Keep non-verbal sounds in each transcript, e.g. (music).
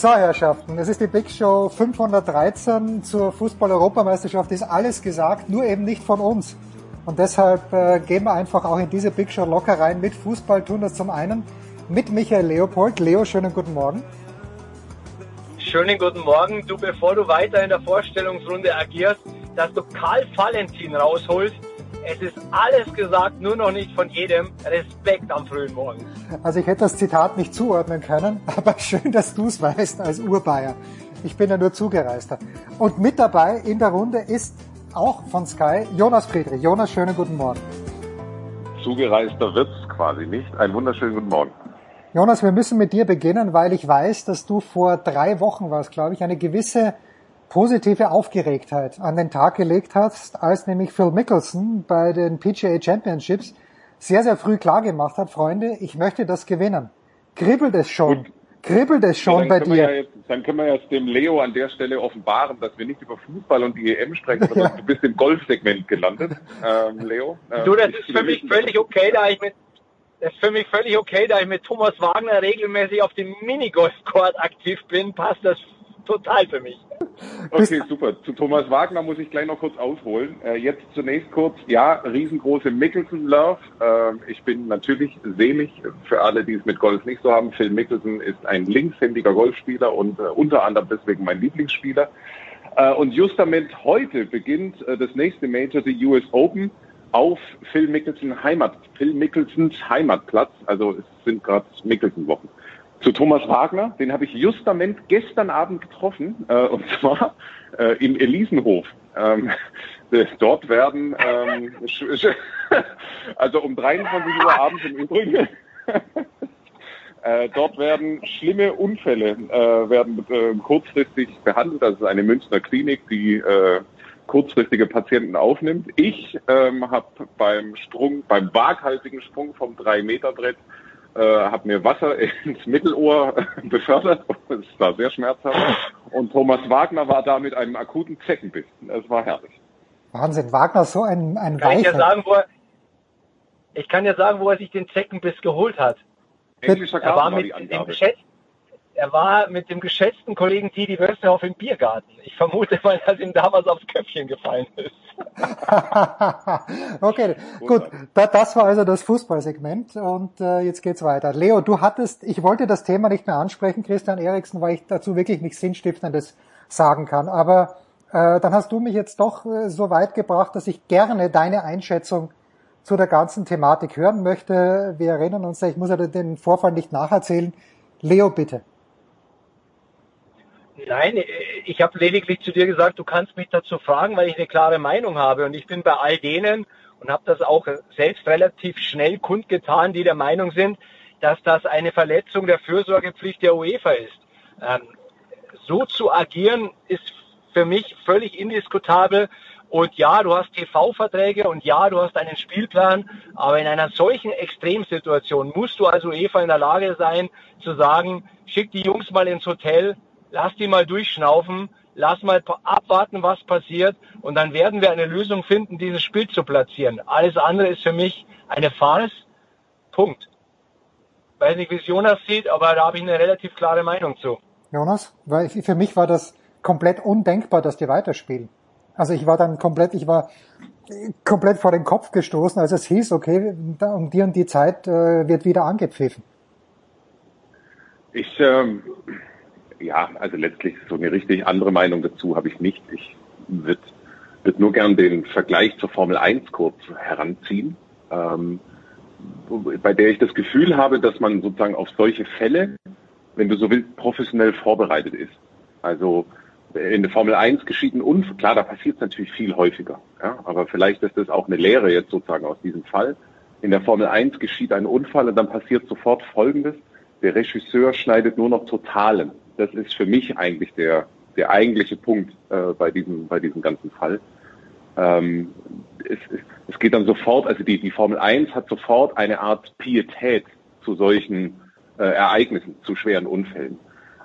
So, Herrschaften, es ist die Big Show 513 zur Fußball-Europameisterschaft. Ist alles gesagt, nur eben nicht von uns. Und deshalb äh, gehen wir einfach auch in diese Big Show locker rein mit Fußball. Tun das zum einen mit Michael Leopold. Leo, schönen guten Morgen. Schönen guten Morgen. Du, bevor du weiter in der Vorstellungsrunde agierst, dass du Karl Valentin rausholst, es ist alles gesagt, nur noch nicht von jedem. Respekt am frühen Morgen. Also ich hätte das Zitat nicht zuordnen können, (laughs) aber schön, dass du es weißt als Urbayer. Ich bin ja nur Zugereister. Und mit dabei in der Runde ist auch von Sky Jonas Friedrich. Jonas, schönen guten Morgen. Zugereister wird's quasi nicht. Einen wunderschönen guten Morgen. Jonas, wir müssen mit dir beginnen, weil ich weiß, dass du vor drei Wochen warst, glaube ich, eine gewisse positive Aufgeregtheit an den Tag gelegt hast, als nämlich Phil Mickelson bei den PGA Championships sehr, sehr früh klar gemacht hat, Freunde, ich möchte das gewinnen. Kribbelt es schon? Gut. Kribbelt es schon Ja, bei dann können wir dir? Ja jetzt, dann können wir jetzt dem Leo an der Stelle offenbaren, dass wir nicht über Fußball und die EM sprechen, sondern (laughs) du bist im Golfsegment gelandet, ähm, Leo. Ähm, Du, das ist für mich völlig okay, da ich mit das ist für mich völlig okay, da ich mit Thomas Wagner regelmäßig auf dem Minigolfcourt aktiv bin, passt das total für mich. Okay, super. Zu Thomas Wagner muss ich gleich noch kurz ausholen. Äh, jetzt zunächst kurz, ja, riesengroße Mickelson-Love. Ähm, ich bin natürlich selig für alle, die es mit Golf nicht so haben. Phil Mickelson ist ein linkshändiger Golfspieler und äh, unter anderem deswegen mein Lieblingsspieler. Äh, und just damit heute beginnt äh, das nächste Major, die US Open, auf Phil Mickelson Heimat, Phil Mickelsons Heimatplatz. Also es sind gerade Mickelson-Wochen zu Thomas Wagner. Den habe ich justament gestern Abend getroffen, äh, und zwar äh, im Elisenhof. Ähm, äh, dort werden, ähm, (laughs) also um 23 Uhr abends im Übrigen, (laughs) äh, dort werden schlimme Unfälle äh, werden äh, kurzfristig behandelt. Das ist eine Münchner Klinik, die äh, kurzfristige Patienten aufnimmt. Ich ähm, habe beim Sprung, beim waghalsigen Sprung vom 3-Meter-Brett äh, habe mir Wasser (laughs) ins Mittelohr befördert. Das war sehr schmerzhaft. Und Thomas Wagner war da mit einem akuten Zeckenbiss. Es war herrlich. Wahnsinn, Wagner so ein, ein Kann ich ja sagen, wo er, ich kann ja sagen, wo er sich den Zeckenbiss geholt hat. Englischer Er war Garten war mit die dem Angabe. Er war mit dem geschätzten Kollegen Didi Wösterhoff im Biergarten. Ich vermute mal, dass ihm damals aufs Köpfchen gefallen ist. (laughs) okay, gut. Da, das war also das Fußballsegment und äh, jetzt geht's weiter. Leo, du hattest, ich wollte das Thema nicht mehr ansprechen, Christian Eriksen, weil ich dazu wirklich nichts Sinnstiftendes sagen kann. Aber äh, dann hast du mich jetzt doch äh, so weit gebracht, dass ich gerne deine Einschätzung zu der ganzen Thematik hören möchte. Wir erinnern uns, ich muss ja den Vorfall nicht nacherzählen. Leo, bitte. Nein, ich habe lediglich zu dir gesagt, du kannst mich dazu fragen, weil ich eine klare Meinung habe. Und ich bin bei all denen und habe das auch selbst relativ schnell kundgetan, die der Meinung sind, dass das eine Verletzung der Fürsorgepflicht der UEFA ist. Ähm, so zu agieren ist für mich völlig indiskutabel. Und ja, du hast TV-Verträge und ja, du hast einen Spielplan, aber in einer solchen Extremsituation musst du als UEFA in der Lage sein zu sagen, schick die Jungs mal ins Hotel, lass die mal durchschnaufen, lass mal abwarten, was passiert und dann werden wir eine Lösung finden, dieses Spiel zu platzieren. Alles andere ist für mich eine Farce. Punkt. Weiß nicht, wie es Jonas sieht, aber da habe ich eine relativ klare Meinung zu. Jonas, weil für mich war das komplett undenkbar, dass die weiterspielen. Also ich war dann komplett, ich war komplett vor den Kopf gestoßen, als es hieß, okay, um die und die Zeit äh, wird wieder angepfiffen? Ich, ähm, ja, also letztlich so eine richtig andere Meinung dazu habe ich nicht. Ich würde würd nur gern den Vergleich zur Formel 1 kurz heranziehen, ähm, bei der ich das Gefühl habe, dass man sozusagen auf solche Fälle, wenn du so willst, professionell vorbereitet ist. Also in der Formel 1 geschieht ein Unfall, klar, da passiert es natürlich viel häufiger, ja, aber vielleicht ist das auch eine Lehre jetzt sozusagen aus diesem Fall. In der Formel 1 geschieht ein Unfall und dann passiert sofort Folgendes. Der Regisseur schneidet nur noch Totalen. Das ist für mich eigentlich der, der eigentliche Punkt äh, bei, diesem, bei diesem ganzen Fall. Ähm, es, es geht dann sofort, also die, die Formel 1 hat sofort eine Art Pietät zu solchen äh, Ereignissen, zu schweren Unfällen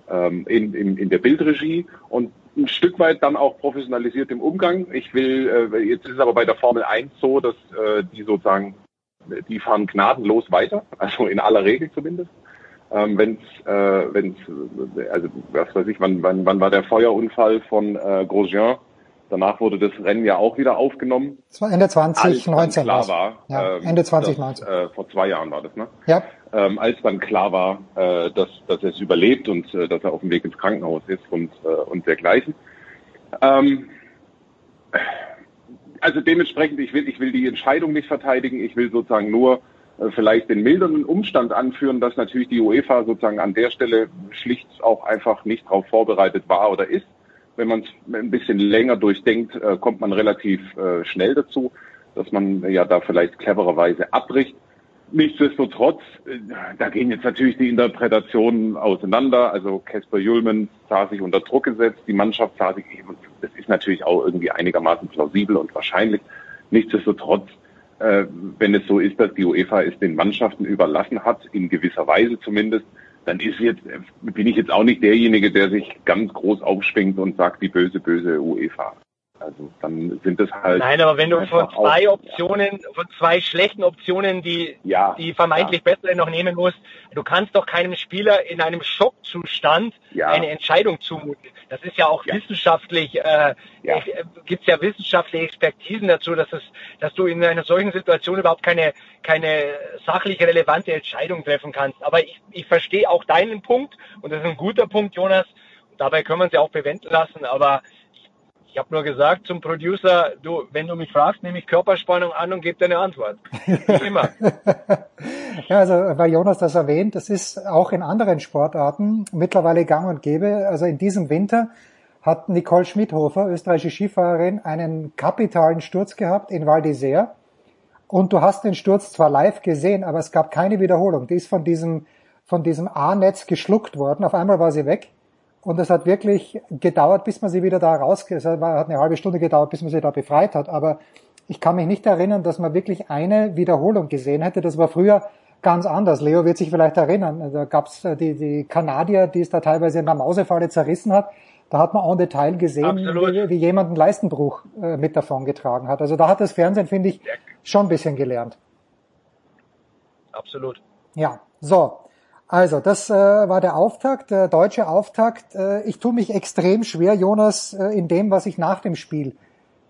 ähm, in, in, in der Bildregie und ein Stück weit dann auch professionalisiert im Umgang. Ich will, äh, jetzt ist es aber bei der Formel 1 so, dass äh, die sozusagen, die fahren gnadenlos weiter, also in aller Regel zumindest. Ähm, wenn's, äh, wenn's, also was weiß ich, wann, wann, wann war der Feuerunfall von äh, Grosjean? Danach wurde das Rennen ja auch wieder aufgenommen. Das war Ende 2019. klar war, ja, ähm, Ende 2019. Dass, äh, vor zwei Jahren war das, ne? Ja. Ähm, als dann klar war, äh, dass, dass er es überlebt und äh, dass er auf dem Weg ins Krankenhaus ist und, äh, und dergleichen. Ähm, also dementsprechend, ich will, ich will die Entscheidung nicht verteidigen, ich will sozusagen nur vielleicht den mildernden Umstand anführen, dass natürlich die UEFA sozusagen an der Stelle schlicht auch einfach nicht darauf vorbereitet war oder ist. Wenn man es ein bisschen länger durchdenkt, äh, kommt man relativ äh, schnell dazu, dass man ja da vielleicht clevererweise abbricht. Nichtsdestotrotz, da gehen jetzt natürlich die Interpretationen auseinander. Also Casper Julman sah sich unter Druck gesetzt, die Mannschaft sah sich, das ist natürlich auch irgendwie einigermaßen plausibel und wahrscheinlich. Nichtsdestotrotz äh, wenn es so ist, dass die UEFA es den Mannschaften überlassen hat, in gewisser Weise zumindest, dann ist jetzt, bin ich jetzt auch nicht derjenige, der sich ganz groß aufschwingt und sagt, die böse, böse UEFA. Also dann sind das halt. Nein, aber wenn du von zwei auch, Optionen, ja. von zwei schlechten Optionen, die, ja, die vermeintlich ja. bessere noch nehmen musst, du kannst doch keinem Spieler in einem Schockzustand eine Entscheidung zumuten. Das ist ja auch wissenschaftlich, äh, ja. äh, gibt ja wissenschaftliche Expertisen dazu, dass es, dass du in einer solchen Situation überhaupt keine, keine sachlich relevante Entscheidung treffen kannst. Aber ich, ich verstehe auch deinen Punkt und das ist ein guter Punkt, Jonas. Dabei können wir uns ja auch bewenden lassen, aber ich habe nur gesagt zum Producer, du, wenn du mich fragst, nehme ich Körperspannung an und gebe dir eine Antwort. Wie immer. (laughs) ja, also weil Jonas das erwähnt, das ist auch in anderen Sportarten mittlerweile gang und gäbe. Also in diesem Winter hat Nicole Schmidhofer, österreichische Skifahrerin, einen kapitalen Sturz gehabt in Val d'Isère. Und du hast den Sturz zwar live gesehen, aber es gab keine Wiederholung. Die ist von diesem, von diesem A-Netz geschluckt worden. Auf einmal war sie weg. Und es hat wirklich gedauert, bis man sie wieder da raus, es hat eine halbe Stunde gedauert, bis man sie da befreit hat. Aber ich kann mich nicht erinnern, dass man wirklich eine Wiederholung gesehen hätte. Das war früher ganz anders. Leo wird sich vielleicht erinnern. Da gab's äh, die, die Kanadier, die es da teilweise in der Mausefalle zerrissen hat. Da hat man en Detail gesehen, wie, wie, jemand einen Leistenbruch äh, mit davon getragen hat. Also da hat das Fernsehen, finde ich, schon ein bisschen gelernt. Absolut. Ja, so. Also, das äh, war der Auftakt, der deutsche Auftakt. Äh, ich tue mich extrem schwer, Jonas, äh, in dem, was ich nach dem Spiel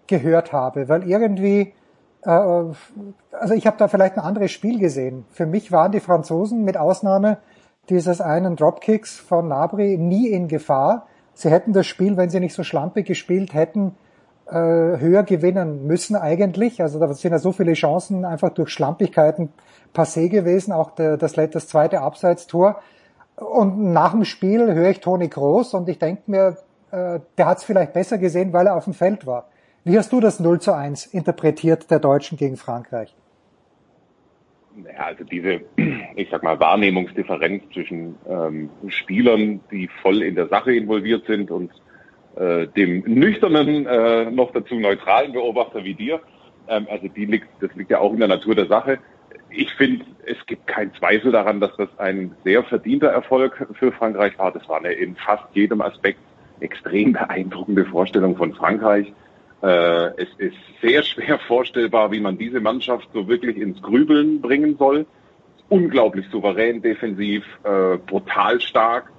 gehört habe, weil irgendwie, äh, also ich habe da vielleicht ein anderes Spiel gesehen. Für mich waren die Franzosen mit Ausnahme dieses einen Dropkicks von Nabri nie in Gefahr. Sie hätten das Spiel, wenn sie nicht so schlampig gespielt hätten, äh, höher gewinnen müssen eigentlich. Also da sind ja so viele Chancen einfach durch Schlampigkeiten passé gewesen, auch der, das, das zweite Abseitstor. Und nach dem Spiel höre ich Toni Groß und ich denke mir, äh, der hat es vielleicht besser gesehen, weil er auf dem Feld war. Wie hast du das 0 zu 1 interpretiert der Deutschen gegen Frankreich? Ja, also diese, (clears throat) ich sag mal, Wahrnehmungsdifferenz zwischen ähm, Spielern, die voll in der Sache involviert sind und äh, dem nüchternen, äh, noch dazu neutralen Beobachter wie dir, ähm, also die liegt, das liegt ja auch in der Natur der Sache ich finde, es gibt keinen Zweifel daran, dass das ein sehr verdienter Erfolg für Frankreich war. Das war eine in fast jedem Aspekt extrem beeindruckende Vorstellung von Frankreich. Äh, es ist sehr schwer vorstellbar, wie man diese Mannschaft so wirklich ins Grübeln bringen soll. Unglaublich souverän, defensiv, äh, brutal stark.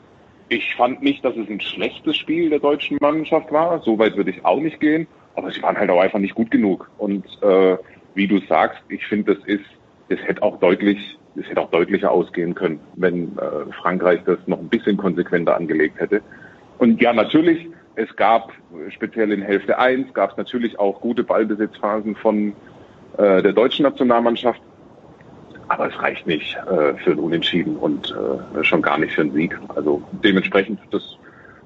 Ich fand nicht, dass es ein schlechtes Spiel der deutschen Mannschaft war. So weit würde ich auch nicht gehen. aber sie waren halt auch einfach nicht gut genug. Und äh, wie du sagst, ich finde, das ist, das hätte auch deutlich, das hätte auch deutlicher ausgehen können, wenn äh, Frankreich das noch ein bisschen konsequenter angelegt hätte. Und ja, natürlich, es gab speziell in Hälfte 1 gab es natürlich auch gute Ballbesitzphasen von äh, der deutschen Nationalmannschaft. Aber es reicht nicht äh, für ein Unentschieden und äh, schon gar nicht für einen Sieg. Also dementsprechend, das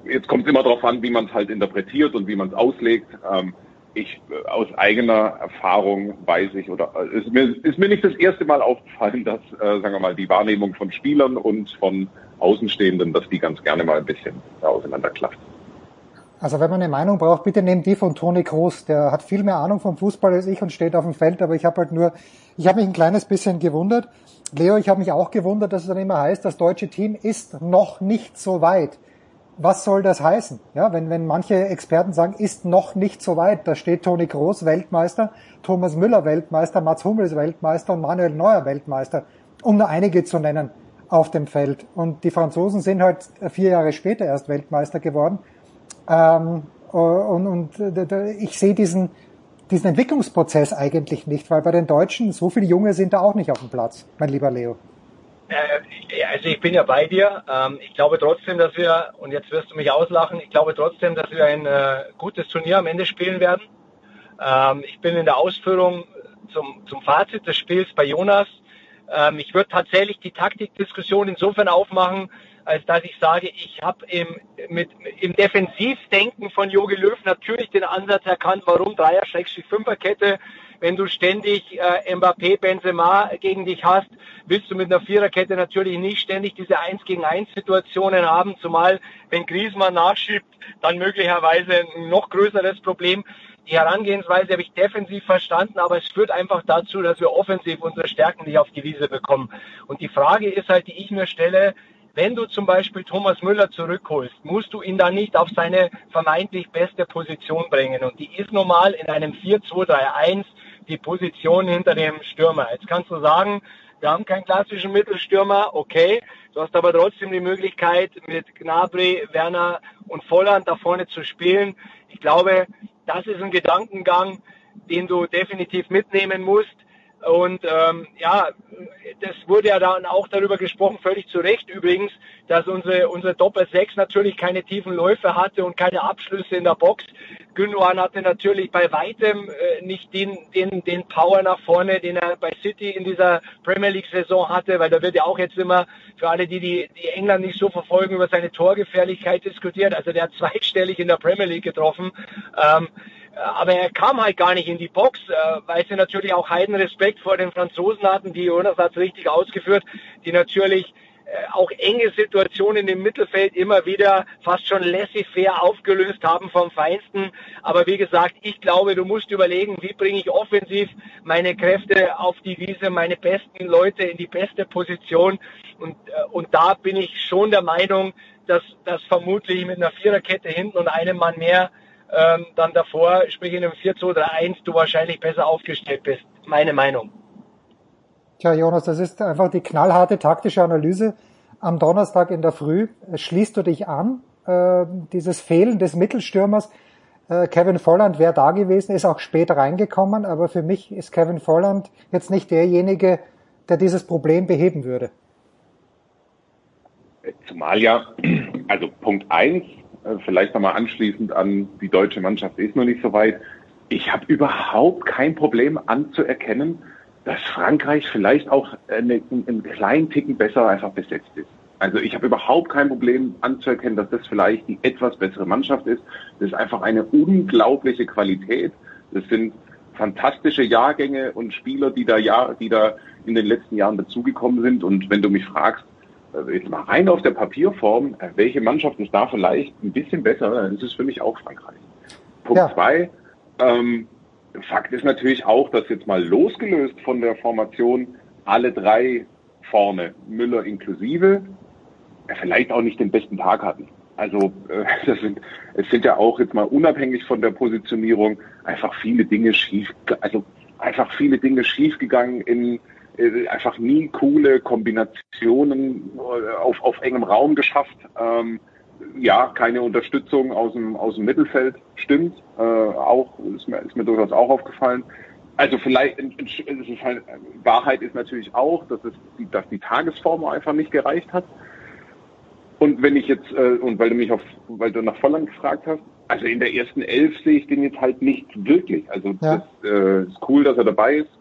jetzt kommt es immer darauf an, wie man es halt interpretiert und wie man es auslegt. Ähm, ich äh, aus eigener Erfahrung weiß ich oder äh, ist mir, ist mir nicht das erste Mal aufgefallen, dass, äh, sagen wir mal, die Wahrnehmung von Spielern und von Außenstehenden, dass die ganz gerne mal ein bisschen auseinanderklafft. Also wenn man eine Meinung braucht, bitte nehmt die von Toni Kroos. Der hat viel mehr Ahnung vom Fußball als ich und steht auf dem Feld, aber ich habe halt nur, ich habe mich ein kleines bisschen gewundert. Leo, ich habe mich auch gewundert, dass es dann immer heißt, das deutsche Team ist noch nicht so weit. Was soll das heißen? Ja, wenn, wenn manche Experten sagen, ist noch nicht so weit, da steht Toni Kroos Weltmeister, Thomas Müller Weltmeister, Mats Hummels Weltmeister und Manuel Neuer Weltmeister, um nur einige zu nennen auf dem Feld. Und die Franzosen sind halt vier Jahre später erst Weltmeister geworden. Ähm, und, und ich sehe diesen, diesen Entwicklungsprozess eigentlich nicht, weil bei den Deutschen so viele Junge sind da auch nicht auf dem Platz, mein lieber Leo. Äh, also ich bin ja bei dir. Ähm, ich glaube trotzdem, dass wir, und jetzt wirst du mich auslachen, ich glaube trotzdem, dass wir ein äh, gutes Turnier am Ende spielen werden. Ähm, ich bin in der Ausführung zum, zum Fazit des Spiels bei Jonas. Ähm, ich würde tatsächlich die Taktikdiskussion insofern aufmachen, als dass ich sage, ich habe im, mit, im Defensivdenken von Jogi Löw natürlich den Ansatz erkannt, warum Dreier-Fünferkette wenn du ständig äh, Mbappé, Benzema gegen dich hast, willst du mit einer Viererkette natürlich nicht ständig diese Eins gegen Eins Situationen haben, zumal wenn Griezmann nachschiebt, dann möglicherweise ein noch größeres Problem. Die Herangehensweise habe ich defensiv verstanden, aber es führt einfach dazu, dass wir offensiv unsere Stärken nicht auf die Wiese bekommen. Und die Frage ist halt, die ich mir stelle, wenn du zum Beispiel Thomas Müller zurückholst, musst du ihn dann nicht auf seine vermeintlich beste Position bringen. Und die ist normal in einem 4-2-3-1 die Position hinter dem Stürmer. Jetzt kannst du sagen, wir haben keinen klassischen Mittelstürmer, okay. Du hast aber trotzdem die Möglichkeit, mit Gnabry, Werner und Volland da vorne zu spielen. Ich glaube, das ist ein Gedankengang, den du definitiv mitnehmen musst. Und ähm, ja, das wurde ja dann auch darüber gesprochen, völlig zu Recht übrigens, dass unsere, unsere Doppel 6 natürlich keine tiefen Läufe hatte und keine Abschlüsse in der Box. Gündogan hatte natürlich bei weitem äh, nicht den, den, den Power nach vorne, den er bei City in dieser Premier League-Saison hatte, weil da wird ja auch jetzt immer für alle, die, die die England nicht so verfolgen, über seine Torgefährlichkeit diskutiert. Also der hat zweistellig in der Premier League getroffen. Ähm, aber er kam halt gar nicht in die Box, äh, weil sie natürlich auch heiden Respekt vor den Franzosen hatten, die Jonas hat es richtig ausgeführt, die natürlich äh, auch enge Situationen im Mittelfeld immer wieder fast schon laissez-faire aufgelöst haben vom Feinsten. Aber wie gesagt, ich glaube, du musst überlegen, wie bringe ich offensiv meine Kräfte auf die Wiese, meine besten Leute in die beste Position. Und, äh, und da bin ich schon der Meinung, dass, dass vermutlich mit einer Viererkette hinten und einem Mann mehr ähm, dann davor, sprich in einem 4-2-3-1, du wahrscheinlich besser aufgestellt bist. Meine Meinung. Tja, Jonas, das ist einfach die knallharte taktische Analyse. Am Donnerstag in der Früh schließt du dich an. Äh, dieses Fehlen des Mittelstürmers. Äh, Kevin Volland wäre da gewesen, ist auch später reingekommen, aber für mich ist Kevin Volland jetzt nicht derjenige, der dieses Problem beheben würde. Zumal ja, (clears throat) also Punkt eins äh, vielleicht nochmal anschließend an die deutsche Mannschaft ist noch nicht so weit. Ich habe überhaupt kein Problem anzuerkennen, dass Frankreich vielleicht auch eine, einen kleinen Ticken besser einfach besetzt ist. Also ich habe überhaupt kein Problem anzuerkennen, dass das vielleicht die etwas bessere Mannschaft ist. Das ist einfach eine unglaubliche Qualität. Das sind fantastische Jahrgänge und Spieler, die da ja, die da in den letzten Jahren dazugekommen sind. Und wenn du mich fragst, jetzt mal rein auf der Papierform, äh, welche Mannschaft ist da vielleicht ein bisschen besser, dann ist es für mich auch Frankreich. Punkt ja. zwei, ähm, Fakt ist natürlich auch, dass jetzt mal losgelöst von der Formation alle drei vorne, Müller inklusive, vielleicht auch nicht den besten Tag hatten. Also äh, (laughs) das sind, es sind ja auch jetzt mal unabhängig von der Positionierung einfach viele Dinge schief, also einfach viele Dinge schiefgegangen in äh, einfach nie coole Kombinationen äh, auf, auf engem Raum geschafft. Ähm, ja, keine Unterstützung aus dem, aus dem Mittelfeld stimmt. Äh, auch, ist mir, ist mir durchaus auch aufgefallen. Also vielleicht, ist halt, Wahrheit ist natürlich auch, dass, es, dass die Tagesform einfach nicht gereicht hat. Und wenn ich jetzt, äh, und weil du mich auf, weil du nach Volland gefragt hast, also in der ersten Elf sehe ich den jetzt halt nicht wirklich. Also ja. das äh, ist cool, dass er dabei ist.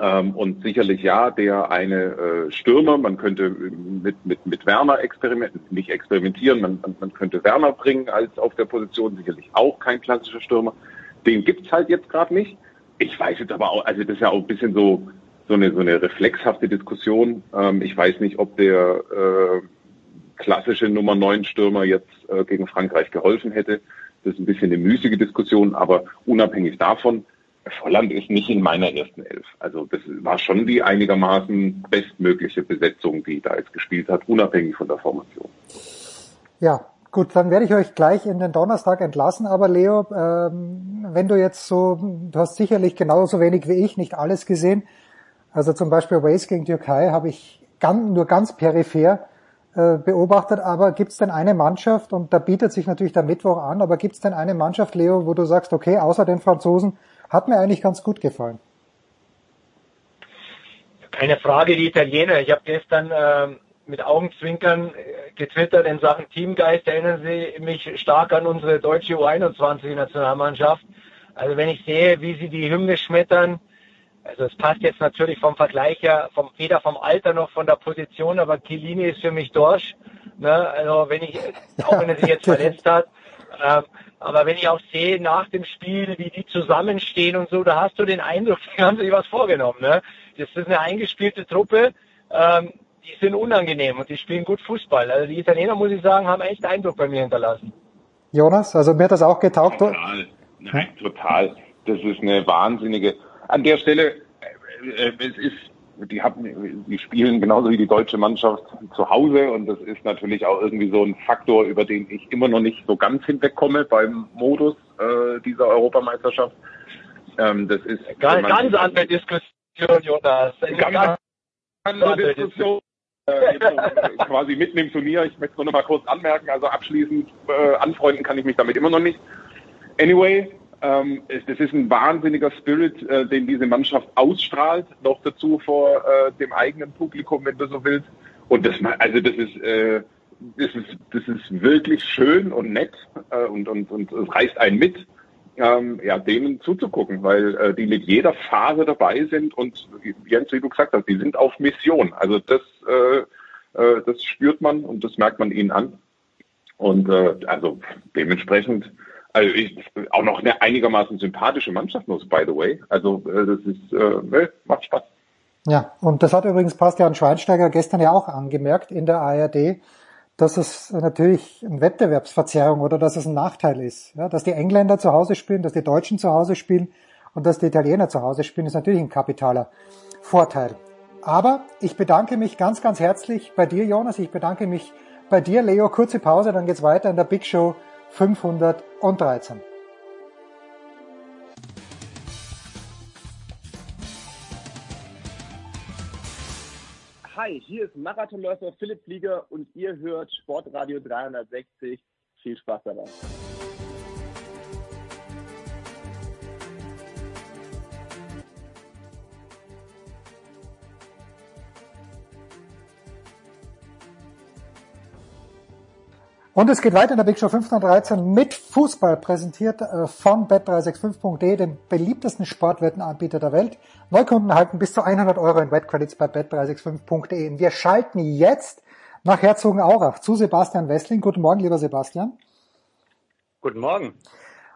Ähm, und sicherlich ja, der eine äh, Stürmer, man könnte mit, mit, mit Werner experimentieren, nicht experimentieren, man, man, man könnte Werner bringen als auf der Position, sicherlich auch kein klassischer Stürmer. Den gibt's halt jetzt gerade nicht. Ich weiß jetzt aber auch, also das ist ja auch ein bisschen so, so eine, so eine reflexhafte Diskussion. Ähm, ich weiß nicht, ob der äh, klassische Nummer 9 Stürmer jetzt äh, gegen Frankreich geholfen hätte. Das ist ein bisschen eine müßige Diskussion, aber unabhängig davon, Volland ist nicht in meiner ersten Elf. Also das war schon die einigermaßen bestmögliche Besetzung, die da jetzt gespielt hat, unabhängig von der Formation. Ja, gut, dann werde ich euch gleich in den Donnerstag entlassen. Aber Leo, ähm, wenn du jetzt so, du hast sicherlich genauso wenig wie ich nicht alles gesehen. Also zum Beispiel Wales gegen Türkei habe ich ganz, nur ganz peripher äh, beobachtet. Aber gibt es denn eine Mannschaft, und da bietet sich natürlich der Mittwoch an, aber gibt es denn eine Mannschaft, Leo, wo du sagst, okay, außer den Franzosen, hat mir eigentlich ganz gut gefallen. Keine Frage, die Italiener. Ich habe gestern äh, mit Augenzwinkern äh, getwittert in Sachen Teamgeist. Erinnern Sie mich stark an unsere deutsche U21-Nationalmannschaft. Also wenn ich sehe, wie sie die Hymne schmettern, also es passt jetzt natürlich vom Vergleich her, vom, weder vom Alter noch von der Position, aber Chiellini ist für mich Dorsch. Ne? Also wenn ich, (laughs) auch wenn er sich jetzt verletzt hat, aber wenn ich auch sehe nach dem Spiel, wie die zusammenstehen und so, da hast du den Eindruck, (laughs) die haben sich was vorgenommen. Ne? Das ist eine eingespielte Truppe, ähm, die sind unangenehm und die spielen gut Fußball. Also die Italiener, muss ich sagen, haben echt Eindruck bei mir hinterlassen. Jonas, also mir hat das auch getaugt. Total, nein, total. Das ist eine wahnsinnige. An der Stelle, äh, äh es ist die haben, die spielen genauso wie die deutsche Mannschaft zu Hause und das ist natürlich auch irgendwie so ein Faktor, über den ich immer noch nicht so ganz hinwegkomme beim Modus äh, dieser Europameisterschaft. Ähm, das ist ganz, ganz andere Diskussion, Jonas. Ganz, ganz andere Diskussion. Äh, quasi mitten im Turnier. Ich möchte es nur noch mal kurz anmerken. Also abschließend äh, anfreunden kann ich mich damit immer noch nicht. Anyway, ähm, das ist ein wahnsinniger Spirit, äh, den diese Mannschaft ausstrahlt, noch dazu vor äh, dem eigenen Publikum, wenn du so willst. Und das, also das ist, äh, das ist, das ist wirklich schön und nett äh, und, und, und es reißt einen mit, ähm, ja, denen zuzugucken, weil äh, die mit jeder Phase dabei sind und Jens, wie du gesagt hast, die sind auf Mission. Also das, äh, das spürt man und das merkt man ihnen an. Und also dementsprechend also ich, auch noch eine einigermaßen sympathische Mannschaft muss, by the way. Also äh, das ist, äh, macht Spaß. Ja, und das hat übrigens Bastian Schweinsteiger gestern ja auch angemerkt in der ARD, dass es natürlich eine Wettbewerbsverzerrung oder dass es ein Nachteil ist. Ja, dass die Engländer zu Hause spielen, dass die Deutschen zu Hause spielen und dass die Italiener zu Hause spielen, ist natürlich ein kapitaler Vorteil. Aber ich bedanke mich ganz, ganz herzlich bei dir, Jonas. Ich bedanke mich bei dir, Leo. Kurze Pause, dann geht's weiter in der Big Show 513. Hi, hier ist Marathonläufer Philipp Flieger und ihr hört Sportradio 360. Viel Spaß dabei. Und es geht weiter in der Big Show 513 mit Fußball, präsentiert äh, von bet365.de, dem beliebtesten Sportwettenanbieter der Welt. Neukunden erhalten bis zu 100 Euro in Wettcredits bei bet365.de. Wir schalten jetzt nach Herzogenaurach zu Sebastian Wessling. Guten Morgen, lieber Sebastian. Guten Morgen.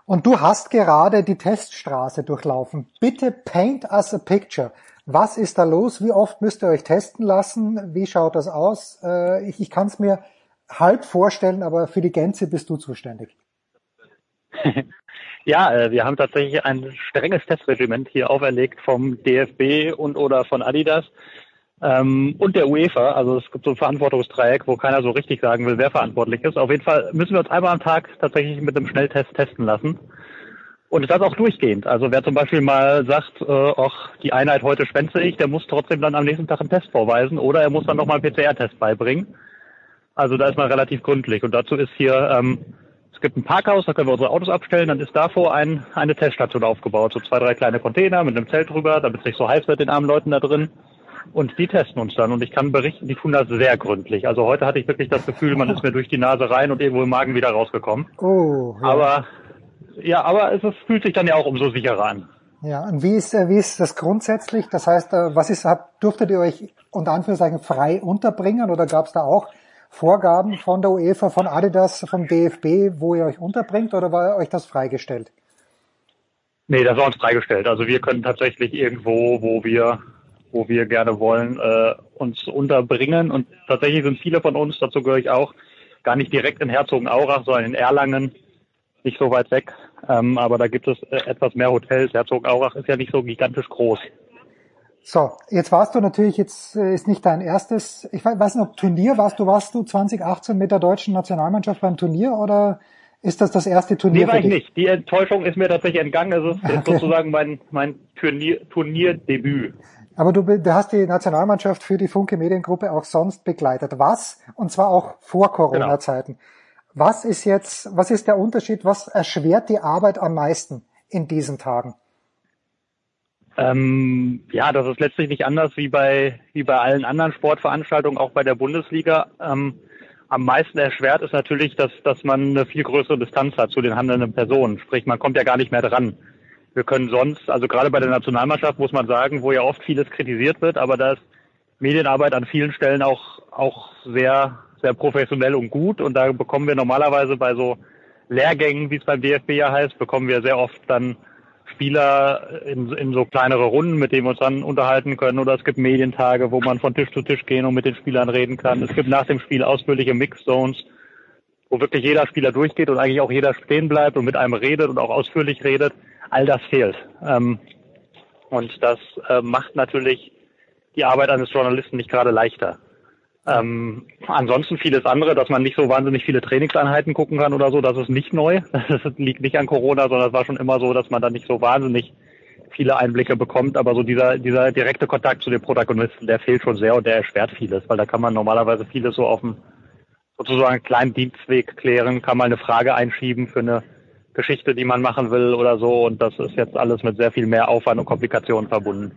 Und du hast gerade die Teststraße durchlaufen. Bitte paint us a picture. Was ist da los? Wie oft müsst ihr euch testen lassen? Wie schaut das aus? Äh, ich, ich kann es mir halb vorstellen, aber für die Gänze bist du zuständig. (laughs) Ja, äh, wir haben tatsächlich ein strenges Testregiment hier auferlegt vom DFB und oder von Adidas ähm, und der UEFA. Also es gibt so ein Verantwortungsdreieck, wo keiner so richtig sagen will, wer verantwortlich ist. Auf jeden Fall müssen wir uns einmal am Tag tatsächlich mit einem Schnelltest testen lassen. Und das auch durchgehend. Also wer zum Beispiel mal sagt, äh, ach, die Einheit heute schwänze ich, der muss trotzdem dann am nächsten Tag einen Test vorweisen oder er muss dann nochmal einen PCR-Test beibringen. Also da ist man relativ gründlich. Und dazu ist hier, ähm, es gibt ein Parkhaus, da können wir unsere Autos abstellen, dann ist davor ein, eine Teststation aufgebaut. So zwei, drei kleine Container mit einem Zelt drüber, damit es nicht so heiß wird den armen Leuten da drin. Und die testen uns dann. Und ich kann berichten, die tun das sehr gründlich. Also heute hatte ich wirklich das Gefühl, man ist mir durch die Nase rein und irgendwo im Magen wieder rausgekommen. Oh. Ja. Aber ja, aber es, es fühlt sich dann ja auch umso sicherer an. Ja, und wie ist, äh, wie ist das grundsätzlich? Das heißt, äh, was ist, habt, durftet ihr euch unter Anführungszeichen frei unterbringen oder gab es da auch Vorgaben von der UEFA, von Adidas, vom DFB, wo ihr euch unterbringt oder war euch das freigestellt? Nee, das war uns freigestellt. Also wir können tatsächlich irgendwo, wo wir, wo wir gerne wollen, äh, uns unterbringen. Und tatsächlich sind viele von uns, dazu gehöre ich auch, gar nicht direkt in Herzogenaurach, sondern in Erlangen, nicht so weit weg. Ähm, aber da gibt es äh, etwas mehr Hotels. Herzogenaurach ist ja nicht so gigantisch groß. So, jetzt warst du natürlich, jetzt äh, ist nicht dein erstes, ich weiß nicht, ob Turnier warst du, warst du 2018 mit der deutschen Nationalmannschaft beim Turnier oder ist das das erste Turnier? Nee, war ich nicht. Die Enttäuschung ist mir tatsächlich entgangen. Es ist, okay. ist sozusagen mein, mein Turnier, Turnierdebüt. Aber du, du hast die Nationalmannschaft für die Funke Mediengruppe auch sonst begleitet. Was? Und zwar auch vor Corona-Zeiten. Genau. Was ist jetzt, was ist der Unterschied? Was erschwert die Arbeit am meisten in diesen Tagen? Ähm, ja, das ist letztlich nicht anders wie bei, wie bei allen anderen Sportveranstaltungen, auch bei der Bundesliga. Ähm, am meisten erschwert ist natürlich, dass, dass man eine viel größere Distanz hat zu den handelnden Personen. Sprich, man kommt ja gar nicht mehr dran. Wir können sonst, also gerade bei der Nationalmannschaft muss man sagen, wo ja oft vieles kritisiert wird, aber da ist Medienarbeit an vielen Stellen auch, auch sehr, sehr professionell und gut. Und da bekommen wir normalerweise bei so Lehrgängen, wie es beim DFB ja heißt, bekommen wir sehr oft dann Spieler in, in so kleinere Runden, mit denen wir uns dann unterhalten können. Oder es gibt Medientage, wo man von Tisch zu Tisch gehen und mit den Spielern reden kann. Es gibt nach dem Spiel ausführliche Mixzones, wo wirklich jeder Spieler durchgeht und eigentlich auch jeder stehen bleibt und mit einem redet und auch ausführlich redet. All das fehlt. Ähm, und das äh, macht natürlich die Arbeit eines Journalisten nicht gerade leichter. Ähm, ansonsten vieles andere, dass man nicht so wahnsinnig viele Trainingseinheiten gucken kann oder so, das ist nicht neu. (laughs) Das liegt nicht an Corona, sondern es war schon immer so, dass man da nicht so wahnsinnig viele Einblicke bekommt. Aber so dieser, dieser direkte Kontakt zu den Protagonisten, der fehlt schon sehr und der erschwert vieles, weil da kann man normalerweise vieles so auf dem sozusagen kleinen Dienstweg klären, kann mal eine Frage einschieben für eine Geschichte, die man machen will oder so. Und das ist jetzt alles mit sehr viel mehr Aufwand und Komplikationen verbunden.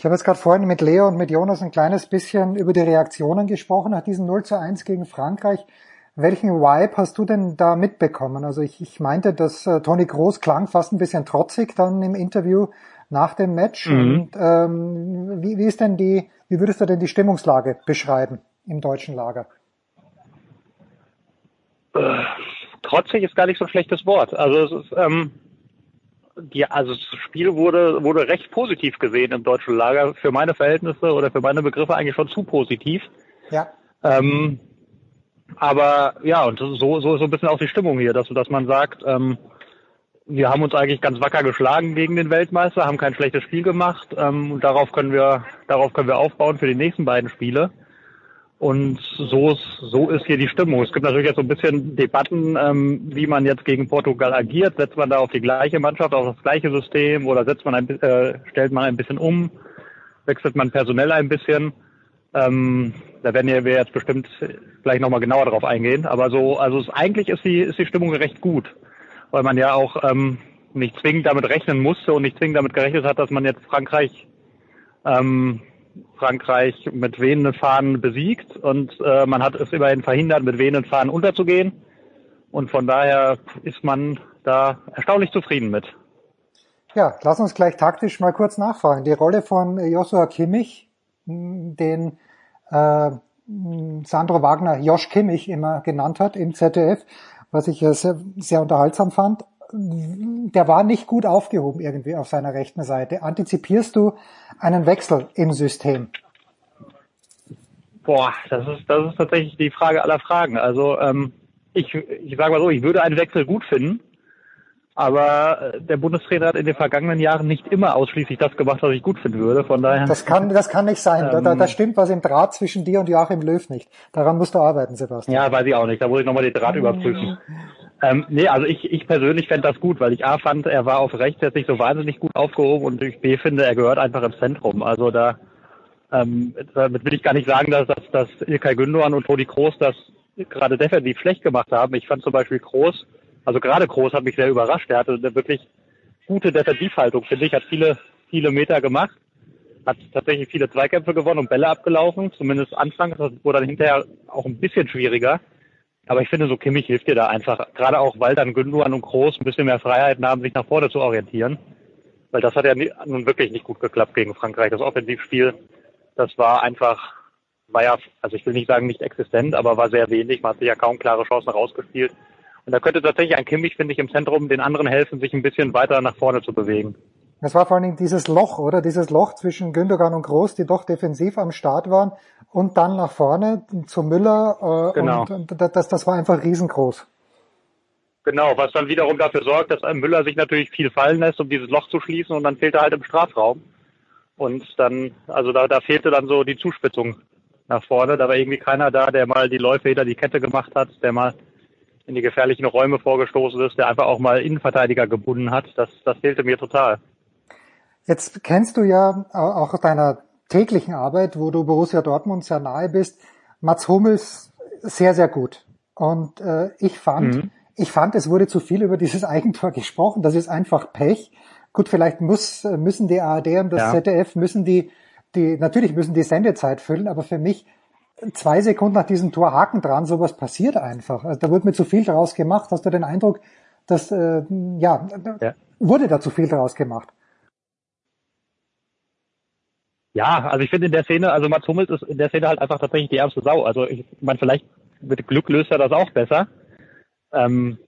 Ich habe jetzt gerade vorhin mit Leo und mit Jonas ein kleines bisschen über die Reaktionen gesprochen nach diesem 0 zu 1 gegen Frankreich. Welchen Vibe hast du denn da mitbekommen? Also ich, ich meinte, dass äh, Toni Groß klang fast ein bisschen trotzig dann im Interview nach dem Match. Mhm. Und ähm, wie, wie ist denn die, wie würdest du denn die Stimmungslage beschreiben im deutschen Lager? Äh, trotzig ist gar nicht so ein schlechtes Wort. Also es ist, ähm, die, also das Spiel wurde, wurde recht positiv gesehen im deutschen Lager. Für meine Verhältnisse oder für meine Begriffe eigentlich schon zu positiv. Ja. Ähm, aber ja, und so, so, so ein bisschen auch die Stimmung hier, dass, dass man sagt, ähm, wir haben uns eigentlich ganz wacker geschlagen gegen den Weltmeister, haben kein schlechtes Spiel gemacht ähm, und darauf können wir, darauf können wir aufbauen für die nächsten beiden Spiele. Und so ist, so ist hier die Stimmung. Es gibt natürlich jetzt so ein bisschen Debatten, ähm, wie man jetzt gegen Portugal agiert. Setzt man da auf die gleiche Mannschaft, auf das gleiche System oder setzt man ein, äh, stellt man ein bisschen um, wechselt man personell ein bisschen. Ähm, da werden wir jetzt bestimmt gleich nochmal genauer drauf eingehen. Aber so, also es, eigentlich ist die, ist die Stimmung recht gut, weil man ja auch ähm, nicht zwingend damit rechnen musste und nicht zwingend damit gerechnet hat, dass man jetzt Frankreich ähm, Frankreich mit wehenden Fahnen besiegt und äh, man hat es immerhin verhindert, mit wehenden Fahnen unterzugehen. Und von daher ist man da erstaunlich zufrieden mit. Ja, lass uns gleich taktisch mal kurz nachfragen. Die Rolle von Joshua Kimmich, den äh, Sandro Wagner Josh Kimmich immer genannt hat im ZDF, was ich sehr, sehr unterhaltsam fand der war nicht gut aufgehoben irgendwie auf seiner rechten Seite. Antizipierst du einen Wechsel im System? Boah, das ist, das ist tatsächlich die Frage aller Fragen. Also ähm, ich, ich sage mal so, ich würde einen Wechsel gut finden, aber äh, der Bundestrainer hat in den vergangenen Jahren nicht immer ausschließlich das gemacht, was ich gut finden würde. Von daher. Das kann, das kann nicht sein. Ähm, da, da stimmt was im Draht zwischen dir und Joachim Löw nicht. Daran musst du arbeiten, Sebastian. Ja, weiß ich auch nicht. Da muss ich nochmal den Draht überprüfen. Ähm, nee, also ich, ich persönlich fände das gut, weil ich A fand, er war auf rechts jetzt nicht so wahnsinnig gut aufgehoben und ich B finde, er gehört einfach ins Zentrum. Also da Ähm, damit will ich gar nicht sagen, dass, dass, dass Ilkay Gündogan und Toni Kroos das gerade defensiv schlecht gemacht haben. Ich fand zum Beispiel Kroos, also gerade Kroos hat mich sehr überrascht. Er hatte eine wirklich gute Defensivhaltung, finde ich, hat viele, viele Meter gemacht, hat tatsächlich viele Zweikämpfe gewonnen und Bälle abgelaufen, zumindest anfangs, das wurde dann hinterher auch ein bisschen schwieriger. Aber ich finde, so Kimmich hilft dir da einfach, gerade auch, weil dann Gündogan und Groß ein bisschen mehr Freiheiten haben, sich nach vorne zu orientieren. Weil das hat ja nun wirklich nicht gut geklappt gegen Frankreich. Das Offensivspiel, das war einfach, war ja, also ich will nicht sagen nicht existent, aber war sehr wenig. Man hat sich ja kaum klare Chancen rausgespielt. Und da könnte tatsächlich ein Kimmich, finde ich, im Zentrum den anderen helfen, sich ein bisschen weiter nach vorne zu bewegen. Das war vor allen Dingen dieses Loch, oder? Dieses Loch zwischen Gündogan und Groß, die doch defensiv am Start waren und dann nach vorne zu Müller. Äh, genau. Und, und das, das war einfach riesengroß. Genau, was dann wiederum dafür sorgt, dass Müller sich natürlich viel fallen lässt, um dieses Loch zu schließen und dann fehlt er halt im Strafraum. Und dann, also da, da fehlte dann so die Zuspitzung nach vorne. Da war irgendwie keiner da, der mal die Läufe hinter die Kette gemacht hat, der mal in die gefährlichen Räume vorgestoßen ist, der einfach auch mal Innenverteidiger gebunden hat. Das, das fehlte mir total. Jetzt kennst du ja auch deiner täglichen Arbeit, wo du Borussia Dortmund sehr nahe bist, Mats Hummels sehr, sehr gut. Und äh, ich fand, mhm. ich fand, es wurde zu viel über dieses Eigentor gesprochen. Das ist einfach Pech. Gut, vielleicht muss, müssen die ARD und das ja. ZDF müssen die, die, natürlich müssen die Sendezeit füllen, aber für mich zwei Sekunden nach diesem Tor Haken dran, sowas passiert einfach. Also da wurde mir zu viel daraus gemacht. Hast du den Eindruck, dass, äh, ja, ja, wurde da zu viel daraus gemacht? Ja, also ich finde in der Szene, also Mats Hummels ist in der Szene halt einfach tatsächlich die ärmste Sau. Also ich meine, vielleicht mit Glück löst er das auch besser. Ähm,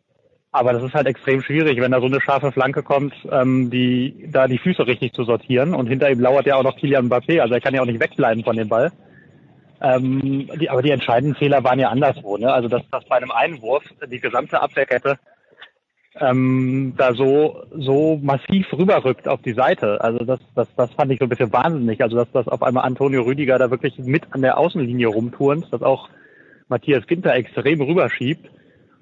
aber das ist halt extrem schwierig, wenn da so eine scharfe Flanke kommt, ähm, die da die Füße richtig zu sortieren. Und hinter ihm lauert ja auch noch Kylian Mbappé, also er kann ja auch nicht wegbleiben von dem Ball. Ähm, die, aber die entscheidenden Fehler waren ja anderswo. Ne? Also dass, dass bei einem Einwurf die gesamte Abwehrkette ähm, da so so massiv rüberrückt auf die Seite. Also das, das, das fand ich so ein bisschen wahnsinnig. Also dass das auf einmal Antonio Rüdiger da wirklich mit an der Außenlinie rumturnt, dass auch Matthias Ginter extrem rüberschiebt.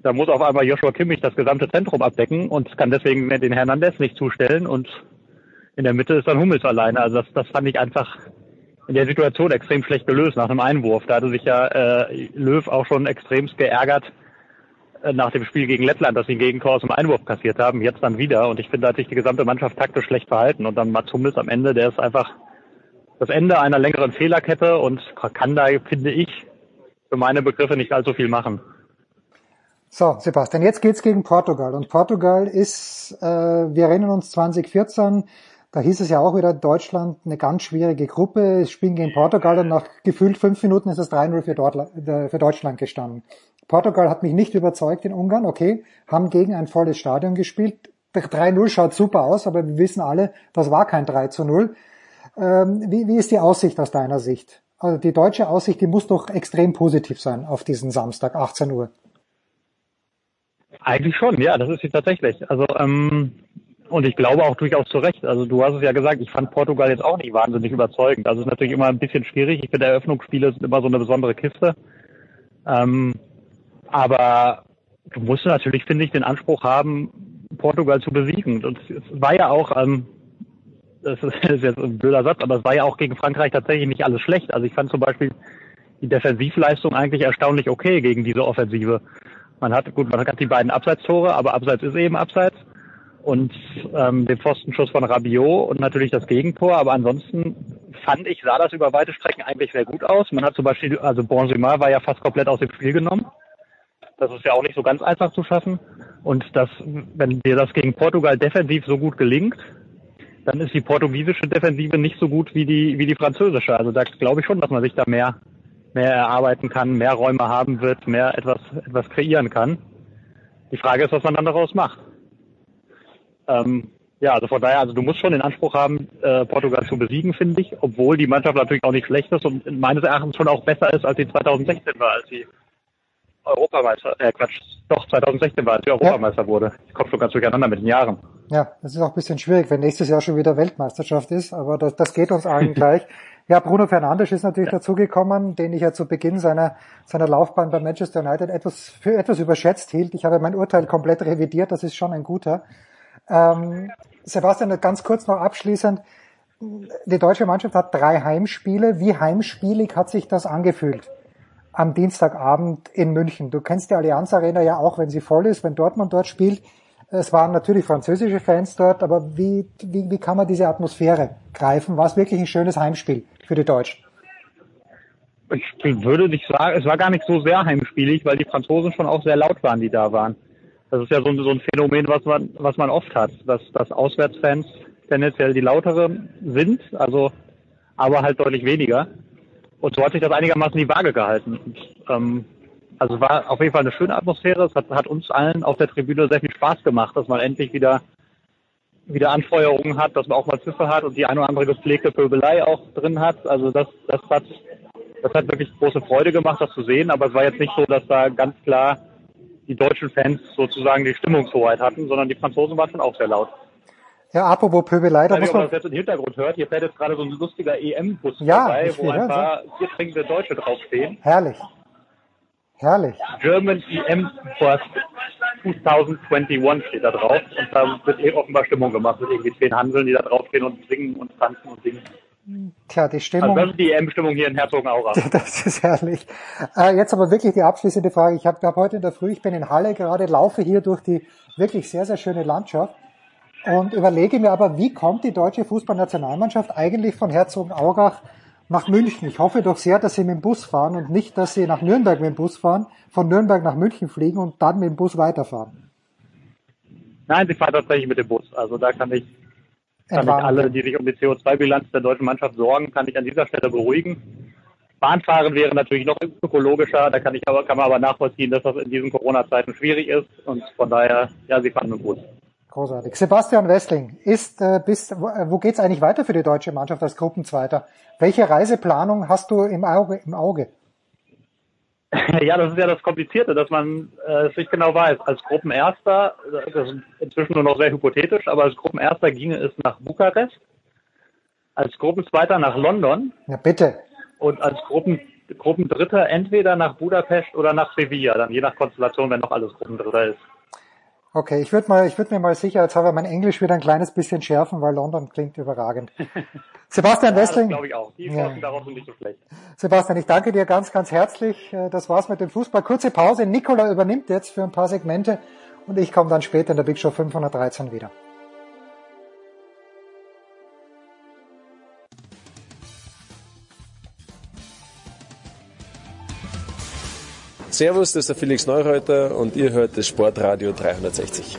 Da muss auf einmal Joshua Kimmich das gesamte Zentrum abdecken und kann deswegen den Hernandez nicht zustellen und in der Mitte ist dann Hummels alleine. Also das, das fand ich einfach in der Situation extrem schlecht gelöst nach einem Einwurf. Da hatte sich ja äh, Löw auch schon extremst geärgert, äh, nach dem Spiel gegen Lettland, dass sie einen Gegentor aus dem Einwurf kassiert haben, jetzt dann wieder. Und ich finde, da hat sich die gesamte Mannschaft taktisch schlecht verhalten. Und dann Mats Hummels am Ende, der ist einfach das Ende einer längeren Fehlerkette und kann da, finde ich, für meine Begriffe nicht allzu viel machen. So, Sebastian, jetzt geht's gegen Portugal. Und Portugal ist, äh, wir erinnern uns 2014, da hieß es ja auch wieder, Deutschland eine ganz schwierige Gruppe. Es spielen gegen Portugal und nach gefühlt fünf Minuten ist es 3-0 für, für Deutschland gestanden. Portugal hat mich nicht überzeugt in Ungarn, okay, haben gegen ein volles Stadion gespielt. 3-0 schaut super aus, aber wir wissen alle, das war kein 3 0. Ähm, wie, wie ist die Aussicht aus deiner Sicht? Also die deutsche Aussicht, die muss doch extrem positiv sein auf diesen Samstag, 18 Uhr. Eigentlich schon, ja, das ist sie tatsächlich. Also ähm, und ich glaube auch durchaus zu Recht. Also du hast es ja gesagt, ich fand Portugal jetzt auch nicht wahnsinnig überzeugend. Also es ist natürlich immer ein bisschen schwierig. Ich finde, Eröffnungsspiele sind immer so eine besondere Kiste. Ähm, aber du musst natürlich, finde ich, den Anspruch haben, Portugal zu besiegen. Und es war ja auch, ähm, das (laughs) ist jetzt ein blöder Satz, aber es war ja auch gegen Frankreich tatsächlich nicht alles schlecht. Also ich fand zum Beispiel die Defensivleistung eigentlich erstaunlich okay gegen diese Offensive. Man hat, gut, man hat die beiden Abseitstore, aber Abseits ist eben Abseits. Und ähm, den Pfostenschuss von Rabiot und natürlich das Gegentor. Aber ansonsten fand ich, sah das über weite Strecken eigentlich sehr gut aus. Man hat zum Beispiel, also Benzema war ja fast komplett aus dem Spiel genommen. Das ist ja auch nicht so ganz einfach zu schaffen. Und das, wenn dir das gegen Portugal defensiv so gut gelingt, dann ist die portugiesische Defensive nicht so gut wie die, wie die französische. Also da glaube ich schon, dass man sich da mehr, mehr erarbeiten kann, mehr Räume haben wird, mehr etwas, etwas kreieren kann. Die Frage ist, was man dann daraus macht. Ähm, ja, also von daher, also du musst schon den Anspruch haben, äh, Portugal zu besiegen, finde ich, obwohl die Mannschaft natürlich auch nicht schlecht ist und meines Erachtens schon auch besser ist, als sie 2016 war, als sie Europameister, äh Quatsch, doch 2016 war, als sie Europameister ja. wurde. Ich komme schon ganz durcheinander mit den Jahren. Ja, das ist auch ein bisschen schwierig, wenn nächstes Jahr schon wieder Weltmeisterschaft ist, aber das, das geht uns allen gleich. Ja, Bruno Fernandes ist natürlich ja. dazugekommen, den ich ja zu Beginn seiner, seiner Laufbahn bei Manchester United etwas, für etwas überschätzt hielt. Ich habe mein Urteil komplett revidiert, das ist schon ein guter. Ähm, Sebastian, ganz kurz noch abschließend. die deutsche Mannschaft hat drei Heimspiele. Wie heimspielig hat sich das angefühlt am Dienstagabend in München? Du kennst die Allianz Arena ja auch, wenn sie voll ist, wenn Dortmund dort spielt. Es waren natürlich französische Fans dort, aber wie, wie, wie kann man diese Atmosphäre greifen? War es wirklich ein schönes Heimspiel für die Deutschen? Ich würde nicht sagen, es war gar nicht so sehr heimspielig, weil die Franzosen schon auch sehr laut waren, die da waren. Das ist ja so ein, so ein Phänomen, was man, was man oft hat, dass, dass Auswärtsfans tendenziell die lautere sind, also aber halt deutlich weniger. Und so hat sich das einigermaßen die Waage gehalten. Und, ähm, also war auf jeden Fall eine schöne Atmosphäre. Es hat, hat uns allen auf der Tribüne sehr viel Spaß gemacht, dass man endlich wieder wieder Anfeuerungen hat, dass man auch mal Pfiffe hat und die eine oder andere gepflegte Pöbelei auch drin hat. Also das, das hat, das hat wirklich große Freude gemacht, das zu sehen. Aber es war jetzt nicht so, dass da ganz klar die deutschen Fans sozusagen die Stimmungshoheit hatten, sondern die Franzosen waren schon auch sehr laut. Ja, apropos Pöbelei, da muss man... das jetzt im Hintergrund hört, hier fährt jetzt gerade so ein lustiger EM-Bus ja, vorbei, wo ein paar vier trinkende Deutsche draufstehen. Herrlich. Herrlich. German EM Bus 2021 steht da drauf und da wird eh offenbar Stimmung gemacht mit irgendwie zehn Handeln, die da draufstehen und singen und tanzen und singen. Tja, die Stimmung. Also das ist die EM-Stimmung hier in Herzogenaurach. (laughs) Das ist herrlich. Äh, jetzt aber wirklich die abschließende Frage. Ich habe hab heute in der Früh, ich bin in Halle gerade, laufe hier durch die wirklich sehr, sehr schöne Landschaft und überlege mir aber, wie kommt die deutsche Fußballnationalmannschaft eigentlich von Herzogenaurach nach München. Ich hoffe doch sehr, dass sie mit dem Bus fahren und nicht, dass sie nach Nürnberg mit dem Bus fahren, von Nürnberg nach München fliegen und dann mit dem Bus weiterfahren. Nein, sie fahren tatsächlich mit dem Bus. Also da kann ich, kann ich alle, die sich um die CO2-Bilanz der deutschen Mannschaft sorgen, kann ich an dieser Stelle beruhigen. Bahnfahren wäre natürlich noch ökologischer, da kann ich aber, kann man aber nachvollziehen, dass das in diesen Corona-Zeiten schwierig ist und von daher, ja, sie dem Bus. Großartig. Sebastian Wessling, ist äh, bis wo, äh, wo geht's eigentlich weiter für die deutsche Mannschaft als Gruppenzweiter? Welche Reiseplanung hast du im Auge? Im Auge? (laughs) Ja, das ist ja das Komplizierte, dass man äh, es nicht genau weiß. Als Gruppenerster, das ist inzwischen nur noch sehr hypothetisch, aber als Gruppenerster ginge es nach Bukarest, als Gruppenzweiter nach London. Ja, bitte. Und als Gruppen, Gruppendritter entweder nach Budapest oder nach Sevilla, dann je nach Konstellation, wenn noch alles Gruppendritter ist. Okay, ich würde mal, ich würde mir mal sicherheitshalber mein Englisch wieder ein kleines bisschen schärfen, weil London klingt überragend. (laughs) Sebastian ja, Wessling. glaube ich auch. Die ja. darauf sind nicht so schlecht. Sebastian, ich danke dir ganz, ganz herzlich. Äh, das war's mit dem Fußball. Kurze Pause. Nikola übernimmt jetzt für ein paar Segmente und ich komme dann später in der Big Show 513 wieder. Servus, das ist der Felix Neureuter und ihr hört das Sportradio 360.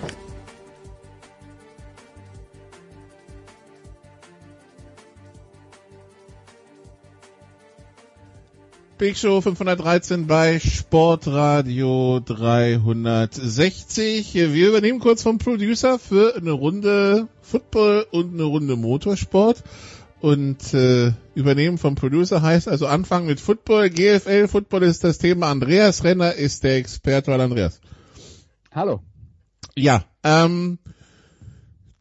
Big Show 513 bei Sportradio 360. Wir übernehmen kurz vom Producer für eine Runde Football und eine Runde Motorsport. Und äh, übernehmen vom Producer heißt also anfangen mit Football. GFL Football ist das Thema. Andreas Renner ist der Experte. Hallo Andreas. Hallo. Ja, ähm,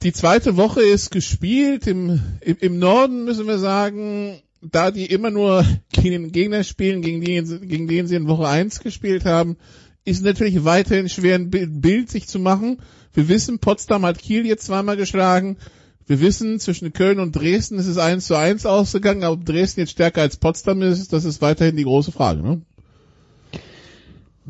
die zweite Woche ist gespielt. Im, im, Im Norden müssen wir sagen, da die immer nur (laughs) gegen den Gegner spielen, gegen den, gegen den sie in Woche 1 gespielt haben, ist natürlich weiterhin schwer ein Bild sich zu machen. Wir wissen, Potsdam hat Kiel jetzt zweimal geschlagen. Wir wissen, zwischen Köln und Dresden ist es eins zu eins ausgegangen, aber ob Dresden jetzt stärker als Potsdam ist, das ist weiterhin die große Frage. Ne?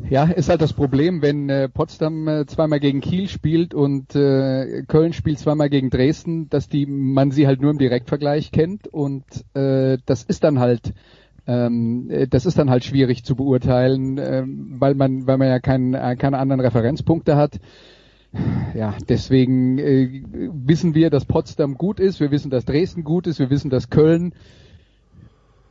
Ja, ist halt das Problem, wenn äh, Potsdam äh, zweimal gegen Kiel spielt und äh, Köln spielt zweimal gegen Dresden, dass die man sie halt nur im Direktvergleich kennt und äh, das ist dann halt ähm, äh, das ist dann halt schwierig zu beurteilen, äh, weil man weil man ja kein, äh, keine anderen Referenzpunkte hat. Ja, deswegen äh, wissen wir, dass Potsdam gut ist, wir wissen, dass Dresden gut ist, wir wissen, dass Köln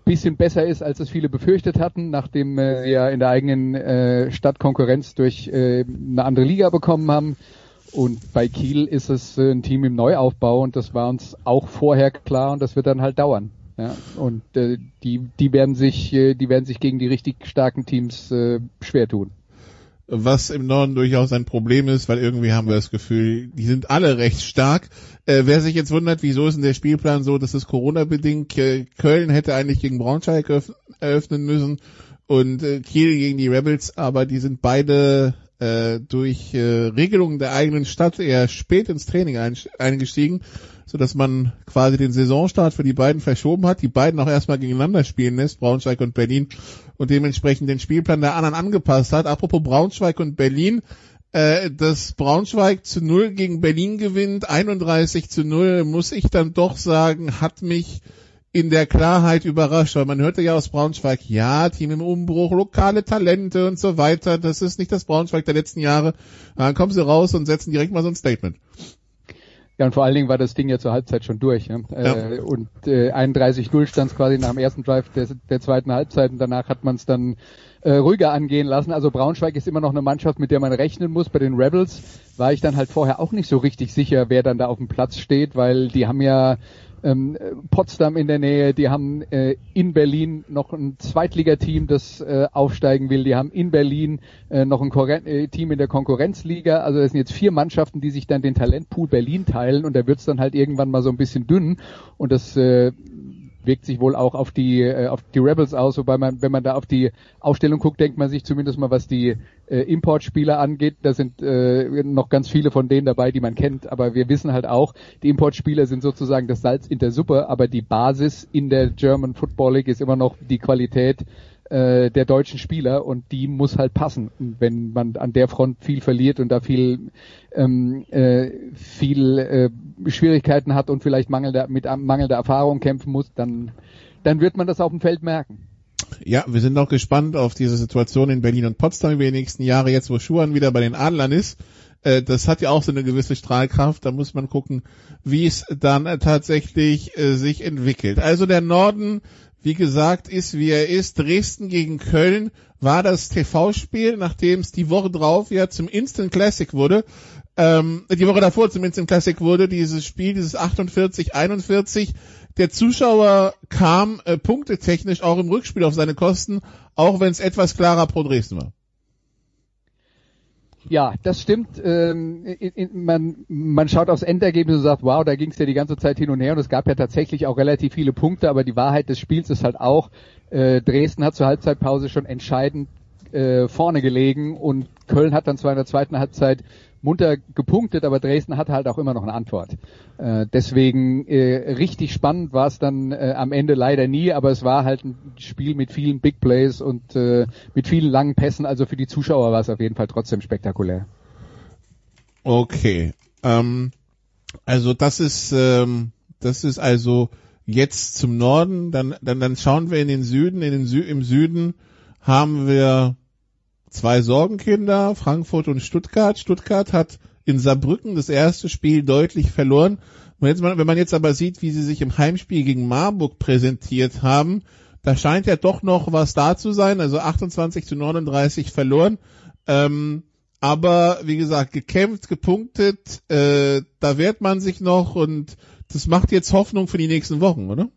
bisschen besser ist, als es viele befürchtet hatten, nachdem äh, sie ja in der eigenen äh, Stadt Konkurrenz durch äh, eine andere Liga bekommen haben. Und bei Kiel ist es äh, ein Team im Neuaufbau und das war uns auch vorher klar und das wird dann halt dauern. Ja, und äh, die, die werden sich, äh, die werden sich gegen die richtig starken Teams äh, schwer tun was im Norden durchaus ein Problem ist, weil irgendwie haben wir das Gefühl, die sind alle recht stark. Äh, wer sich jetzt wundert, wieso ist denn der Spielplan so, dass es Corona-bedingt, Köln hätte eigentlich gegen Braunschweig eröffnen müssen und äh, Kiel gegen die Rebels, aber die sind beide äh, durch äh, Regelungen der eigenen Stadt eher spät ins Training eingestiegen, sodass man quasi den Saisonstart für die beiden verschoben hat, die beiden auch erstmal gegeneinander spielen lässt, Braunschweig und Berlin, und dementsprechend den Spielplan der anderen angepasst hat. Apropos Braunschweig und Berlin, äh, dass Braunschweig zu null gegen Berlin gewinnt, 31 zu null, muss ich dann doch sagen, hat mich in der Klarheit überrascht, weil man hörte ja aus Braunschweig, ja, Team im Umbruch, lokale Talente und so weiter, das ist nicht das Braunschweig der letzten Jahre. Dann kommen sie raus und setzen direkt mal so ein Statement. Ja, und vor allen Dingen war das Ding ja zur Halbzeit schon durch. Ja? ja. Äh, und äh, 31-0 stand es quasi nach dem ersten Drive der, der zweiten Halbzeit und danach hat man es dann äh, ruhiger angehen lassen. Also Braunschweig ist immer noch eine Mannschaft, mit der man rechnen muss. Bei den Rebels war ich dann halt vorher auch nicht so richtig sicher, wer dann da auf dem Platz steht, weil die haben ja ähm, Potsdam in der Nähe, die haben äh, in Berlin noch ein Zweitligateam, das äh, aufsteigen will, die haben in Berlin äh, noch ein Korren äh, Team in der Konkurrenzliga, also es sind jetzt vier Mannschaften, die sich dann den Talentpool Berlin teilen und da wird's dann halt irgendwann mal so ein bisschen dünn. Und das äh, wirkt sich wohl auch auf die äh, auf die Rebels aus, wobei man, wenn man da auf die Aufstellung guckt, denkt man sich zumindest mal, was die äh, Importspieler angeht, da sind äh, noch ganz viele von denen dabei, die man kennt, aber wir wissen halt auch, die Importspieler sind sozusagen das Salz in der Suppe, aber die Basis in der German Football League ist immer noch die Qualität äh, der deutschen Spieler und die muss halt passen. Wenn man an der Front viel verliert und da viel ähm, äh, viel äh, Schwierigkeiten hat und vielleicht mangelnder, mit mangelnder Erfahrung kämpfen muss, dann dann wird man das auf dem Feld merken. Ja, wir sind noch gespannt auf diese Situation in Berlin und Potsdam über die nächsten Jahre, jetzt wo Schuhan wieder bei den Adlern ist. Äh, das hat ja auch so eine gewisse Strahlkraft. Da muss man gucken, wie es dann tatsächlich äh, sich entwickelt. Also der Norden wie gesagt, ist wie er ist. Dresden gegen Köln war das TV-Spiel, nachdem es die Woche drauf ja zum Instant Classic wurde. Ähm, die Woche davor zum Instant Classic wurde dieses Spiel, dieses 48-41. Der Zuschauer kam äh, punktetechnisch auch im Rückspiel auf seine Kosten, auch wenn es etwas klarer pro Dresden war. Ja, das stimmt. Ähm, man, man schaut aufs Endergebnis und sagt, wow, da ging es ja die ganze Zeit hin und her und es gab ja tatsächlich auch relativ viele Punkte, aber die Wahrheit des Spiels ist halt auch, äh, Dresden hat zur Halbzeitpause schon entscheidend äh, vorne gelegen und Köln hat dann zwar in der zweiten Halbzeit munter gepunktet, aber Dresden hatte halt auch immer noch eine Antwort. Äh, deswegen äh, richtig spannend war es dann äh, am Ende leider nie, aber es war halt ein Spiel mit vielen Big Plays und äh, mit vielen langen Pässen. Also für die Zuschauer war es auf jeden Fall trotzdem spektakulär. Okay, ähm, also das ist ähm, das ist also jetzt zum Norden. Dann dann dann schauen wir in den Süden. In den Sü im Süden haben wir zwei Sorgenkinder, Frankfurt und Stuttgart. Stuttgart hat in Saarbrücken das erste Spiel deutlich verloren. Und jetzt, wenn man jetzt aber sieht, wie sie sich im Heimspiel gegen Marburg präsentiert haben, da scheint ja doch noch was da zu sein. Also 28 zu 39 verloren. Ähm, aber wie gesagt, gekämpft, gepunktet, äh, da wehrt man sich noch und das macht jetzt Hoffnung für die nächsten Wochen, oder?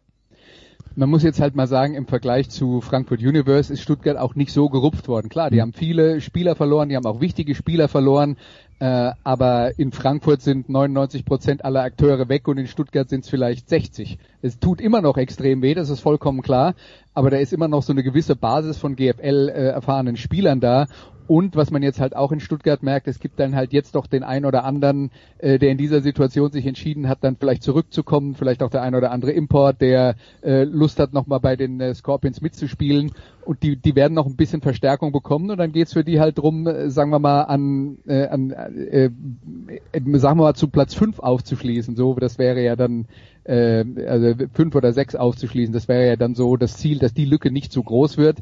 Man muss jetzt halt mal sagen, im Vergleich zu Frankfurt Universe ist Stuttgart auch nicht so gerupft worden. Klar, die mhm. haben viele Spieler verloren, die haben auch wichtige Spieler verloren, äh, aber in Frankfurt sind 99 Prozent aller Akteure weg und in Stuttgart sind es vielleicht 60. Es tut immer noch extrem weh, das ist vollkommen klar, aber da ist immer noch so eine gewisse Basis von GFL äh, erfahrenen Spielern da und was man jetzt halt auch in Stuttgart merkt, es gibt dann halt jetzt doch den einen oder anderen, äh, der in dieser Situation sich entschieden hat, dann vielleicht zurückzukommen, vielleicht auch der ein oder andere Import, der äh, Lust hat, nochmal bei den äh, Scorpions mitzuspielen. Und die, die werden noch ein bisschen Verstärkung bekommen und dann geht's für die halt drum, äh, sagen wir mal, an, äh, an äh, äh, sagen wir mal, zu Platz fünf aufzuschließen. So, das wäre ja dann äh, also fünf oder sechs aufzuschließen. Das wäre ja dann so das Ziel, dass die Lücke nicht zu groß wird.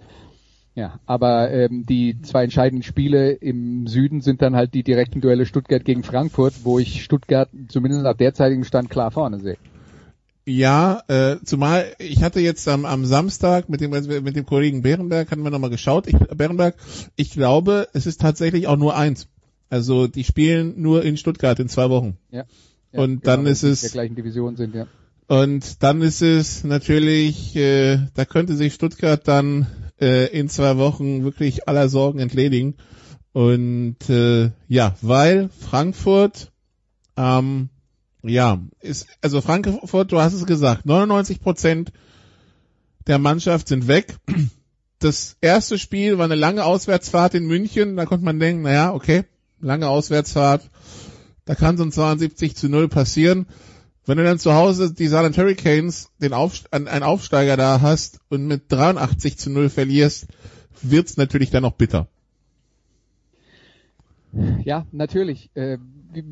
Ja, aber ähm, die zwei entscheidenden Spiele im Süden sind dann halt die direkten Duelle Stuttgart gegen Frankfurt, wo ich Stuttgart zumindest nach derzeitigem Stand klar vorne sehe. Ja, äh, zumal ich hatte jetzt am, am Samstag mit dem mit dem Kollegen Bärenberg hatten wir nochmal geschaut. Ich, Bärenberg, ich glaube, es ist tatsächlich auch nur eins. Also die spielen nur in Stuttgart in zwei Wochen. Ja. ja und dann ist es der gleichen Division sind, ja. Und dann ist es natürlich, äh, da könnte sich Stuttgart dann äh, in zwei Wochen wirklich aller Sorgen entledigen. Und äh, ja, weil Frankfurt, ähm, ja, ist, also Frankfurt, du hast es gesagt, 99 Prozent der Mannschaft sind weg. Das erste Spiel war eine lange Auswärtsfahrt in München. Da konnte man denken, naja, okay, lange Auswärtsfahrt, da kann so ein 72 zu 0 passieren. Wenn du dann zu Hause die Saarland Hurricanes, den Auf, einen Aufsteiger da hast und mit 83 zu 0 verlierst, wird's natürlich dann auch bitter. Ja, natürlich. Äh,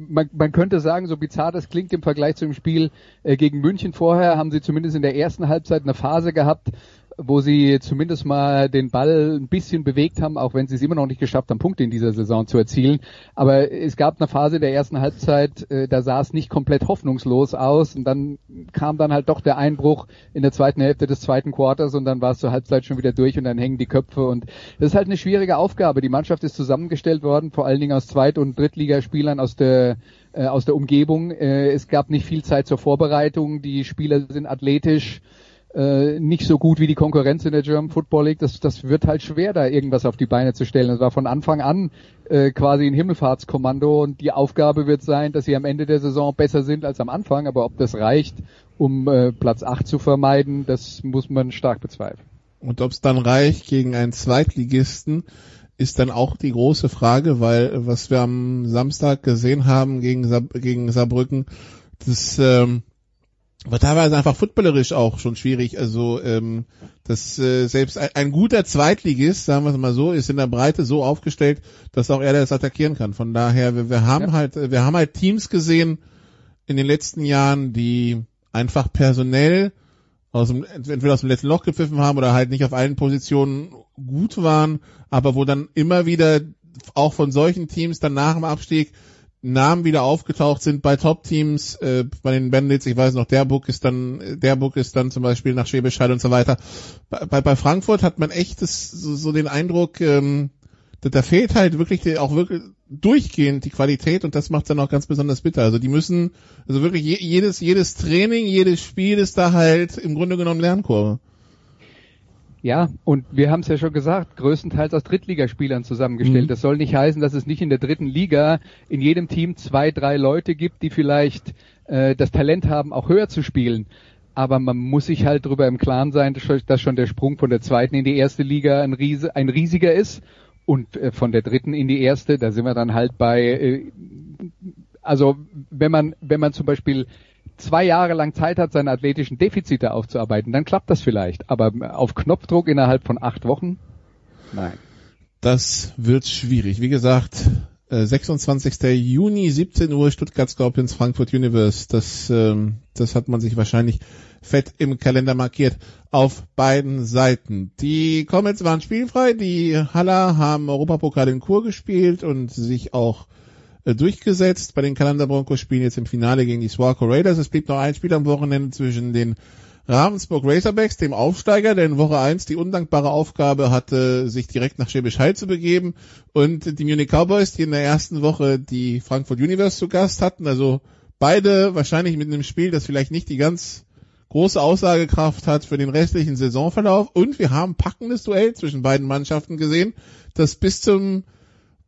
man, man, könnte sagen, so bizarr das klingt im Vergleich zu dem Spiel äh, gegen München vorher, haben sie zumindest in der ersten Halbzeit eine Phase gehabt, wo sie zumindest mal den Ball ein bisschen bewegt haben, auch wenn sie es immer noch nicht geschafft haben, Punkte in dieser Saison zu erzielen. Aber es gab eine Phase der ersten Halbzeit, äh, da sah es nicht komplett hoffnungslos aus und dann kam dann halt doch der Einbruch in der zweiten Hälfte des zweiten Quarters und dann war es zur Halbzeit schon wieder durch und dann hängen die Köpfe und das ist halt eine schwierige Aufgabe. Die Mannschaft ist zusammengestellt worden, vor allen Dingen aus Zweit- und Drittligaspielern aus der äh, aus der Umgebung. Äh, es gab nicht viel Zeit zur Vorbereitung. Die Spieler sind athletisch äh, nicht so gut wie die Konkurrenz in der German Football League. Das, das wird halt schwer, da irgendwas auf die Beine zu stellen. Das war von Anfang an äh, quasi ein Himmelfahrtskommando und die Aufgabe wird sein, dass sie am Ende der Saison besser sind als am Anfang. Aber ob das reicht, um äh, Platz 8 zu vermeiden, das muss man stark bezweifeln. Und ob es dann reicht gegen einen Zweitligisten, ist dann auch die große Frage, weil was wir am Samstag gesehen haben gegen, Saar, gegen Saarbrücken, das ähm, war teilweise einfach footballerisch auch schon schwierig. Also ähm, dass äh, selbst ein, ein guter Zweitligist, sagen wir es mal so, ist in der Breite so aufgestellt, dass auch er das attackieren kann. Von daher, wir, wir haben ja. halt, wir haben halt Teams gesehen in den letzten Jahren, die einfach personell aus dem, entweder aus dem letzten Loch gepfiffen haben oder halt nicht auf allen Positionen gut waren, aber wo dann immer wieder auch von solchen Teams dann nach dem Abstieg Namen wieder aufgetaucht sind bei Top-Teams, äh, bei den Bandits, ich weiß noch, der Book ist dann, der Book ist dann zum Beispiel nach Schwäbisch Hall und so weiter. Bei, bei, Frankfurt hat man echt das, so, so den Eindruck, ähm, da, da fehlt halt wirklich die, auch wirklich durchgehend die Qualität und das macht dann auch ganz besonders bitter. Also die müssen, also wirklich je, jedes, jedes Training, jedes Spiel ist da halt im Grunde genommen Lernkurve. Ja, und wir haben es ja schon gesagt, größtenteils aus Drittligaspielern zusammengestellt. Mhm. Das soll nicht heißen, dass es nicht in der dritten Liga in jedem Team zwei, drei Leute gibt, die vielleicht äh, das Talent haben, auch höher zu spielen. Aber man muss sich halt darüber im Klaren sein, dass schon der Sprung von der zweiten in die erste Liga ein, Riese, ein riesiger ist. Und äh, von der dritten in die erste, da sind wir dann halt bei, äh, also wenn man, wenn man zum Beispiel zwei Jahre lang Zeit hat, seine athletischen Defizite aufzuarbeiten, dann klappt das vielleicht. Aber auf Knopfdruck innerhalb von acht Wochen? Nein. Das wird schwierig. Wie gesagt, 26. Äh, Juni, 17 Uhr, Stuttgart Scorpions, Frankfurt Universe. Das, ähm, das hat man sich wahrscheinlich fett im Kalender markiert auf beiden Seiten. Die Comets waren spielfrei, die Haller haben Europapokal in Kur gespielt und sich auch äh, durchgesetzt. Bei den Kalender Broncos spielen jetzt im Finale gegen die Swarco Raiders. Es blieb noch ein Spiel am Wochenende zwischen den Ravensburg Razorbacks, dem Aufsteiger, der in Woche 1 die undankbare Aufgabe hatte, sich direkt nach Schwäbisch Hall zu begeben und die Munich Cowboys, die in der ersten Woche die Frankfurt Universe zu Gast hatten. Also beide wahrscheinlich mit einem Spiel, das vielleicht nicht die ganz große Aussagekraft hat für den restlichen Saisonverlauf. Und wir haben packendes Duell zwischen beiden Mannschaften gesehen, das bis zum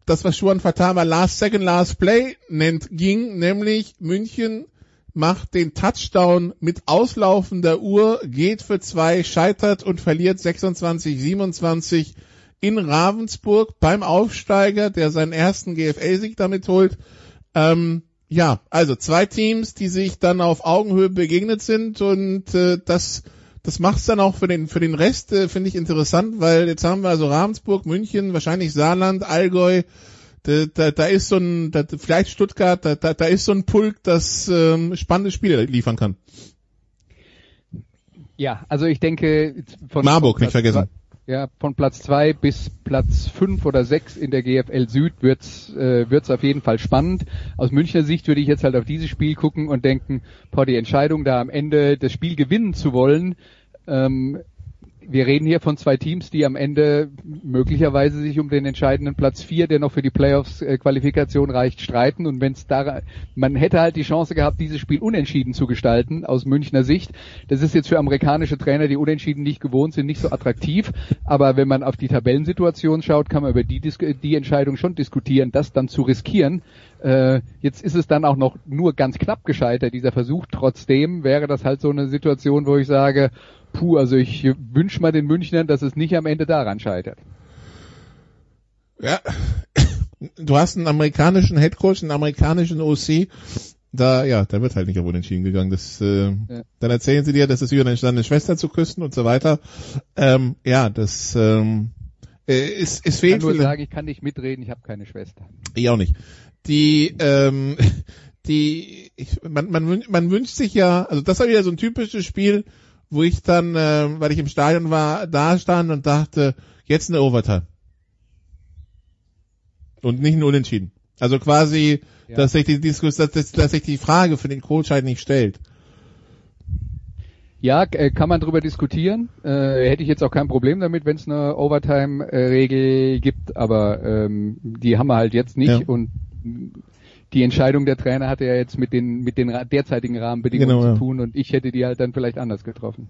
das, was Juan Fatama Last Second Last Play nennt, ging, nämlich München macht den Touchdown mit auslaufender Uhr, geht für zwei, scheitert und verliert 26, 27 in Ravensburg beim Aufsteiger, der seinen ersten GFL-Sieg damit holt. Ähm, ja, also zwei Teams, die sich dann auf Augenhöhe begegnet sind und äh, das das macht's dann auch für den für den Rest äh, finde ich interessant, weil jetzt haben wir also Ravensburg, München, wahrscheinlich Saarland, Allgäu, da, da, da ist so ein, da, vielleicht Stuttgart, da, da, da ist so ein Pulk, das ähm, spannende Spiele liefern kann. Ja, also ich denke von Marburg, nicht vergessen. Ja, von Platz zwei bis Platz fünf oder sechs in der GFL Süd wird's äh, wird's auf jeden Fall spannend. Aus Münchner Sicht würde ich jetzt halt auf dieses Spiel gucken und denken, boah, die Entscheidung da am Ende das Spiel gewinnen zu wollen, ähm, wir reden hier von zwei Teams, die am Ende möglicherweise sich um den entscheidenden Platz vier, der noch für die Playoffs-Qualifikation äh, reicht, streiten. Und wenn es da, man hätte halt die Chance gehabt, dieses Spiel unentschieden zu gestalten, aus Münchner Sicht. Das ist jetzt für amerikanische Trainer, die unentschieden nicht gewohnt sind, nicht so attraktiv. Aber wenn man auf die Tabellensituation schaut, kann man über die, die Entscheidung schon diskutieren, das dann zu riskieren. Äh, jetzt ist es dann auch noch nur ganz knapp gescheitert, dieser Versuch. Trotzdem wäre das halt so eine Situation, wo ich sage, puh, also ich wünsche mal den Münchnern, dass es nicht am Ende daran scheitert. Ja, (coughs) du hast einen amerikanischen Headcoach, einen amerikanischen OC. da, ja, da wird halt nicht auf Unentschieden gegangen. Das, äh, Ja. Dann erzählen sie dir, das ist über deine, Schwester zu küssen und so weiter. Ähm, ja, das ähm, äh, ist, es Ich kann fehlt nur vielleicht- sagen, ich kann nicht mitreden, ich habe keine Schwester. Ich auch nicht. Die, ähm, (laughs) die, ich, man, man, man wünscht sich ja, also das war wieder so ein typisches Spiel, wo ich dann, ähm, weil ich im Stadion war, da stand und dachte, jetzt eine Overtime. Und nicht ein Unentschieden. Also quasi, Ja. dass sich die Diskus, dass, dass, sich die Frage für den Coach halt nicht stellt. Ja, äh, kann man drüber diskutieren. Äh, hätte ich jetzt auch kein Problem damit, wenn es eine Overtime-Regel gibt, aber ähm, die haben wir halt jetzt nicht Ja. und die Entscheidung der Trainer hatte ja jetzt mit den mit den derzeitigen Rahmenbedingungen Genau, zu tun und ich hätte die halt dann vielleicht anders getroffen.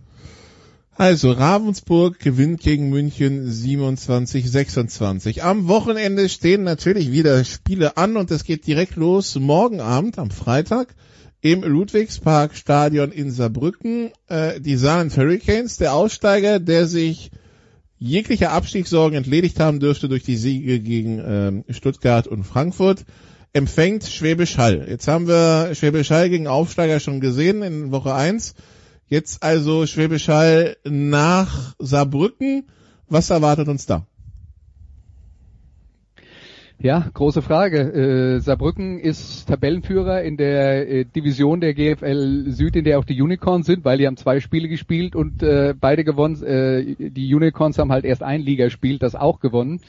Also Ravensburg gewinnt gegen München 27-26. Am Wochenende stehen natürlich wieder Spiele an und es geht direkt los morgen Abend am Freitag im Ludwigspark Stadion in Saarbrücken. Äh, die Saarland Hurricanes, der Aussteiger, der sich jeglicher Abstiegssorgen entledigt haben dürfte durch die Siege gegen ähm, Stuttgart und Frankfurt, empfängt Schwäbisch Hall. Jetzt haben wir Schwäbisch Hall gegen Aufsteiger schon gesehen in Woche 1. Jetzt also Schwäbisch Hall nach Saarbrücken. Was erwartet uns da? Ja, große Frage. Äh, Saarbrücken ist Tabellenführer in der äh, Division der GFL Süd, in der auch die Unicorns sind, weil die haben zwei Spiele gespielt und äh, beide gewonnen. Äh, die Unicorns haben halt erst ein Ligaspiel, das auch gewonnen.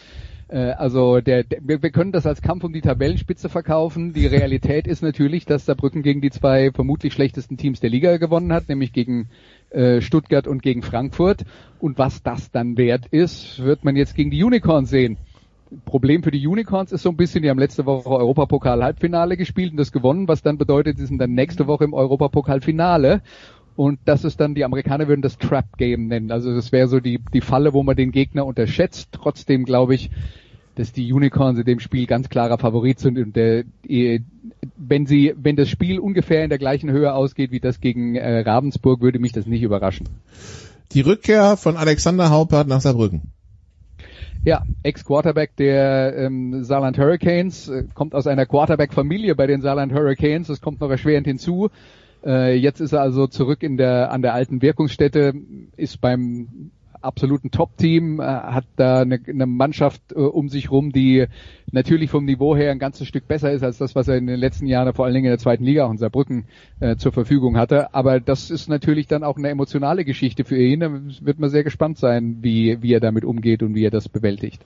Äh, also der, wir, wir können das als Kampf um die Tabellenspitze verkaufen. Die Realität ist natürlich, dass Saarbrücken gegen die zwei vermutlich schlechtesten Teams der Liga gewonnen hat, nämlich gegen äh, Stuttgart und gegen Frankfurt. Und was das dann wert ist, wird man jetzt gegen die Unicorns sehen. Problem für die Unicorns ist so ein bisschen, die haben letzte Woche Europapokal-Halbfinale gespielt und das gewonnen, was dann bedeutet, sie sind dann nächste Woche im Europapokal-Finale. Und das ist dann, die Amerikaner würden das Trap Game nennen. Also das wäre so die, die Falle, wo man den Gegner unterschätzt. Trotzdem glaube ich, dass die Unicorns in dem Spiel ganz klarer Favorit sind und der, eh, wenn sie, wenn das Spiel ungefähr in der gleichen Höhe ausgeht wie das gegen äh, Ravensburg, würde mich das nicht überraschen. Die Rückkehr von Alexander Haupert nach Saarbrücken. Ja, Ex-Quarterback der ähm, Saarland Hurricanes, äh, kommt aus einer Quarterback-Familie bei den Saarland Hurricanes, das kommt noch erschwerend hinzu. Äh, jetzt ist er also zurück in der an der alten Wirkungsstätte, ist beim absoluten Top-Team, äh, hat da eine, eine Mannschaft äh, um sich rum, die natürlich vom Niveau her ein ganzes Stück besser ist als das, was er in den letzten Jahren vor allen Dingen in der zweiten Liga auch in Saarbrücken äh, zur Verfügung hatte. Aber das ist natürlich dann auch eine emotionale Geschichte für ihn. Da wird man sehr gespannt sein, wie, wie er damit umgeht und wie er das bewältigt.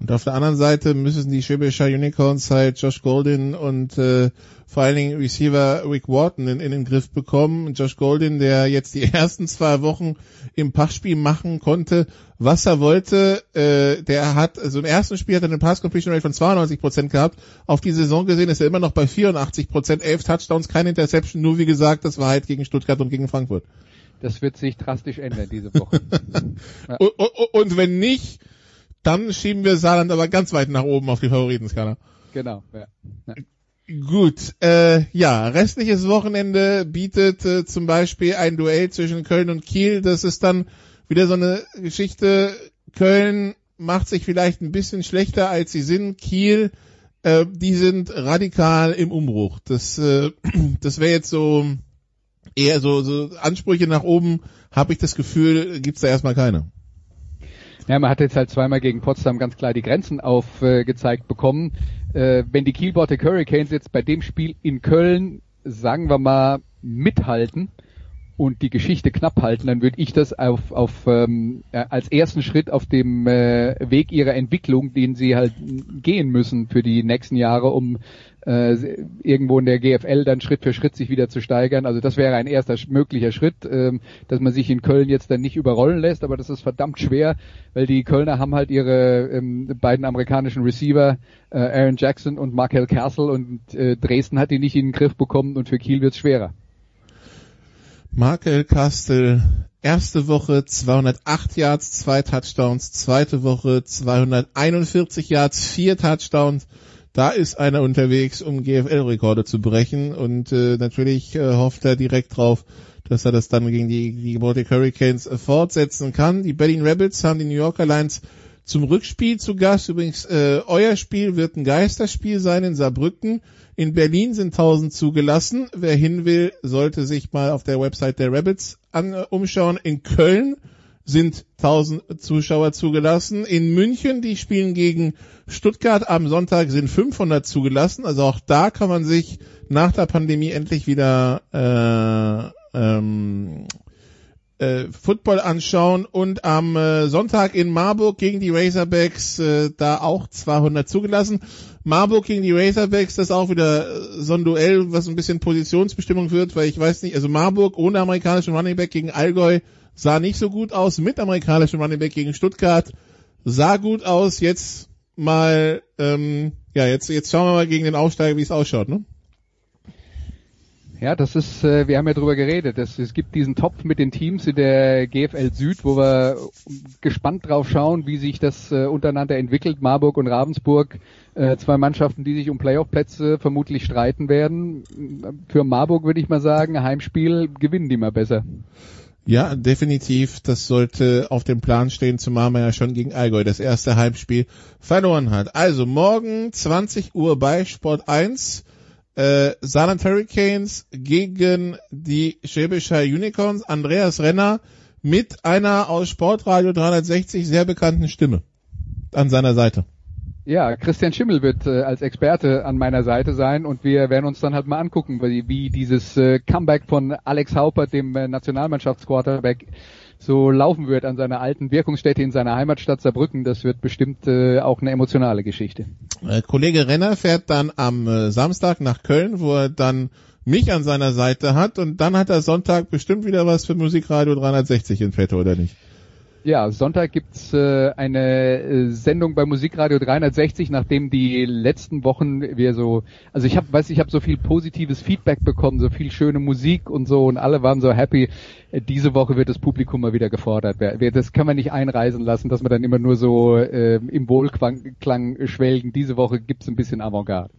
Und auf der anderen Seite müssen die Schwäbischer Unicorns halt Josh Golden und äh, vor allen Dingen Receiver Rick Wharton in, in den Griff bekommen. Josh Golden, der jetzt die (laughs) ersten zwei Wochen im Passspiel machen konnte, was er wollte. Äh, der hat, also im ersten Spiel hat er eine Pass-Completion Rate von 92 Prozent gehabt. Auf die Saison gesehen ist er immer noch bei 84%, Prozent, 11 Touchdowns, keine Interception. Nur wie gesagt, das war halt gegen Stuttgart und gegen Frankfurt. Das wird sich drastisch ändern diese Woche. (laughs) Ja. Und, und, und wenn nicht, dann schieben wir Saarland aber ganz weit nach oben auf die Favoritenskala. Genau, ja. ja. Gut, äh, ja, restliches Wochenende bietet äh, zum Beispiel ein Duell zwischen Köln und Kiel. Das ist dann wieder so eine Geschichte. Köln macht sich vielleicht ein bisschen schlechter, als sie sind. Kiel, äh, die sind radikal im Umbruch. Das, äh, (clears throat) das wäre jetzt so eher so, so Ansprüche nach oben, habe ich das Gefühl, gibt's da erstmal keine. Ja, man hat jetzt halt zweimal gegen Potsdam ganz klar die Grenzen aufgezeigt äh, bekommen. Äh, wenn die Kiel Baltic Hurricanes jetzt bei dem Spiel in Köln, sagen wir mal, mithalten und die Geschichte knapp halten, dann würde ich das auf, auf ähm, äh, als ersten Schritt auf dem äh, Weg ihrer Entwicklung, den sie halt gehen müssen für die nächsten Jahre, um äh, irgendwo in der GFL dann Schritt für Schritt sich wieder zu steigern. Also das wäre ein erster möglicher Schritt, ähm, dass man sich in Köln jetzt dann nicht überrollen lässt, aber das ist verdammt schwer, weil die Kölner haben halt ihre ähm, beiden amerikanischen Receiver, äh, Aaron Jackson und Markel Castle und äh, Dresden hat die nicht in den Griff bekommen und für Kiel wird's schwerer. Markel Kastel, erste Woche 208 Yards, zwei Touchdowns, zweite Woche 241 Yards, vier Touchdowns. Da ist einer unterwegs, um GFL-Rekorde zu brechen und äh, natürlich äh, hofft er direkt drauf, dass er das dann gegen die, die Baltic Hurricanes äh, fortsetzen kann. Die Berlin Rebels haben die New Yorker Lions zum Rückspiel zu Gast. Übrigens, äh, euer Spiel wird ein Geisterspiel sein in Saarbrücken. In Berlin sind 1000 zugelassen. Wer hin will, sollte sich mal auf der Website der Rabbits an, äh, umschauen. In Köln sind 1000 Zuschauer zugelassen. In München, die spielen gegen Stuttgart am Sonntag, sind 500 zugelassen. Also auch da kann man sich nach der Pandemie endlich wieder äh, ähm, äh, Football anschauen und am äh, Sonntag in Marburg gegen die Razorbacks äh, da auch 200 zugelassen. Marburg gegen die Razorbacks, das ist auch wieder so ein Duell, was ein bisschen Positionsbestimmung wird, weil ich weiß nicht, also Marburg ohne amerikanischen Running Back gegen Allgäu sah nicht so gut aus, mit amerikanischem Running Back gegen Stuttgart sah gut aus, jetzt mal, ähm, ja, jetzt, jetzt schauen wir mal gegen den Aufsteiger, wie es ausschaut, ne? Ja, das ist, äh, wir haben ja drüber geredet. Das, es gibt diesen Topf mit den Teams in der GFL Süd, wo wir gespannt drauf schauen, wie sich das äh, untereinander entwickelt. Marburg und Ravensburg, äh, zwei Mannschaften, die sich um Playoff-Plätze vermutlich streiten werden. Für Marburg würde ich mal sagen, Heimspiel gewinnen die mal besser. Ja, definitiv. Das sollte auf dem Plan stehen, zumal man ja schon gegen Allgäu das erste Heimspiel verloren hat. Also morgen 20 Uhr bei Sport 1 äh, Saarland Hurricanes gegen die Schwäbischer Unicorns. Andreas Renner mit einer aus Sportradio 360 sehr bekannten Stimme an seiner Seite. Ja, Christian Schimmel wird äh, als Experte an meiner Seite sein und wir werden uns dann halt mal angucken, wie, wie dieses äh, Comeback von Alex Haupert, dem äh, Nationalmannschaftsquarterback, so laufen wird an seiner alten Wirkungsstätte in seiner Heimatstadt Saarbrücken. Das wird bestimmt äh, auch eine emotionale Geschichte. Äh, Kollege Renner fährt dann am äh, Samstag nach Köln, wo er dann mich an seiner Seite hat und dann hat er Sonntag bestimmt wieder was für Musikradio 360 in petto, oder nicht? Ja, Sonntag gibt's äh, eine äh, Sendung bei Musikradio 360, nachdem die letzten Wochen wir so, also ich habe, weiß ich habe so viel positives Feedback bekommen, so viel schöne Musik und so und alle waren so happy. Äh, diese Woche wird das Publikum mal wieder gefordert. Das kann man nicht einreisen lassen, dass man dann immer nur so äh, im Wohlklang schwelgen. Diese Woche gibt's ein bisschen Avantgarde.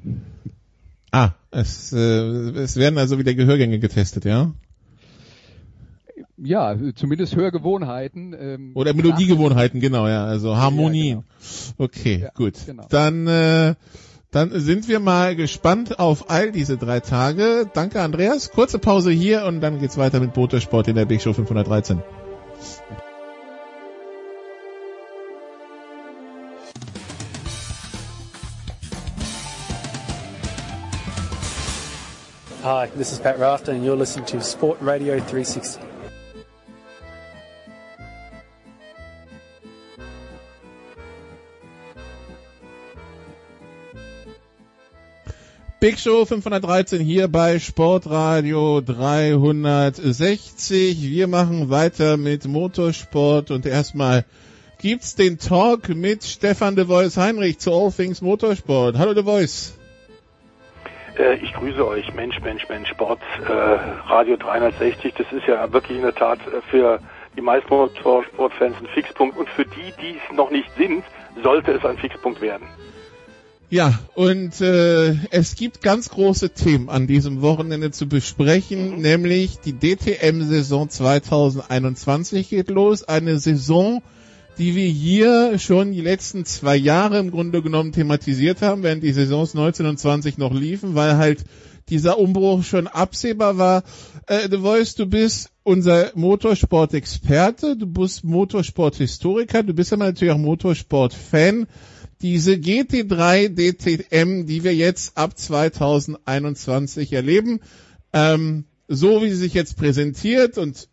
Ah, es, äh, es werden also wieder Gehörgänge getestet, ja? Ja, zumindest Hörgewohnheiten. Ähm, Oder Melodiegewohnheiten, genau, ja, also Harmonien. Ja, genau. Okay, ja, gut. Genau. Dann, äh, dann sind wir mal gespannt auf all diese drei Tage. Danke, Andreas. Kurze Pause hier und dann geht's weiter mit Motorsport in der Big Show 513. Hi, this is Pat Rafter and you're listening to Sport Radio 360. Big Show 513 hier bei Sportradio 360. Wir machen weiter mit Motorsport und erstmal gibt's den Talk mit Stefan de Vois Heinrich zu All Things Motorsport. Hallo de Vois. Äh, ich grüße euch, Mensch, Mensch, Mensch, Sport, äh, Radio 360. Das ist ja wirklich in der Tat äh, für die meisten Motorsportfans ein Fixpunkt und für die, die es noch nicht sind, sollte es ein Fixpunkt werden. Ja, und äh, es gibt ganz große Themen an diesem Wochenende zu besprechen, mhm. nämlich die DTM-Saison 2021 geht los. Eine Saison, die wir hier schon die letzten zwei Jahre im Grunde genommen thematisiert haben, während die Saisons 19 und 20 noch liefen, weil halt dieser Umbruch schon absehbar war. Äh, du weißt, du bist unser Motorsport-Experte, du bist Motorsport-Historiker, du bist aber natürlich auch Motorsport-Fan diese GT3 DTM, die wir jetzt ab 2021 erleben, ähm, so wie sie sich jetzt präsentiert und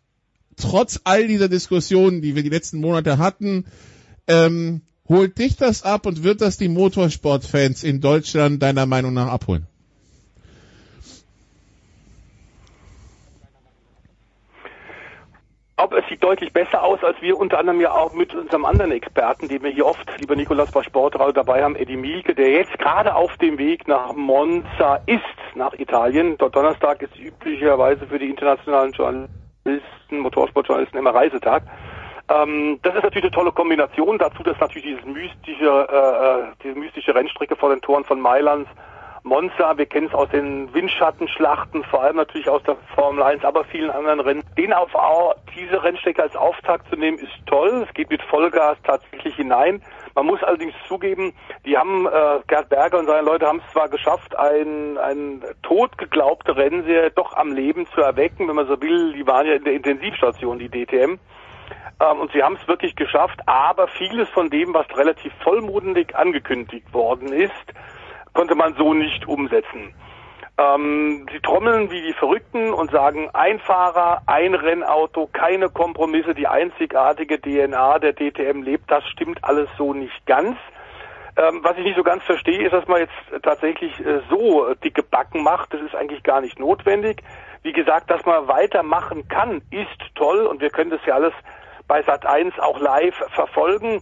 trotz all dieser Diskussionen, die wir die letzten Monate hatten, ähm, holt dich das ab und wird das die Motorsportfans in Deutschland deiner Meinung nach abholen? Glaube, es sieht deutlich besser aus, als wir unter anderem ja auch mit unserem anderen Experten, den wir hier oft, lieber Nikolas bei Sportradio dabei haben, Eddie Mielke, der jetzt gerade auf dem Weg nach Monza ist, nach Italien. Dort Donnerstag ist üblicherweise für die internationalen Journalisten, Motorsportjournalisten immer Reisetag. Ähm, das ist natürlich eine tolle Kombination. Dazu, dass natürlich dieses mystische, äh, äh diese mystische Rennstrecke vor den Toren von Mailand Monza, wir kennen es aus den Windschattenschlachten, vor allem natürlich aus der Formel 1, aber vielen anderen Rennen. Den auf diese Rennstrecke als Auftakt zu nehmen, ist toll. Es geht mit Vollgas tatsächlich hinein. Man muss allerdings zugeben, die haben, äh, Gerd Berger und seine Leute haben es zwar geschafft, ein, ein tot geglaubte Rennserie doch am Leben zu erwecken, wenn man so will. Die waren ja in der Intensivstation, die DTM. Ähm, und sie haben es wirklich geschafft, aber vieles von dem, was relativ vollmundig angekündigt worden ist, konnte man so nicht umsetzen. Ähm, sie trommeln wie die Verrückten und sagen, ein Fahrer, ein Rennauto, keine Kompromisse, die einzigartige DNA der DTM lebt. Das stimmt alles so nicht ganz. Ähm, was ich nicht so ganz verstehe, ist, dass man jetzt tatsächlich äh, so dicke Backen macht. Das ist eigentlich gar nicht notwendig. Wie gesagt, dass man weitermachen kann, ist toll und wir können das ja alles bei Sat1 auch live verfolgen.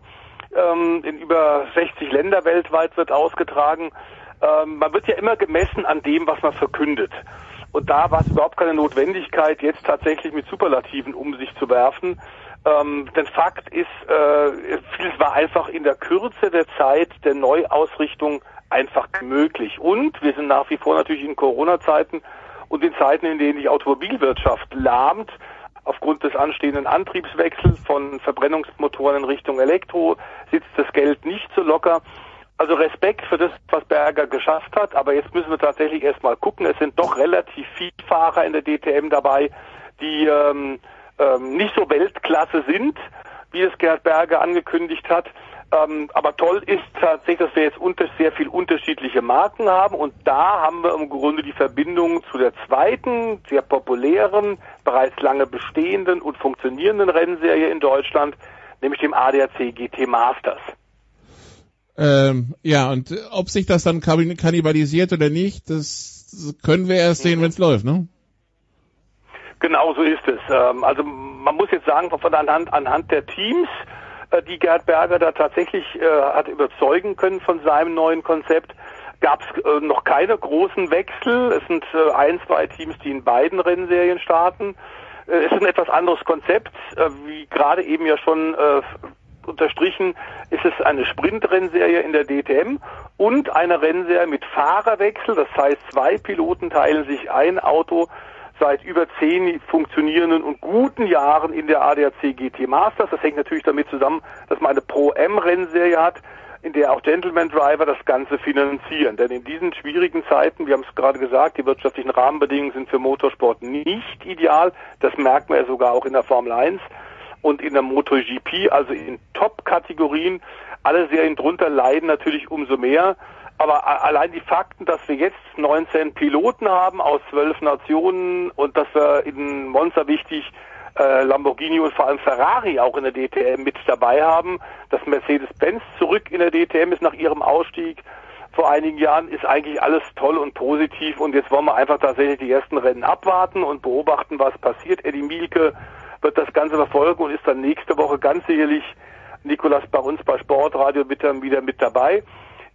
Ähm, in über 60 Länder weltweit wird ausgetragen. Ähm, man wird ja immer gemessen an dem, was man verkündet. Und da war es überhaupt keine Notwendigkeit, jetzt tatsächlich mit Superlativen um sich zu werfen. Ähm, denn Fakt ist, äh, vieles war einfach in der Kürze der Zeit der Neuausrichtung einfach möglich. Und wir sind nach wie vor natürlich in Corona-Zeiten und in Zeiten, in denen die Automobilwirtschaft lahmt, aufgrund des anstehenden Antriebswechsels von Verbrennungsmotoren in Richtung Elektro sitzt das Geld nicht so locker. Also Respekt für das, was Berger geschafft hat, aber jetzt müssen wir tatsächlich erstmal gucken. Es sind doch relativ viele Fahrer in der DTM dabei, die ähm, ähm, nicht so Weltklasse sind, wie es Gerhard Berger angekündigt hat. Ähm, aber toll ist tatsächlich, dass wir jetzt unter, sehr viel unterschiedliche Marken haben und da haben wir im Grunde die Verbindung zu der zweiten, sehr populären, bereits lange bestehenden und funktionierenden Rennserie in Deutschland, nämlich dem ADAC GT Masters. Ähm, ja, und ob sich das dann kannibalisiert oder nicht, das können wir erst sehen, mhm. wenn es läuft, ne? Genau so ist es. Ähm, also man muss jetzt sagen, von anhand, anhand der Teams, äh, die Gerd Berger da tatsächlich äh, hat überzeugen können von seinem neuen Konzept, gab es äh, noch keine großen Wechsel. Es sind ein, zwei Teams, die in beiden Rennserien starten. Es ist ein etwas anderes Konzept, wie gerade eben ja schon unterstrichen, ist es eine Sprintrennserie in der DTM und eine Rennserie mit Fahrerwechsel. Das heißt, zwei Piloten teilen sich ein Auto seit über zehn funktionierenden und guten Jahren in der ADAC GT Masters. Das hängt natürlich damit zusammen, dass man eine Pro-M-Rennserie hat, in der auch Gentleman Driver das Ganze finanzieren. Denn in diesen schwierigen Zeiten, wir haben es gerade gesagt, die wirtschaftlichen Rahmenbedingungen sind für Motorsport nicht ideal. Das merkt man ja sogar auch in der Formel 1 und in der MotoGP, also in Top-Kategorien. Alle Serien drunter leiden natürlich umso mehr. Aber allein die Fakten, dass wir jetzt 19 Piloten haben aus zwölf Nationen und dass wir in Monza wichtig äh, Lamborghini und vor allem Ferrari auch in der DTM mit dabei haben, dass Mercedes-Benz zurück in der DTM ist nach ihrem Ausstieg vor einigen Jahren, ist eigentlich alles toll und positiv und jetzt wollen wir einfach tatsächlich die ersten Rennen abwarten und beobachten, was passiert. Eddie Mielke wird das Ganze verfolgen und ist dann nächste Woche ganz sicherlich Nikolas bei uns bei Sportradio bitte wieder mit dabei.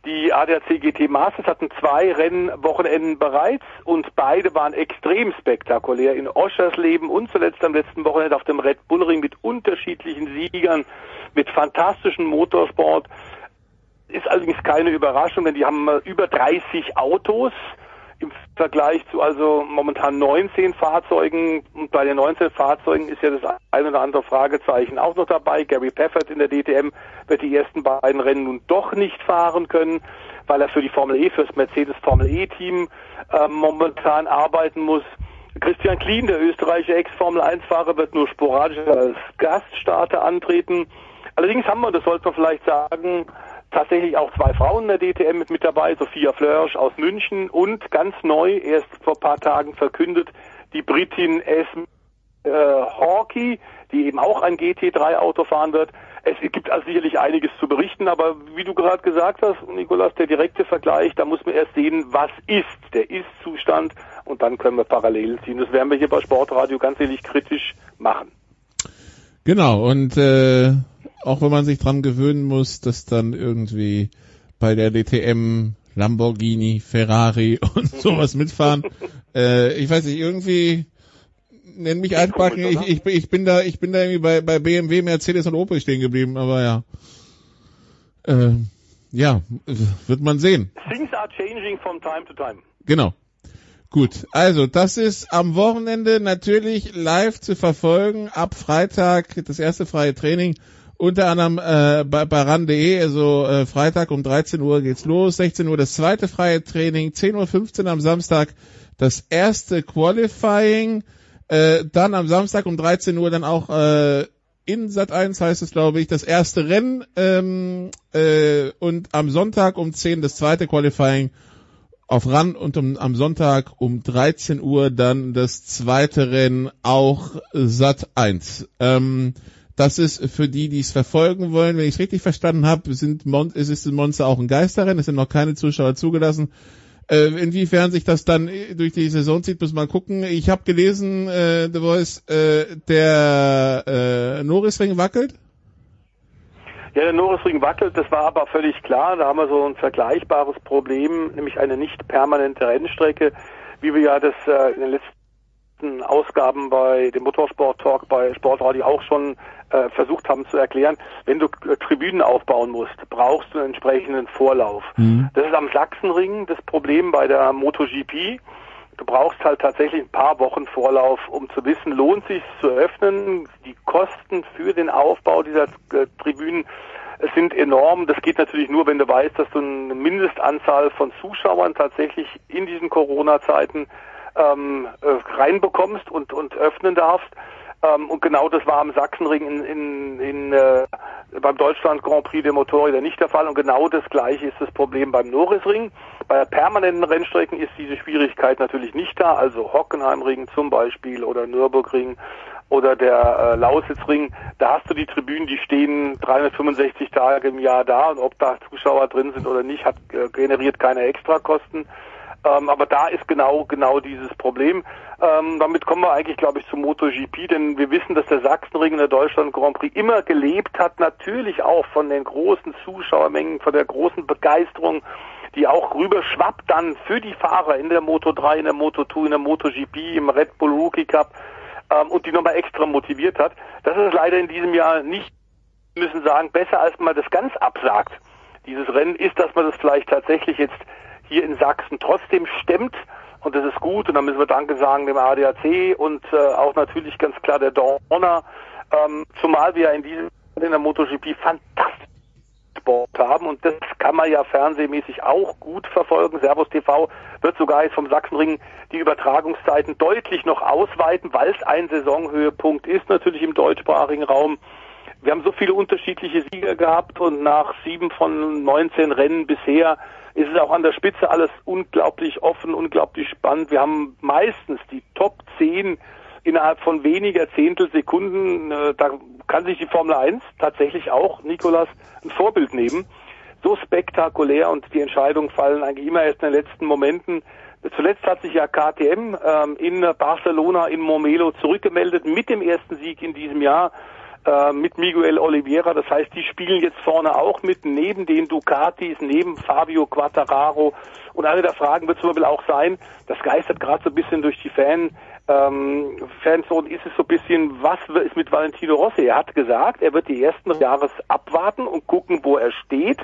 Die ADAC GT Masters hatten zwei Rennwochenenden bereits und beide waren extrem spektakulär. In Oschersleben und zuletzt am letzten Wochenende auf dem Red Bull Ring mit unterschiedlichen Siegern, mit fantastischem Motorsport. Ist allerdings keine Überraschung, denn die haben über 30 Autos im Vergleich zu also momentan 19 Fahrzeugen und bei den 19 Fahrzeugen ist ja das ein oder andere Fragezeichen auch noch dabei. Gary Paffert in der DTM wird die ersten beiden Rennen nun doch nicht fahren können, weil er für die Formel E, fürs Mercedes Formel E Team äh, momentan arbeiten muss. Christian Klien, der österreichische Ex-Formel 1-Fahrer, wird nur sporadisch als Gaststarter antreten. Allerdings haben wir, das sollte man vielleicht sagen, tatsächlich auch zwei Frauen in der DTM mit, mit dabei, Sophia Flörsch aus München und ganz neu, erst vor ein paar Tagen verkündet, die Britin Esme äh, Hawkey, die eben auch ein GT3-Auto fahren wird. Es gibt also sicherlich einiges zu berichten, aber wie du gerade gesagt hast, Nikolas, der direkte Vergleich, da muss man erst sehen, was ist der Ist-Zustand und dann können wir parallel ziehen. Das werden wir hier bei Sportradio ganz ehrlich kritisch machen. Genau, und äh, auch wenn man sich dran gewöhnen muss, dass dann irgendwie bei der DTM Lamborghini, Ferrari (laughs) und sowas mitfahren. äh, ich weiß nicht, irgendwie nenn mich altbacken, ich, ich, ich bin da, ich bin da irgendwie bei, bei BMW, Mercedes und Opel stehen geblieben, aber ja. Äh, ja, wird man sehen. Things are changing from time to time. Genau. Gut, also das ist am Wochenende natürlich live zu verfolgen. Ab Freitag das erste freie Training unter anderem äh, bei, bei RAN.de, also äh, Freitag um 13 Uhr geht's los, 16 Uhr das zweite freie Training, 10.15 Uhr am Samstag das erste Qualifying, äh, dann am Samstag um 13 Uhr dann auch äh, in Sat 1 heißt es, glaube ich, das erste Rennen ähm, äh, und am Sonntag um 10 das zweite Qualifying auf RAN und um, am Sonntag um 13 Uhr dann das zweite Rennen auch Sat 1. Ähm, das ist für die, die es verfolgen wollen, wenn ich es richtig verstanden habe, sind Mon ist in Monster auch ein Geisterrennen, es sind noch keine Zuschauer zugelassen. Äh, inwiefern sich das dann durch die Saison zieht, muss man gucken. Ich habe gelesen, äh, The Voice, äh, der äh, Norrisring wackelt. Ja, der Norrisring wackelt, das war aber völlig klar. Da haben wir so ein vergleichbares Problem, nämlich eine nicht permanente Rennstrecke, wie wir ja das äh, in den letzten Ausgaben bei dem Motorsport Talk bei Sportradio auch schon äh, versucht haben zu erklären. Wenn du äh, Tribünen aufbauen musst, brauchst du einen entsprechenden Vorlauf. Mhm. Das ist am Sachsenring das Problem bei der MotoGP. Du brauchst halt tatsächlich ein paar Wochen Vorlauf, um zu wissen, lohnt sich zu öffnen. Die Kosten für den Aufbau dieser äh, Tribünen sind enorm. Das geht natürlich nur, wenn du weißt, dass du eine Mindestanzahl von Zuschauern tatsächlich in diesen Corona-Zeiten ähm, äh, reinbekommst und, und öffnen darfst. Ähm, und genau das war am Sachsenring in, in, in, äh, beim Deutschland Grand Prix der Motorräder nicht der Fall. Und genau das gleiche ist das Problem beim Norrisring. Bei permanenten Rennstrecken ist diese Schwierigkeit natürlich nicht da. Also Hockenheimring zum Beispiel oder Nürburgring oder der äh, Lausitzring, da hast du die Tribünen, die stehen 365 Tage im Jahr da und ob da Zuschauer drin sind oder nicht, hat äh, generiert keine Extrakosten. Ähm, aber da ist genau genau dieses Problem. Ähm, damit kommen wir eigentlich, glaube ich, zum MotoGP, denn wir wissen, dass der Sachsenring in der Deutschland Grand Prix immer gelebt hat, natürlich auch von den großen Zuschauermengen, von der großen Begeisterung, die auch rüberschwappt dann für die Fahrer in der Moto 3, in der Moto 2, in der MotoGP, im Red Bull Rookie Cup ähm, und die nochmal extra motiviert hat. Das ist leider in diesem Jahr nicht, müssen sagen, besser als man das ganz absagt. Dieses Rennen ist, dass man das vielleicht tatsächlich jetzt hier in Sachsen trotzdem stemmt. Und das ist gut. Und dann müssen wir Danke sagen dem ADAC und äh, auch natürlich ganz klar der Dorner. Ähm, zumal wir in diesem in der MotoGP fantastisch Sport haben und das kann man ja fernsehmäßig auch gut verfolgen. Servus TV wird sogar jetzt vom Sachsenring die Übertragungszeiten deutlich noch ausweiten, weil es ein Saisonhöhepunkt ist natürlich im deutschsprachigen Raum. Wir haben so viele unterschiedliche Sieger gehabt und nach sieben von 19 Rennen bisher ist es auch an der Spitze alles unglaublich offen, unglaublich spannend. Wir haben meistens die Top 10 innerhalb von weniger Zehntelsekunden. Äh, da kann sich die Formel 1 tatsächlich auch, Nikolas, ein Vorbild nehmen. So spektakulär und die Entscheidungen fallen eigentlich immer erst in den letzten Momenten. Zuletzt hat sich ja KTM ähm, in Barcelona in Momelo zurückgemeldet mit dem ersten Sieg in diesem Jahr äh, mit Miguel Oliveira. Das heißt, die spielen jetzt vorne auch mit, neben den Ducatis, neben Fabio Quattararo. Und eine der Fragen wird zum Beispiel auch sein, das geistert gerade so ein bisschen durch die Fan, ähm, Fanzone, ist es so ein bisschen, was ist mit Valentino Rossi? Er hat gesagt, er wird die ersten Jahres abwarten und gucken, wo er steht,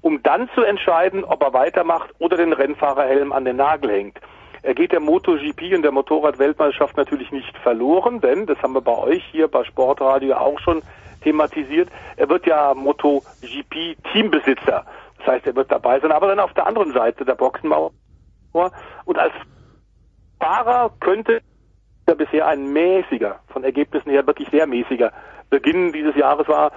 um dann zu entscheiden, ob er weitermacht oder den Rennfahrerhelm an den Nagel hängt. Er geht der MotoGP und der Motorradweltmeisterschaft natürlich nicht verloren, denn das haben wir bei euch hier bei Sportradio auch schon thematisiert. Er wird ja MotoGP Teambesitzer. Das heißt, er wird dabei sein, aber dann auf der anderen Seite der Boxenmauer. Und als Fahrer könnte er bisher ein mäßiger, von Ergebnissen her wirklich sehr mäßiger Beginn dieses Jahres war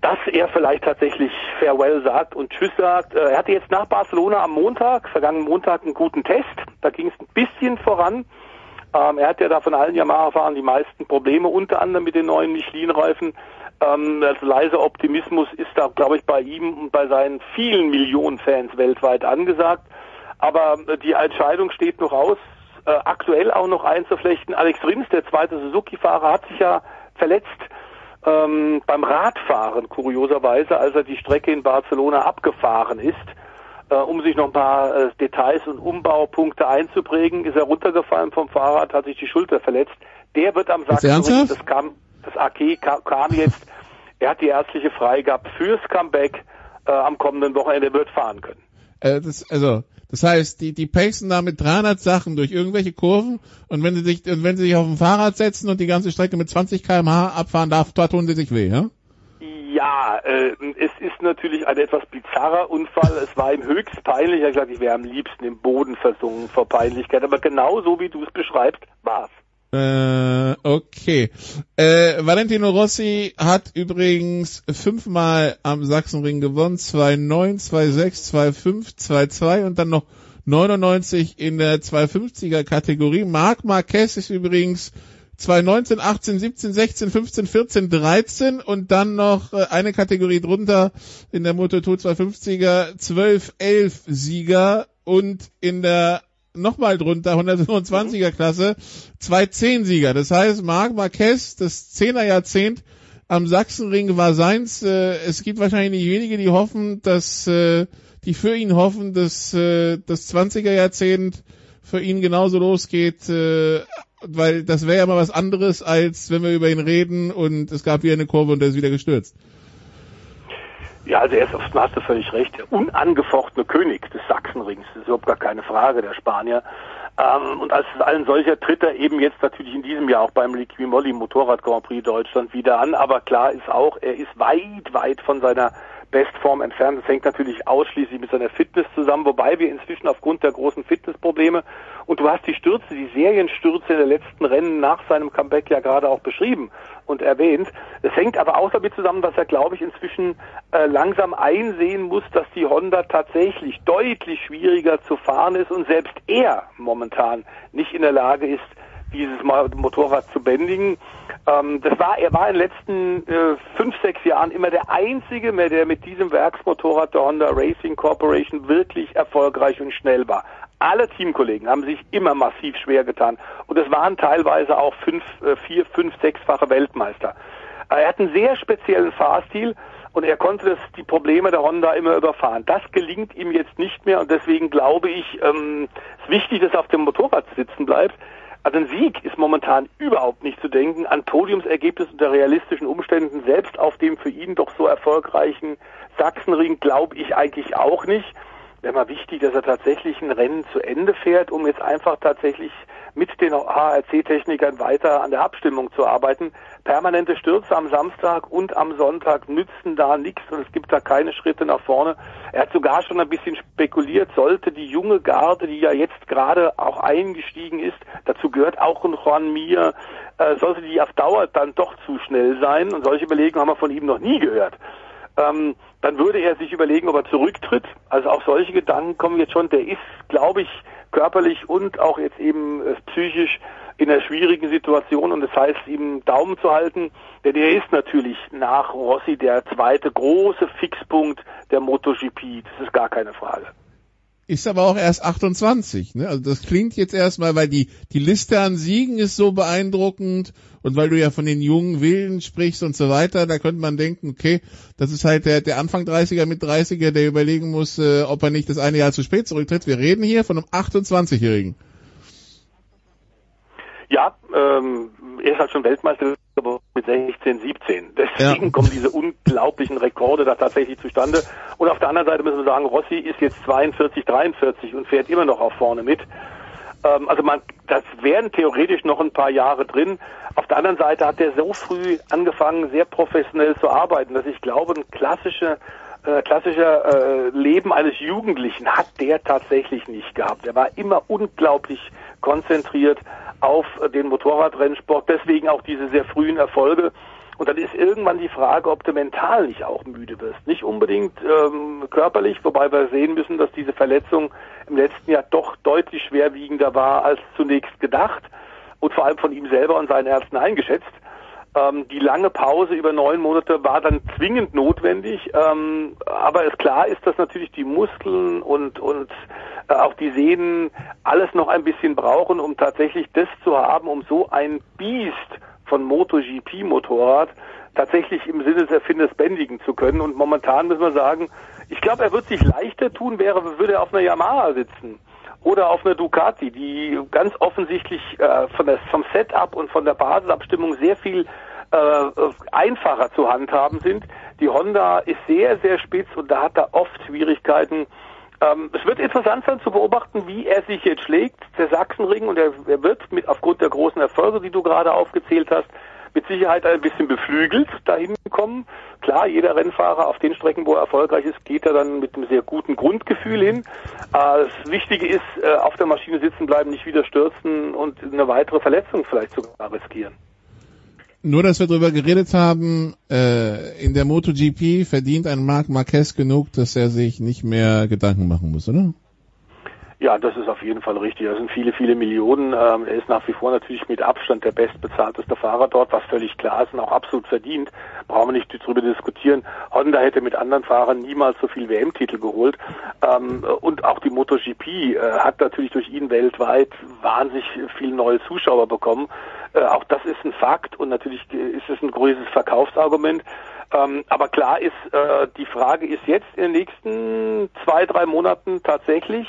dass er vielleicht tatsächlich Farewell sagt und Tschüss sagt. Äh, er hatte jetzt nach Barcelona am Montag, vergangenen Montag, einen guten Test. Da ging es ein bisschen voran. Ähm, er hat ja da von allen Yamaha-Fahrern die meisten Probleme, unter anderem mit den neuen Michelin-Reifen. Ähm, also leiser Optimismus ist da, glaube ich, bei ihm und bei seinen vielen Millionen Fans weltweit angesagt. Aber äh, die Entscheidung steht noch aus, äh, aktuell auch noch einzuflechten. Alex Rins, der zweite Suzuki-Fahrer, hat sich ja verletzt ähm, beim Radfahren, kurioserweise, als er die Strecke in Barcelona abgefahren ist, äh, um sich noch ein paar äh, Details und Umbaupunkte einzuprägen, ist er runtergefallen vom Fahrrad, hat sich die Schulter verletzt. Der wird am Sachsen, das kam, das AK kam, kam jetzt, er hat die ärztliche Freigabe fürs Comeback. äh, am kommenden Wochenende wird fahren können. Äh, das, also, das heißt, die, die pacen da mit 300 Sachen durch irgendwelche Kurven und wenn sie sich, wenn sie sich auf ein Fahrrad setzen und die ganze Strecke mit 20 kmh abfahren darf, da tun sie sich weh, ja? Ja, äh, es ist natürlich ein etwas bizarrer Unfall. Es war ihm höchst peinlich. Er hat gesagt, ich wäre am liebsten im Boden versunken vor Peinlichkeit. Aber genau so, wie du es beschreibst, war's. Äh, okay. Äh, Valentino Rossi hat übrigens fünfmal am Sachsenring gewonnen. 2-9, 2-6, 2-5, 2-2 und dann noch 99 in der 250er Kategorie. Marc Marquez ist übrigens 2019, 18, 17, 16, 15, 14, 13 und dann noch äh, eine Kategorie drunter in der Moto2 250er 12, 11 Sieger und in der nochmal drunter 125er Klasse zwei 10 Sieger. Das heißt, Marc Marquez, das 10er Jahrzehnt am Sachsenring war seins. Äh, es gibt wahrscheinlich nicht wenige, die hoffen, dass äh, die für ihn hoffen, dass äh, das 20er Jahrzehnt für ihn genauso losgeht weil das wäre ja mal was anderes, als wenn wir über ihn reden und es gab hier eine Kurve und er ist wieder gestürzt. Ja, also er ist, aufs hast du völlig recht, der unangefochtene König des Sachsenrings, das ist überhaupt gar keine Frage, der Spanier. Ähm, und als ein solcher tritt er eben jetzt natürlich in diesem Jahr auch beim Liquimolli Motorrad Grand Prix Deutschland wieder an, aber klar ist auch, er ist weit, weit von seiner Bestform entfernt. Das hängt natürlich ausschließlich mit seiner Fitness zusammen, wobei wir inzwischen aufgrund der großen Fitnessprobleme und du hast die Stürze, die Serienstürze der letzten Rennen nach seinem Comeback ja gerade auch beschrieben und erwähnt. Es hängt aber auch damit zusammen, dass er, glaube ich, inzwischen äh, langsam einsehen muss, dass die Honda tatsächlich deutlich schwieriger zu fahren ist und selbst er momentan nicht in der Lage ist, dieses Motorrad zu bändigen. Ähm, das war, er war in den letzten äh, fünf, sechs Jahren immer der einzige, mehr, der mit diesem Werksmotorrad der Honda Racing Corporation wirklich erfolgreich und schnell war. Alle Teamkollegen haben sich immer massiv schwer getan und es waren teilweise auch fünf, äh, vier, fünf, sechsfache Weltmeister. Er hat einen sehr speziellen Fahrstil und er konnte das, die Probleme der Honda immer überfahren. Das gelingt ihm jetzt nicht mehr und deswegen glaube ich, ähm, ist wichtig, dass er auf dem Motorrad sitzen bleibt. Also ein Sieg ist momentan überhaupt nicht zu denken. An Podiumsergebnis unter realistischen Umständen, selbst auf dem für ihn doch so erfolgreichen Sachsenring, glaube ich eigentlich auch nicht. Wäre mal wichtig, dass er tatsächlich ein Rennen zu Ende fährt, um jetzt einfach tatsächlich mit den HRC-Technikern weiter an der Abstimmung zu arbeiten. Permanente Stürze am Samstag und am Sonntag nützen da nichts und es gibt da keine Schritte nach vorne. Er hat sogar schon ein bisschen spekuliert, sollte die junge Garde, die ja jetzt gerade auch eingestiegen ist, dazu gehört auch ein Juan Mir, äh, sollte die auf Dauer dann doch zu schnell sein und solche Überlegungen haben wir von ihm noch nie gehört. Ähm, dann würde er sich überlegen, ob er zurücktritt. Also auch solche Gedanken kommen jetzt schon. Der ist, glaube ich, körperlich und auch jetzt eben äh, psychisch in einer schwierigen Situation und das heißt, ihm Daumen zu halten, denn er ist natürlich nach Rossi der zweite große Fixpunkt der MotoGP. Das ist gar keine Frage ist aber auch erst 28. Ne? Also das klingt jetzt erstmal, weil die, die Liste an Siegen ist so beeindruckend und weil du ja von den jungen Willen sprichst und so weiter, da könnte man denken, okay, das ist halt der, der Anfang 30er mit 30er, der überlegen muss, äh, ob er nicht das eine Jahr zu spät zurücktritt. Wir reden hier von einem 28-Jährigen. Ja, ähm, er ist halt schon Weltmeister mit 16, 17. Deswegen ja. kommen diese unglaublichen Rekorde da tatsächlich zustande. Und auf der anderen Seite müssen wir sagen, Rossi ist jetzt 42, 43 und fährt immer noch auf vorne mit. Ähm, also man, das wären theoretisch noch ein paar Jahre drin. Auf der anderen Seite hat er so früh angefangen, sehr professionell zu arbeiten, dass ich glaube, ein klassischer äh, klassischer äh, Leben eines Jugendlichen hat der tatsächlich nicht gehabt. Er war immer unglaublich konzentriert auf den Motorradrennsport, deswegen auch diese sehr frühen Erfolge. Und dann ist irgendwann die Frage, ob du mental nicht auch müde wirst. Nicht unbedingt ähm, körperlich, wobei wir sehen müssen, dass diese Verletzung im letzten Jahr doch deutlich schwerwiegender war als zunächst gedacht und vor allem von ihm selber und seinen Ärzten eingeschätzt. Ähm, die lange Pause über neun Monate war dann zwingend notwendig, ähm, aber es klar ist, dass natürlich die Muskeln und, und äh, auch die Sehnen alles noch ein bisschen brauchen, um tatsächlich das zu haben, um so ein Biest von MotoGP-Motorrad tatsächlich im Sinne des Erfinders bändigen zu können. Und momentan müssen wir sagen, ich glaube, er wird sich leichter tun, wäre, würde er auf einer Yamaha sitzen oder auf einer Ducati, die ganz offensichtlich äh, von der, vom Setup und von der Basisabstimmung sehr viel äh, einfacher zu handhaben sind, Die Honda ist sehr, sehr spitz und da hat er oft Schwierigkeiten. Ähm, es wird interessant sein zu beobachten, wie er sich jetzt schlägt, der Sachsenring, und er, er wird mit aufgrund der großen Erfolge, die du gerade aufgezählt hast, mit Sicherheit ein bisschen beflügelt dahin kommen. Klar, jeder Rennfahrer auf den Strecken, wo er erfolgreich ist, geht er dann mit einem sehr guten Grundgefühl hin. Äh, das Wichtige ist, äh, auf der Maschine sitzen bleiben, nicht wieder stürzen und eine weitere Verletzung vielleicht sogar riskieren. Nur, dass wir darüber geredet haben, äh, in der MotoGP verdient ein Marc Marquez genug, dass er sich nicht mehr Gedanken machen muss, oder? Ja, das ist auf jeden Fall richtig. Das sind viele, viele Millionen. Ähm, er ist nach wie vor natürlich mit Abstand der bestbezahlteste Fahrer dort, was völlig klar ist und auch absolut verdient. Brauchen wir nicht darüber diskutieren. Honda hätte mit anderen Fahrern niemals so viel WM-Titel geholt. Ähm, und auch die MotoGP äh, hat natürlich durch ihn weltweit wahnsinnig viele neue Zuschauer bekommen. Äh, auch das ist ein Fakt und natürlich ist es ein großes Verkaufsargument. Ähm, aber klar ist, äh, die Frage ist jetzt in den nächsten zwei, drei Monaten tatsächlich,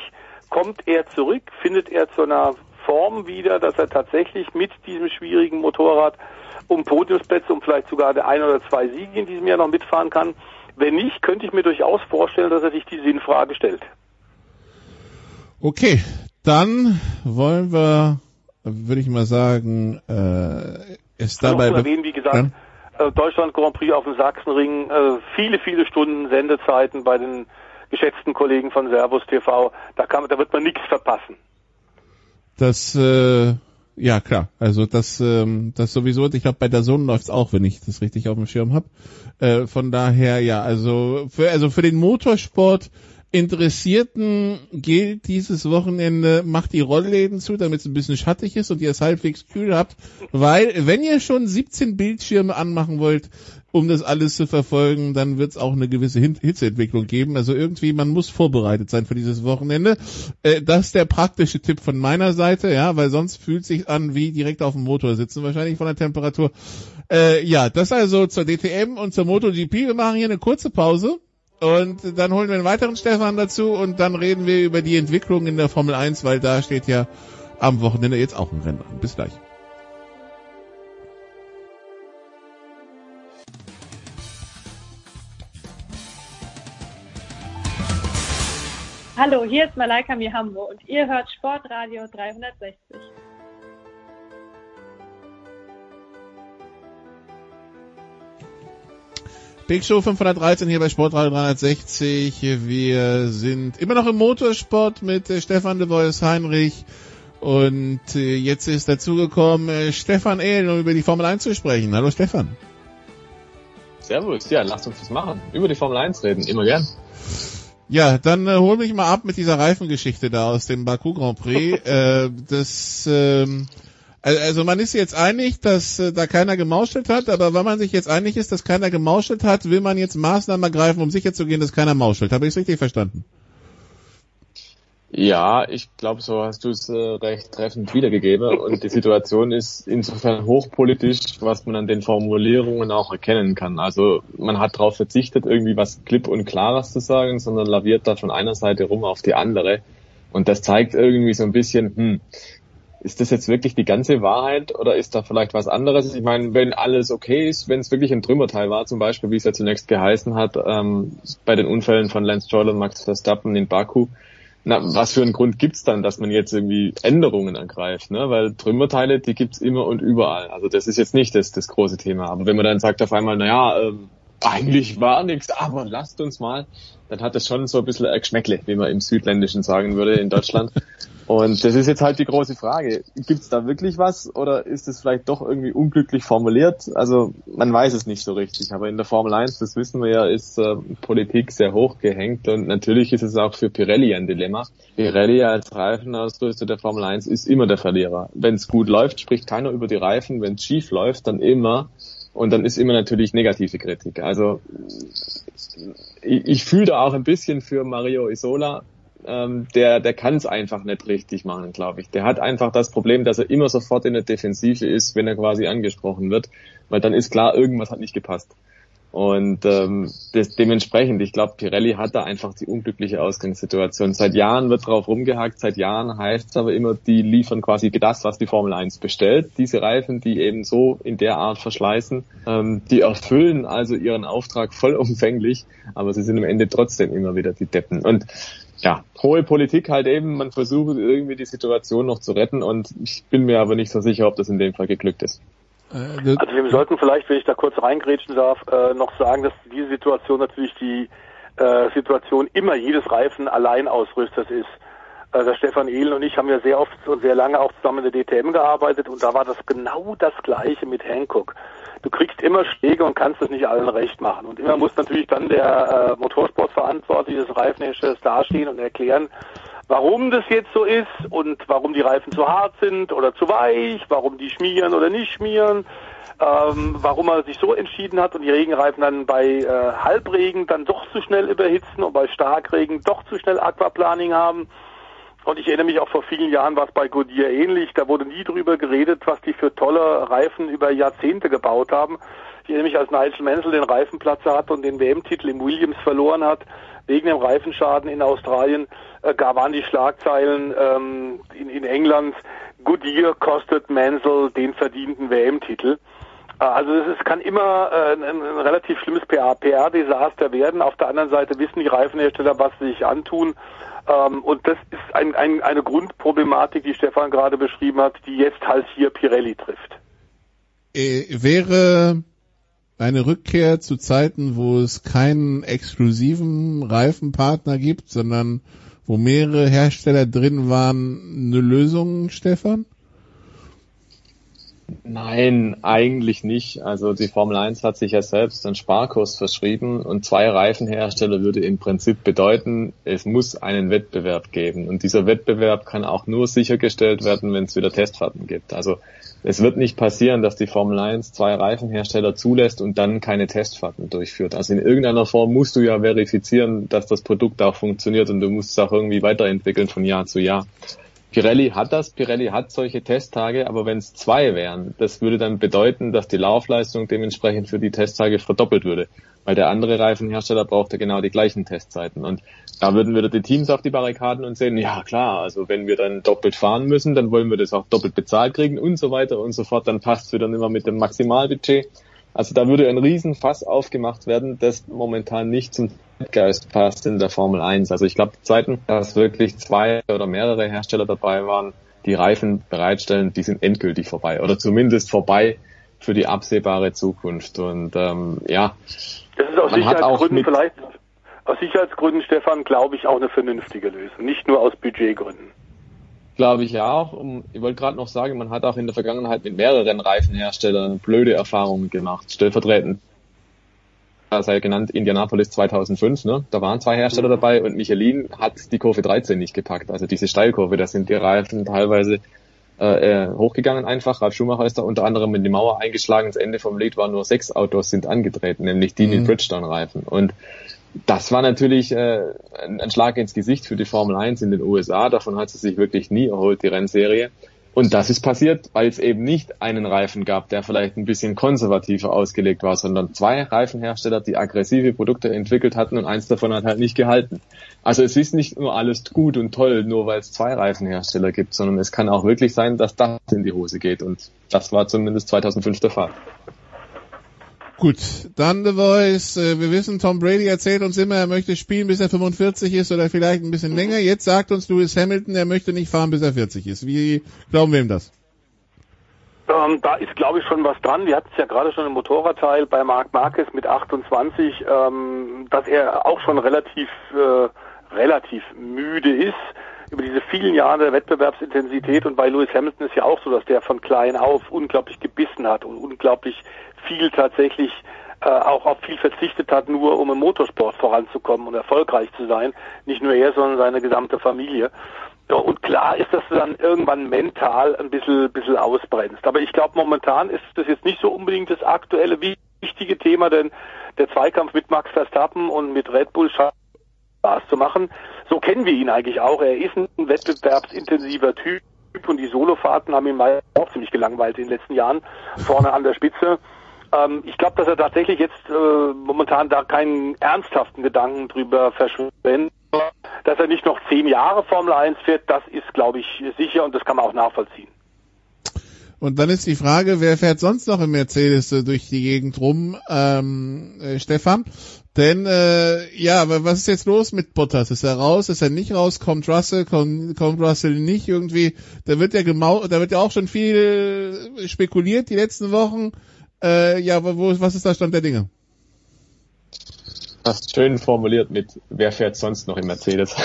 kommt er zurück, findet er zu einer Form wieder, dass er tatsächlich mit diesem schwierigen Motorrad um Podiumsplätze, um vielleicht sogar der ein oder zwei Siege in diesem Jahr noch mitfahren kann. Wenn nicht, könnte ich mir durchaus vorstellen, dass er sich die Sinnfrage stellt. Okay, dann wollen wir, würde ich mal sagen, äh, es dabei... Noch erwähnen, wie gesagt, ja? Äh, Deutschland Grand Prix auf dem Sachsenring, äh, viele, viele Stunden Sendezeiten bei den geschätzten Kollegen von Servus TV. Da, kann, da wird man nichts verpassen. Das, äh, ja klar, also das, ähm, das sowieso. Ich glaube, bei der Sohn läuft's auch, wenn ich das richtig auf dem Schirm habe. Äh, von daher, ja, also für, also für den Motorsport Interessierten gilt dieses Wochenende, macht die Rollläden zu, damit es ein bisschen schattig ist und ihr es halbwegs kühl habt, weil wenn ihr schon 17 Bildschirme anmachen wollt, um das alles zu verfolgen, dann wird es auch eine gewisse Hitzeentwicklung geben. Also irgendwie, man muss vorbereitet sein für dieses Wochenende. Äh, das ist der praktische Tipp von meiner Seite, ja, weil sonst fühlt sich an wie direkt auf dem Motor sitzen, wahrscheinlich von der Temperatur. Äh, ja, das also zur DTM und zur MotoGP. Wir machen hier eine kurze Pause. Und dann holen wir einen weiteren Stefan dazu und dann reden wir über die Entwicklung in der Formel 1, weil da steht ja am Wochenende jetzt auch ein Rennen an. Bis gleich. Hallo, hier ist Malaika Mihambo und ihr hört Sportradio 360. Big Show 513 hier bei Sportradio 360. Wir sind immer noch im Motorsport mit äh, Stefan de Vois Heinrich. Und äh, jetzt ist dazugekommen äh, Stefan Ehl, um über die Formel 1 zu sprechen. Hallo Stefan. Servus, ja, lasst uns das machen. Über die Formel 1 reden, immer gern. Ja, dann äh, hol mich mal ab mit dieser Reifengeschichte da aus dem Baku Grand Prix. (laughs) äh, das ähm, also man ist jetzt einig, dass äh, da keiner gemauschelt hat, aber wenn man sich jetzt einig ist, dass keiner gemauschelt hat, will man jetzt Maßnahmen ergreifen, um sicherzugehen, dass keiner mauschelt. Habe ich es richtig verstanden? Ja, ich glaube, so hast du es äh, recht treffend wiedergegeben und die Situation ist insofern hochpolitisch, was man an den Formulierungen auch erkennen kann. Also man hat darauf verzichtet, irgendwie was klipp und klares zu sagen, sondern laviert da von einer Seite rum auf die andere. Und das zeigt irgendwie so ein bisschen, hm, ist das jetzt wirklich die ganze Wahrheit oder ist da vielleicht was anderes? Ich meine, wenn alles okay ist, wenn es wirklich ein Trümmerteil war, zum Beispiel, wie es ja zunächst geheißen hat, ähm, bei den Unfällen von Lance Stroll und Max Verstappen in Baku, na, was für einen Grund gibt's dann, dass man jetzt irgendwie Änderungen ergreift? Ne? Weil Trümmerteile, die gibt's immer und überall. Also das ist jetzt nicht das, das große Thema. Aber wenn man dann sagt auf einmal, naja, ähm, eigentlich war nichts, aber lasst uns mal, dann hat das schon so ein bisschen ein Geschmäckle, wie man im Südländischen sagen würde in Deutschland. (laughs) Und das ist jetzt halt die große Frage. Gibt's da wirklich was oder ist es vielleicht doch irgendwie unglücklich formuliert? Also man weiß es nicht so richtig. Aber in der Formel 1, das wissen wir ja, ist äh, Politik sehr hoch gehängt und natürlich ist es auch für Pirelli ein Dilemma. Pirelli als Reifenausrüster der Formel 1 ist immer der Verlierer. Wenn es gut läuft, spricht keiner über die Reifen. Wenn es schief läuft, dann immer und dann ist immer natürlich negative Kritik. Also ich, ich fühle da auch ein bisschen für Mario Isola, ähm, der, der kann es einfach nicht richtig machen, glaube ich. Der hat einfach das Problem, dass er immer sofort in der Defensive ist, wenn er quasi angesprochen wird, weil dann ist klar, irgendwas hat nicht gepasst. Und ähm, das, dementsprechend, ich glaube, Pirelli hat da einfach die unglückliche Ausgangssituation. Seit Jahren wird drauf rumgehackt, seit Jahren heißt es aber immer, die liefern quasi das, was die Formel 1 bestellt. Diese Reifen, die eben so in der Art verschleißen, ähm, die erfüllen also ihren Auftrag vollumfänglich, aber sie sind am Ende trotzdem immer wieder die Deppen. Und ja, hohe Politik halt eben, man versucht irgendwie die Situation noch zu retten und ich bin mir aber nicht so sicher, ob das in dem Fall geglückt ist. Äh, also wir sollten vielleicht, wenn ich da kurz reingrätschen darf, äh, noch sagen, dass diese Situation natürlich die äh, Situation immer jedes Reifen Alleinausrüsters ist. Äh, der Stefan Ehlen und ich haben ja sehr oft und sehr lange auch zusammen in der DTM gearbeitet und da war das genau das gleiche mit Hankook. Du kriegst immer Schläge und kannst es nicht allen recht machen. Und immer muss natürlich dann der äh, Motorsportverantwortliche des Reifenherstellers dastehen und erklären, warum das jetzt so ist und warum die Reifen zu hart sind oder zu weich, warum die schmieren oder nicht schmieren, ähm, warum er sich so entschieden hat und die Regenreifen dann bei äh, Halbregen dann doch zu schnell überhitzen und bei Starkregen doch zu schnell Aquaplaning haben. Und ich erinnere mich auch vor vielen Jahren war es bei Goodyear ähnlich. Da wurde nie drüber geredet, was die für tolle Reifen über Jahrzehnte gebaut haben. Ich erinnere mich, als Nigel Mansell den Reifenplatzer hatte und den WM-Titel im Williams verloren hat, wegen dem Reifenschaden in Australien, äh, waren die Schlagzeilen ähm, in, in England, Goodyear kostet Mansell den verdienten WM-Titel. Äh, also es kann immer äh, ein, ein, relativ schlimmes PR-Desaster werden. Auf der anderen Seite wissen die Reifenhersteller, was sie sich antun. Ähm, und das ist ein, ein, eine Grundproblematik, die Stefan gerade beschrieben hat, die jetzt halt hier Pirelli trifft. Äh, wäre eine Rückkehr zu Zeiten, wo es keinen exklusiven Reifenpartner gibt, sondern wo mehrere Hersteller drin waren, eine Lösung, Stefan? Nein, eigentlich nicht. Also die Formel 1 hat sich ja selbst einen Sparkurs verschrieben und zwei Reifenhersteller würde im Prinzip bedeuten, es muss einen Wettbewerb geben. Und dieser Wettbewerb kann auch nur sichergestellt werden, wenn es wieder Testfahrten gibt. Also es wird nicht passieren, dass die Formel 1 zwei Reifenhersteller zulässt und dann keine Testfahrten durchführt. Also in irgendeiner Form musst du ja verifizieren, dass das Produkt auch funktioniert und du musst es auch irgendwie weiterentwickeln von Jahr zu Jahr. Pirelli hat das, Pirelli hat solche Testtage, aber wenn es zwei wären, das würde dann bedeuten, dass die Laufleistung dementsprechend für die Testtage verdoppelt würde, weil der andere Reifenhersteller braucht ja genau die gleichen Testzeiten. Und da würden wieder die Teams auf die Barrikaden und sehen, ja klar, also wenn wir dann doppelt fahren müssen, dann wollen wir das auch doppelt bezahlt kriegen und so weiter und so fort, dann passt es wieder immer mit dem Maximalbudget. Also da würde ein Riesenfass aufgemacht werden, das momentan nicht zum Zeitgeist passt in der Formel 1. Also ich glaube, Zeiten, dass wirklich zwei oder mehrere Hersteller dabei waren, die Reifen bereitstellen, die sind endgültig vorbei oder zumindest vorbei für die absehbare Zukunft. Und ähm, ja, das ist aus Sicherheitsgründen vielleicht, aus Sicherheitsgründen, Stefan, glaube ich, auch eine vernünftige Lösung, nicht nur aus Budgetgründen. Glaube ich ja auch. Ich wollte gerade noch sagen, man hat auch in der Vergangenheit mit mehreren Reifenherstellern blöde Erfahrungen gemacht. Stellvertretend sei genannt Indianapolis 2005, ne? Da waren zwei Hersteller mhm. dabei und Michelin hat die Kurve 13 nicht gepackt, also diese Steilkurve, da sind die Reifen teilweise äh, äh, hochgegangen einfach. Ralf Schumacher ist da unter anderem in die Mauer eingeschlagen. Das Ende vom Lied war nur sechs Autos sind angetreten, nämlich die mhm. mit Bridgestone-Reifen. Und das war natürlich äh, ein Schlag ins Gesicht für die Formel 1 in den USA. Davon hat sie sich wirklich nie erholt, die Rennserie. Und das ist passiert, weil es eben nicht einen Reifen gab, der vielleicht ein bisschen konservativer ausgelegt war, sondern zwei Reifenhersteller, die aggressive Produkte entwickelt hatten und eins davon hat halt nicht gehalten. Also es ist nicht nur alles gut und toll, nur weil es zwei Reifenhersteller gibt, sondern es kann auch wirklich sein, dass das in die Hose geht. Und das war zumindest 2005 der Fall. Gut, dann The Voice. Äh, wir wissen, Tom Brady erzählt uns immer, er möchte spielen, bis er 45 ist oder vielleicht ein bisschen länger. Jetzt sagt uns Lewis Hamilton, er möchte nicht fahren, bis er 40 ist. Wie glauben wir ihm das? Ähm, da ist, glaube ich, schon was dran. Wir hatten es ja gerade schon im Motorradteil bei Marc Marquez mit 28, ähm, dass er auch schon relativ, äh, relativ müde ist über diese vielen Jahre der Wettbewerbsintensität und bei Lewis Hamilton ist ja auch so, dass der von klein auf unglaublich gebissen hat und unglaublich viel tatsächlich äh, auch auf viel verzichtet hat, nur um im Motorsport voranzukommen und erfolgreich zu sein. Nicht nur er, sondern seine gesamte Familie. Ja, und klar ist, dass du dann irgendwann mental ein bisschen, bisschen ausbrennst. Aber ich glaube, momentan ist das jetzt nicht so unbedingt das aktuelle wichtige Thema, denn der Zweikampf mit Max Verstappen und mit Red Bull scheint Spaß zu machen. So kennen wir ihn eigentlich auch. Er ist ein wettbewerbsintensiver Typ und die Solofahrten haben ihn mal auch ziemlich gelangweilt in den letzten Jahren vorne an der Spitze. Ähm, ich glaube, dass er tatsächlich jetzt äh, momentan da keinen ernsthaften Gedanken drüber verschwendet. Dass er nicht noch zehn Jahre Formel 1 fährt, das ist, glaube ich, sicher und das kann man auch nachvollziehen. Und dann ist die Frage, wer fährt sonst noch im Mercedes äh, durch die Gegend rum, ähm, äh, Stefan? Denn äh, ja, aber was ist jetzt los mit Bottas? Ist er raus? Ist er nicht raus? Kommt Russell? Kommt, kommt Russell nicht irgendwie? Da wird ja gemau da wird ja auch schon viel spekuliert die letzten Wochen. Äh, ja, wo, was ist da Stand der Dinge? Hast schön formuliert mit, wer fährt sonst noch im Mercedes?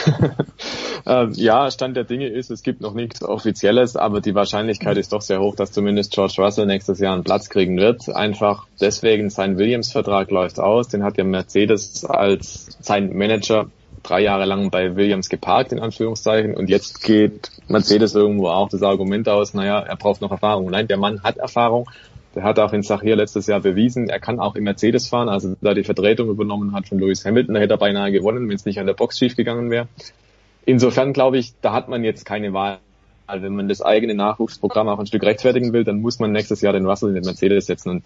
(laughs) ähm, ja, Stand der Dinge ist, es gibt noch nichts Offizielles, aber die Wahrscheinlichkeit ist doch sehr hoch, dass zumindest George Russell nächstes Jahr einen Platz kriegen wird. Einfach deswegen, sein Williams-Vertrag läuft aus, den hat ja Mercedes als sein Manager drei Jahre lang bei Williams geparkt, in Anführungszeichen, und jetzt geht Mercedes irgendwo auch das Argument aus, naja, er braucht noch Erfahrung. Nein, der Mann hat Erfahrung, der hat auch in Sachir letztes Jahr bewiesen, er kann auch im Mercedes fahren. Also da die Vertretung übernommen hat von Lewis Hamilton, da hätte er beinahe gewonnen, wenn es nicht an der Box schief gegangen wäre. Insofern glaube ich, da hat man jetzt keine Wahl. Also wenn man das eigene Nachwuchsprogramm auch ein Stück rechtfertigen will, dann muss man nächstes Jahr den Russell in den Mercedes setzen. Und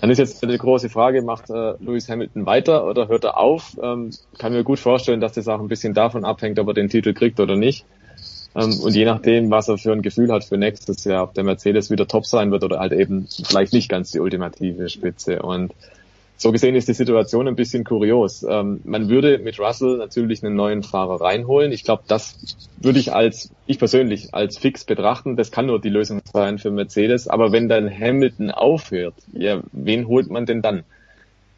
dann ist jetzt die große Frage, macht äh, Lewis Hamilton weiter oder hört er auf? Ähm, kann mir gut vorstellen, dass das auch ein bisschen davon abhängt, ob er den Titel kriegt oder nicht. Ähm, und je nachdem, was er für ein Gefühl hat für nächstes Jahr, ob der Mercedes wieder top sein wird oder halt eben vielleicht nicht ganz die ultimative Spitze. Und so gesehen ist die Situation ein bisschen kurios. Ähm, man würde mit Russell natürlich einen neuen Fahrer reinholen. Ich glaube, das würde ich als, ich persönlich, als fix betrachten. Das kann nur die Lösung sein für Mercedes. Aber wenn dann Hamilton aufhört, ja, wen holt man denn dann?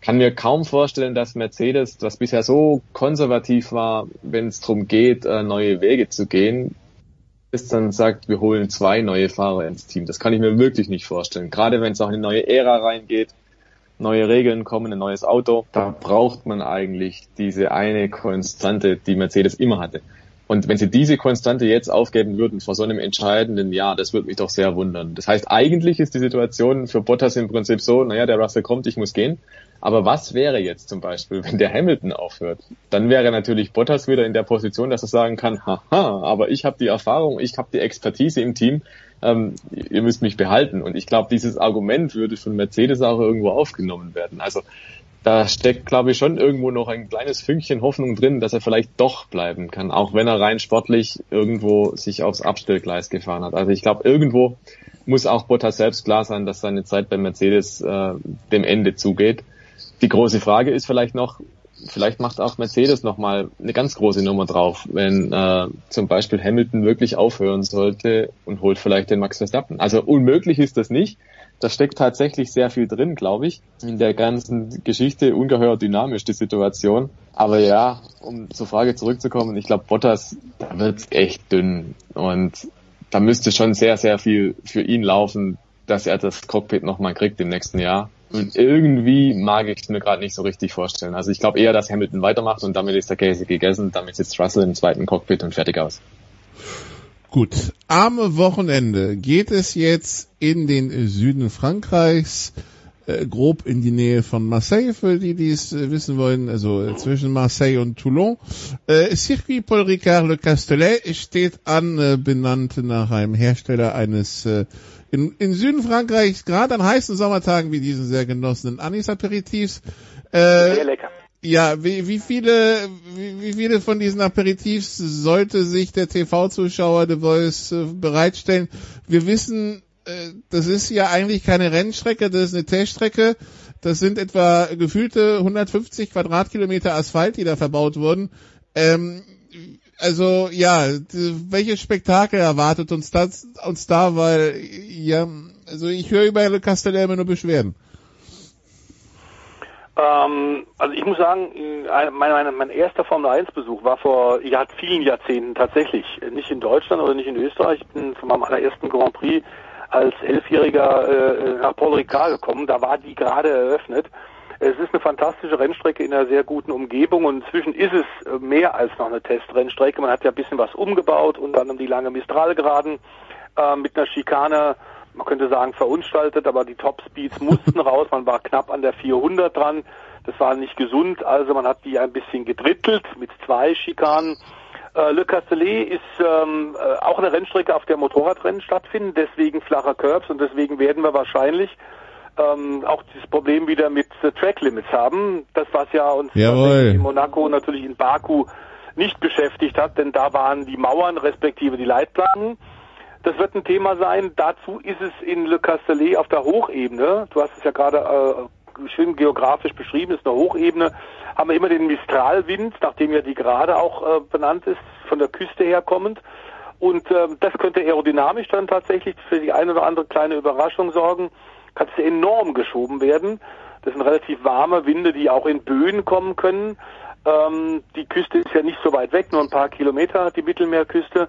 Kann mir kaum vorstellen, dass Mercedes, was bisher so konservativ war, wenn es darum geht, äh, neue Wege zu gehen, ist dann sagt, wir holen zwei neue Fahrer ins Team. Das kann ich mir wirklich nicht vorstellen. Gerade wenn es auch in eine neue Ära reingeht, neue Regeln kommen, ein neues Auto, da braucht man eigentlich diese eine Konstante, die Mercedes immer hatte. Und wenn sie diese Konstante jetzt aufgeben würden vor so einem entscheidenden Jahr, das würde mich doch sehr wundern. Das heißt, eigentlich ist die Situation für Bottas im Prinzip so, naja, der Russell kommt, ich muss gehen. Aber was wäre jetzt zum Beispiel, wenn der Hamilton aufhört? Dann wäre natürlich Bottas wieder in der Position, dass er sagen kann, haha, aber ich habe die Erfahrung, ich habe die Expertise im Team, ähm, ihr müsst mich behalten. Und ich glaube, dieses Argument würde von Mercedes auch irgendwo aufgenommen werden. Also da steckt, glaube ich, schon irgendwo noch ein kleines Fünkchen Hoffnung drin, dass er vielleicht doch bleiben kann, auch wenn er rein sportlich irgendwo sich aufs Abstellgleis gefahren hat. Also ich glaube, irgendwo muss auch Bottas selbst klar sein, dass seine Zeit bei Mercedes äh, dem Ende zugeht. Die große Frage ist vielleicht noch, vielleicht macht auch Mercedes nochmal eine ganz große Nummer drauf, wenn äh, zum Beispiel Hamilton wirklich aufhören sollte und holt vielleicht den Max Verstappen. Also unmöglich ist das nicht. Da steckt tatsächlich sehr viel drin, glaube ich, in der ganzen Geschichte. Ungeheuer dynamisch die Situation. Aber ja, um zur Frage zurückzukommen, ich glaube, Bottas, da wird's echt dünn. Und da müsste schon sehr, sehr viel für ihn laufen, dass er das Cockpit nochmal kriegt im nächsten Jahr. Und irgendwie mag ich es mir gerade nicht so richtig vorstellen. Also ich glaube eher, dass Hamilton weitermacht und damit ist der Käse gegessen. Damit sitzt Russell im zweiten Cockpit und fertig aus. Gut, am Wochenende geht es jetzt in den Süden Frankreichs, äh, grob in die Nähe von Marseille, für die, die es äh, wissen wollen, also äh, zwischen Marseille und Toulon. Äh, Circuit Paul Ricard Le Castellet steht an, äh, benannt nach einem Hersteller eines äh, in, in Süden Frankreichs, gerade an heißen Sommertagen wie diesen sehr genossenen Anis-Aperitifs. Äh, sehr lecker. Ja, wie, wie viele, wie, wie viele von diesen Aperitifs sollte sich der TV-Zuschauer The Voice äh, bereitstellen? Wir wissen, äh, das ist ja eigentlich keine Rennstrecke, das ist eine Teststrecke. Das sind etwa gefühlte 150 Quadratkilometer Asphalt, die da verbaut wurden. Ähm, also ja, welches Spektakel erwartet uns das uns da, weil ja, also ich höre über immer nur Beschwerden. Ähm, also ich muss sagen, mein, mein, mein erster Formel 1 Besuch war vor ja, vielen Jahrzehnten tatsächlich. Nicht in Deutschland oder nicht in Österreich. Ich bin zu meinem allerersten Grand Prix als Elfjähriger äh, nach Paul Ricard gekommen. Da war die gerade eröffnet. Es ist eine fantastische Rennstrecke in einer sehr guten Umgebung und inzwischen ist es äh, mehr als noch eine Testrennstrecke. Man hat ja ein bisschen was umgebaut, unter anderem die lange Mistralgeraden äh, mit einer Schikane, man könnte sagen verunstaltet, aber die Topspeeds mussten (laughs) raus. Man war knapp an der 400 dran. Das war nicht gesund, also man hat die ein bisschen gedrittelt mit zwei Schikanen. Äh, Le Castellet ist ähm, äh, auch eine Rennstrecke, auf der Motorradrennen stattfinden, deswegen flacher Curbs und deswegen werden wir wahrscheinlich ähm, auch dieses Problem wieder mit äh, Track Limits haben. Das, was ja uns in Monaco natürlich in Baku nicht beschäftigt hat, denn da waren die Mauern respektive die Leitplanken. Das wird ein Thema sein. Dazu ist es in Le Castellet auf der Hochebene, du hast es ja gerade äh, schön geografisch beschrieben, ist eine Hochebene, haben wir immer den Mistralwind, nachdem ja die gerade auch äh, benannt ist, von der Küste her kommend. Und ähm, das könnte aerodynamisch dann tatsächlich für die eine oder andere kleine Überraschung sorgen. Kann es enorm geschoben werden. Das sind relativ warme Winde, die auch in Böen kommen können. Ähm, die Küste ist ja nicht so weit weg, nur ein paar Kilometer, die Mittelmeerküste.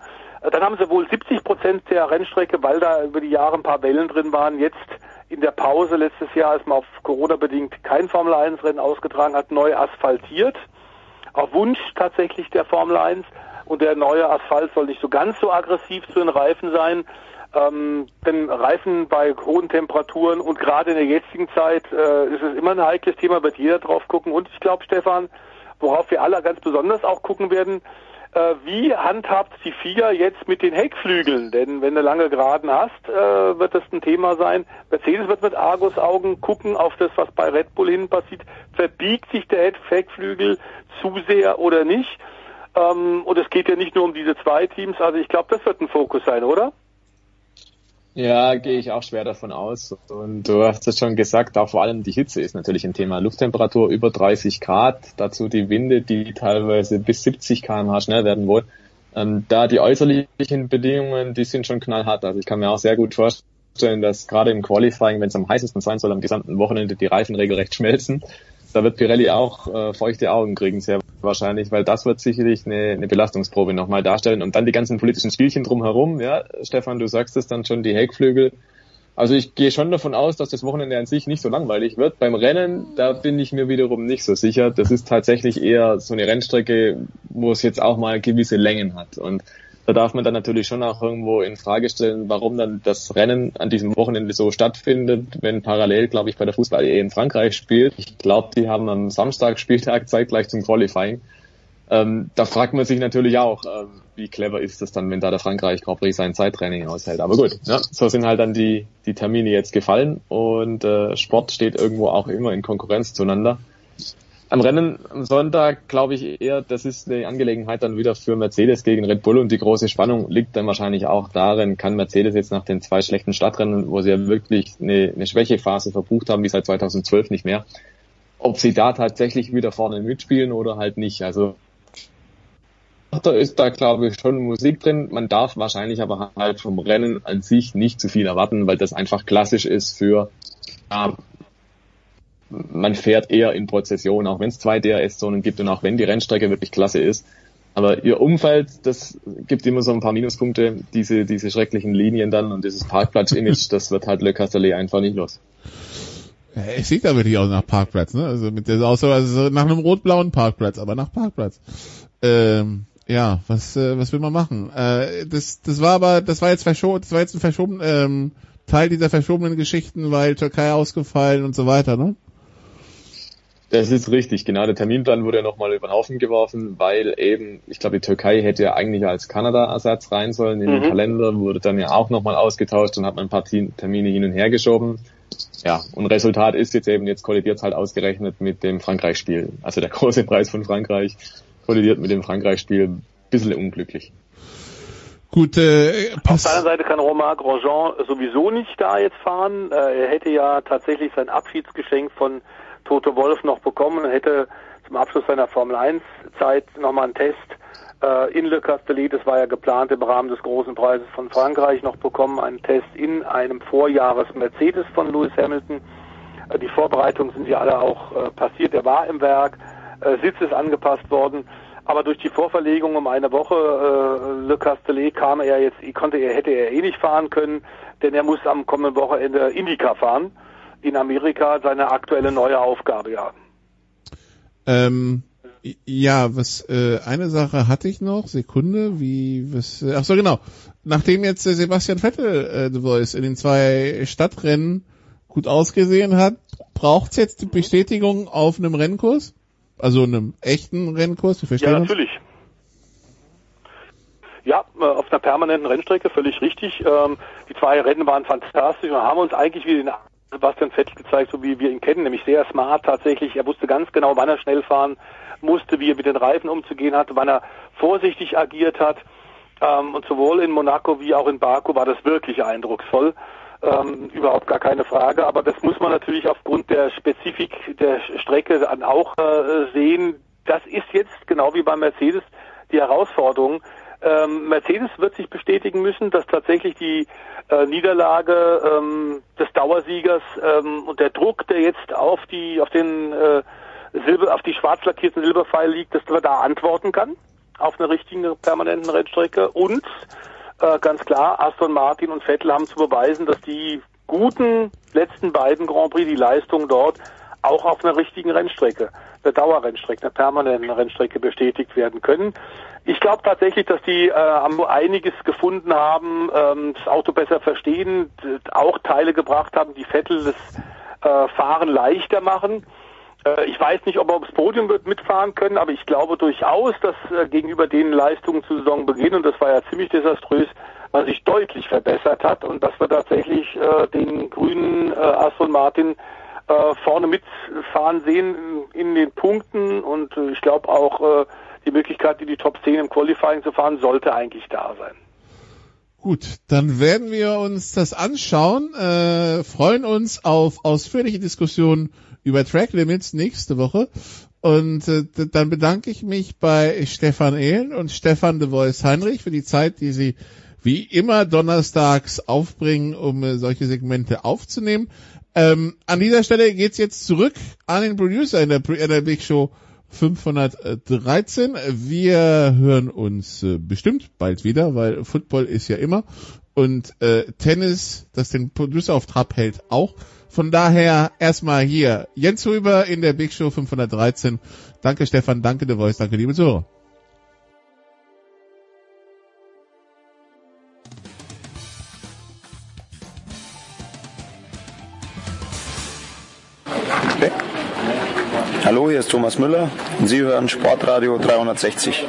Dann haben sie wohl 70 Prozent der Rennstrecke, weil da über die Jahre ein paar Wellen drin waren, jetzt in der Pause letztes Jahr, als man auf Corona bedingt kein Formel 1 Rennen ausgetragen hat, neu asphaltiert. Auf Wunsch tatsächlich der Formel 1. Und der neue Asphalt soll nicht so ganz so aggressiv zu den Reifen sein. Ähm, denn Reifen bei hohen Temperaturen und gerade in der jetzigen Zeit äh, ist es immer ein heikles Thema, wird jeder drauf gucken. Und ich glaube, Stefan, worauf wir alle ganz besonders auch gucken werden, äh, wie handhabt die FIA jetzt mit den Heckflügeln? Denn wenn du lange Geraden hast, äh, wird das ein Thema sein. Mercedes wird mit Argus-Augen gucken auf das, was bei Red Bull hin passiert. Verbiegt sich der Heckflügel zu sehr oder nicht? Ähm, und es geht ja nicht nur um diese zwei Teams. Also ich glaube, das wird ein Fokus sein, oder? Ja, gehe ich auch schwer davon aus. Und du hast es schon gesagt, auch vor allem die Hitze ist natürlich ein Thema. Lufttemperatur über 30 Grad, dazu die Winde, die teilweise bis 70 kmh schnell werden wollen. Ähm, da die äußerlichen Bedingungen, die sind schon knallhart. Also ich kann mir auch sehr gut vorstellen, dass gerade im Qualifying, wenn es am heißesten sein soll, am gesamten Wochenende die Reifen regelrecht schmelzen. Da wird Pirelli auch äh, feuchte Augen kriegen, sehr wahrscheinlich, weil das wird sicherlich eine, eine Belastungsprobe nochmal darstellen. Und dann die ganzen politischen Spielchen drumherum, ja, Stefan, du sagst es dann schon, die Heckflügel. Also ich gehe schon davon aus, dass das Wochenende an sich nicht so langweilig wird. Beim Rennen, da bin ich mir wiederum nicht so sicher. Das ist tatsächlich eher so eine Rennstrecke, wo es jetzt auch mal gewisse Längen hat. Und da darf man dann natürlich schon auch irgendwo in Frage stellen, warum dann das Rennen an diesem Wochenende so stattfindet, wenn parallel, glaube ich, bei der Fußball ehe in Frankreich spielt. Ich glaube, die haben am Samstag Spieltag zeitgleich zum Qualifying. Ähm, da fragt man sich natürlich auch, ähm, wie clever ist das dann, wenn da der Frankreich Grand Prix sein Zeittraining aushält. Aber gut, ja, so sind halt dann die, die Termine jetzt gefallen und äh, Sport steht irgendwo auch immer in Konkurrenz zueinander. Am Rennen am Sonntag glaube ich eher, das ist eine Angelegenheit dann wieder für Mercedes gegen Red Bull und die große Spannung liegt dann wahrscheinlich auch darin, kann Mercedes jetzt nach den zwei schlechten Stadtrennen, wo sie ja wirklich eine, eine Schwächephase verbucht haben, wie seit 2012 nicht mehr, ob sie da tatsächlich wieder vorne mitspielen oder halt nicht. Also da ist da glaube ich schon Musik drin. Man darf wahrscheinlich aber halt vom Rennen an sich nicht zu viel erwarten, weil das einfach klassisch ist für ja, man fährt eher in Prozession, auch wenn es zwei DRS-Zonen gibt und auch wenn die Rennstrecke wirklich klasse ist. Aber ihr Umfeld, das gibt immer so ein paar Minuspunkte, diese, diese schrecklichen Linien dann und dieses Parkplatz-Image, das wird halt Le Castellet einfach nicht los. Es sieht da wirklich aus nach Parkplatz, ne? Also mit der Aussage, also nach einem rot-blauen Parkplatz, aber nach Parkplatz. Ähm, ja, was, äh, was will man machen? Äh, das, das war aber, das war jetzt verschoben, das war jetzt ein verschoben, ähm, Teil dieser verschobenen Geschichten, weil Türkei ausgefallen und so weiter, ne? Das ist richtig, genau. Der Terminplan wurde ja nochmal über den Haufen geworfen, weil eben, ich glaube, die Türkei hätte ja eigentlich als Kanada-Ersatz rein sollen in den Mhm. Kalender, wurde dann ja auch nochmal ausgetauscht und hat man ein paar Termine hin und her geschoben. Ja, und Resultat ist jetzt eben, jetzt kollidiert es halt ausgerechnet mit dem Frankreich-Spiel. Also der große Preis von Frankreich kollidiert mit dem Frankreich-Spiel. Bisschen unglücklich. Gut, äh, Auf seiner Seite kann Romain Grosjean sowieso nicht da jetzt fahren. Äh, er hätte ja tatsächlich sein Abschiedsgeschenk von Toto Wolf noch bekommen. Hätte zum Abschluss seiner Formel 1 Zeit nochmal einen Test äh, in Le Castellet, das war ja geplant im Rahmen des großen Preises von Frankreich noch bekommen, einen Test in einem Vorjahres Mercedes von Lewis Hamilton. Äh, die Vorbereitungen sind ja alle auch äh, passiert. Er war im Werk, äh, Sitz ist angepasst worden. Aber durch die Vorverlegung um eine Woche äh, Le Castellet kam er jetzt, konnte er, hätte er eh nicht fahren können, denn er muss am kommenden Wochenende Indica fahren. In Amerika seine aktuelle neue Aufgabe, ja. Ähm, ja, was äh, eine Sache hatte ich noch, Sekunde, wie was äh, ach so genau. Nachdem jetzt äh, Sebastian Vettel äh, The Voice in den zwei Stadtrennen gut ausgesehen hat, braucht's jetzt die Bestätigung auf einem Rennkurs? Also einem echten Rennkurs, wir verstehen Ja, uns? natürlich. Ja, äh, auf einer permanenten Rennstrecke, völlig richtig. Ähm, die zwei Rennen waren fantastisch und haben uns eigentlich wie den Sebastian Vettel gezeigt, so wie wir ihn kennen, nämlich sehr smart tatsächlich. Er wusste ganz genau, wann er schnell fahren musste, wie er mit den Reifen umzugehen hatte, wann er vorsichtig agiert hat. Ähm, und sowohl in Monaco wie auch in Baku war das wirklich eindrucksvoll. Ähm, überhaupt gar keine Frage. Aber das muss man natürlich aufgrund der Spezifik der Strecke dann auch äh, sehen. Das ist jetzt genau wie bei Mercedes die Herausforderung. Ähm, Mercedes wird sich bestätigen müssen, dass tatsächlich die äh, Niederlage ähm, des Dauersiegers ähm, und der Druck, der jetzt auf die auf den äh, Silber, auf die schwarz lackierten Silberpfeil liegt, dass man da antworten kann auf einer richtigen permanenten Rennstrecke und äh, ganz klar, Aston Martin und Vettel haben zu beweisen, dass die guten letzten beiden Grand Prix, die Leistung dort auch auf einer richtigen Rennstrecke, einer Dauerrennstrecke, einer permanenten Rennstrecke bestätigt werden können. Ich glaube tatsächlich, dass die äh, einiges gefunden haben, ähm, das Auto besser verstehen, auch Teile gebracht haben, die Vettel das äh, Fahren leichter machen. Äh, ich weiß nicht, ob er aufs Podium wird mitfahren können, aber ich glaube durchaus, dass äh, gegenüber den Leistungen zu Saisonbeginn, und das war ja ziemlich desaströs, man sich deutlich verbessert hat und dass wir tatsächlich äh, den grünen äh, Aston Martin äh, vorne mitfahren sehen in, in den Punkten und äh, ich glaube auch äh, die Möglichkeit, in die Top 10 im Qualifying zu fahren, sollte eigentlich da sein. Gut, dann werden wir uns das anschauen, äh, freuen uns auf ausführliche Diskussionen über Track Limits nächste Woche. Und äh, dann bedanke ich mich bei Stefan Ehlen und Stefan de Voice Heinrich für die Zeit, die sie wie immer donnerstags aufbringen, um äh, solche Segmente aufzunehmen. Ähm, an dieser Stelle geht's jetzt zurück an den Producer in der, in der Big Show 513. Wir hören uns äh, bestimmt bald wieder, weil Football ist ja immer und äh, Tennis, das den Producer auf Trab hält, auch. Von daher erstmal hier Jens Huber in der Big Show 513. Danke Stefan, danke The Voice, danke liebe Zuhörer. Hallo, hier ist Thomas Müller und Sie hören Sportradio 360.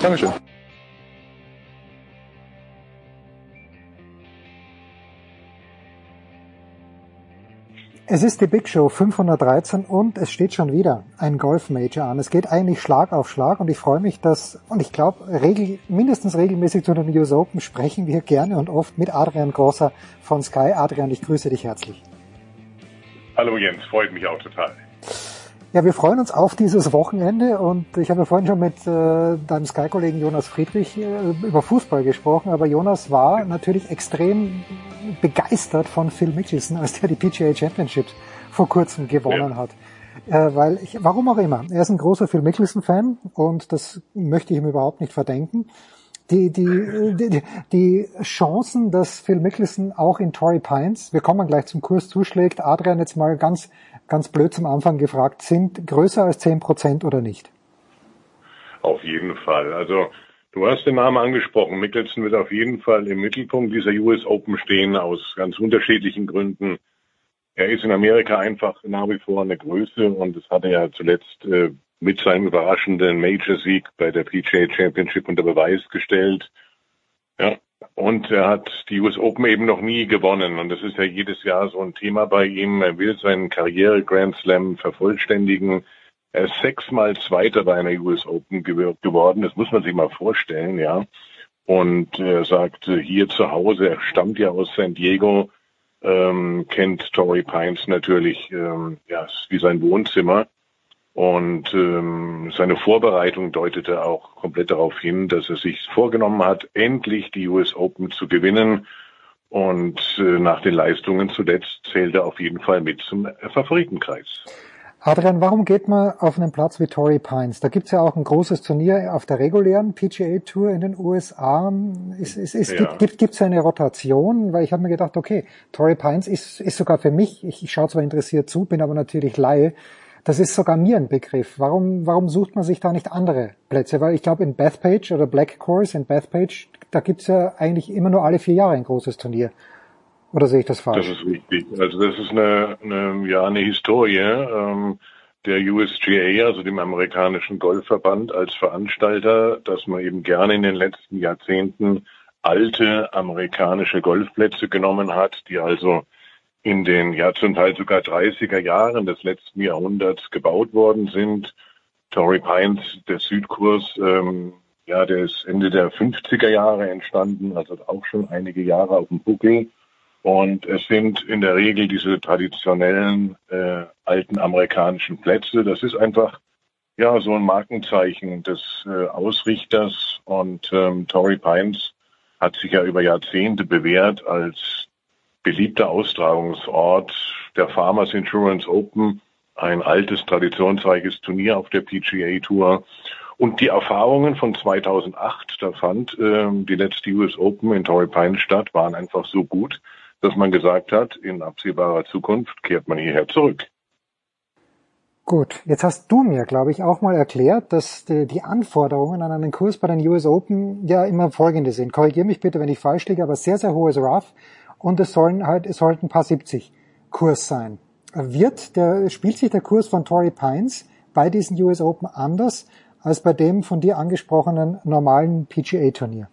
Dankeschön. Es ist die Big Show 513 und es steht schon wieder ein Golf Major an. Es geht eigentlich Schlag auf Schlag und ich freue mich, dass, und ich glaube, regel, mindestens regelmäßig zu den US Open sprechen wir gerne und oft mit Adrian Grosser von Sky. Adrian, ich grüße dich herzlich. Hallo Jens, freut mich auch total. Ja, wir freuen uns auf dieses Wochenende und ich habe ja vorhin schon mit äh, deinem Sky-Kollegen Jonas Friedrich äh, über Fußball gesprochen, aber Jonas war natürlich extrem begeistert von Phil Mickelson, als der die PGA Championships vor kurzem gewonnen ja. hat. Äh, weil ich, warum auch immer, er ist ein großer Phil Mickelson-Fan und das möchte ich ihm überhaupt nicht verdenken. Die, die, die, die Chancen, dass Phil Mickelson auch in Torrey Pines, wir kommen gleich zum Kurs zuschlägt, Adrian jetzt mal ganz ganz blöd zum Anfang gefragt, sind größer als 10 Prozent oder nicht? Auf jeden Fall. Also du hast den Namen angesprochen. Mickelson wird auf jeden Fall im Mittelpunkt dieser US Open stehen, aus ganz unterschiedlichen Gründen. Er ist in Amerika einfach nach wie vor eine Größe und das hat er ja zuletzt äh, mit seinem überraschenden Major-Sieg bei der PGA Championship unter Beweis gestellt. Ja, und er hat die US Open eben noch nie gewonnen. Und das ist ja jedes Jahr so ein Thema bei ihm. Er will seinen Karriere Grand Slam vervollständigen. Er ist sechsmal Zweiter bei einer US Open geworden. Das muss man sich mal vorstellen, ja. Und er sagt, hier zu Hause, er stammt ja aus San Diego, ähm, kennt Torrey Pines natürlich, ähm, ja, wie sein Wohnzimmer. Und ähm, seine Vorbereitung deutete auch komplett darauf hin, dass er sich vorgenommen hat, endlich die US Open zu gewinnen. Und äh, nach den Leistungen zuletzt zählt er auf jeden Fall mit zum Favoritenkreis. Adrian, warum geht man auf einen Platz wie Torrey Pines? Da gibt's ja auch ein großes Turnier auf der regulären PGA Tour in den USA. Es, es, es ja. gibt, gibt, gibt's eine Rotation, weil ich habe mir gedacht, okay, Torrey Pines ist, ist sogar für mich, ich, ich schaue zwar interessiert zu, bin aber natürlich Laie, das ist sogar mir ein Begriff. Warum, warum sucht man sich da nicht andere Plätze? Weil ich glaube, in Bethpage oder Black Course in Bethpage, da gibt's ja eigentlich immer nur alle vier Jahre ein großes Turnier. Oder sehe ich das falsch? Das ist richtig. Also das ist eine, eine ja eine Historie ähm, der USGA, also dem amerikanischen Golfverband als Veranstalter, dass man eben gerne in den letzten Jahrzehnten alte amerikanische Golfplätze genommen hat, die also in den ja zum Teil sogar 30er Jahren des letzten Jahrhunderts gebaut worden sind. Torrey Pines, der Südkurs, ähm, ja, der ist Ende der 50er Jahre entstanden, also auch schon einige Jahre auf dem Buckel. Und es sind in der Regel diese traditionellen äh, alten amerikanischen Plätze. Das ist einfach ja so ein Markenzeichen des äh, Ausrichters. Und ähm, Torrey Pines hat sich ja über Jahrzehnte bewährt als beliebter Austragungsort der Farmers Insurance Open, ein altes, traditionsreiches Turnier auf der PGA Tour. Und die Erfahrungen von 2008, da fand ähm, die letzte US Open in Torrey Pines statt, waren einfach so gut, dass man gesagt hat, in absehbarer Zukunft kehrt man hierher zurück. Gut, jetzt hast du mir, glaube ich, auch mal erklärt, dass die, die, Anforderungen an einen Kurs bei den US Open ja immer folgende sind. Korrigiere mich bitte, wenn ich falsch liege, aber sehr, sehr hohes Rough und es sollen halt, es sollten ein paar 70 Kurs sein. Wird der, spielt sich der Kurs von Torrey Pines bei diesen US Open anders als bei dem von dir angesprochenen normalen PGA-Turnier?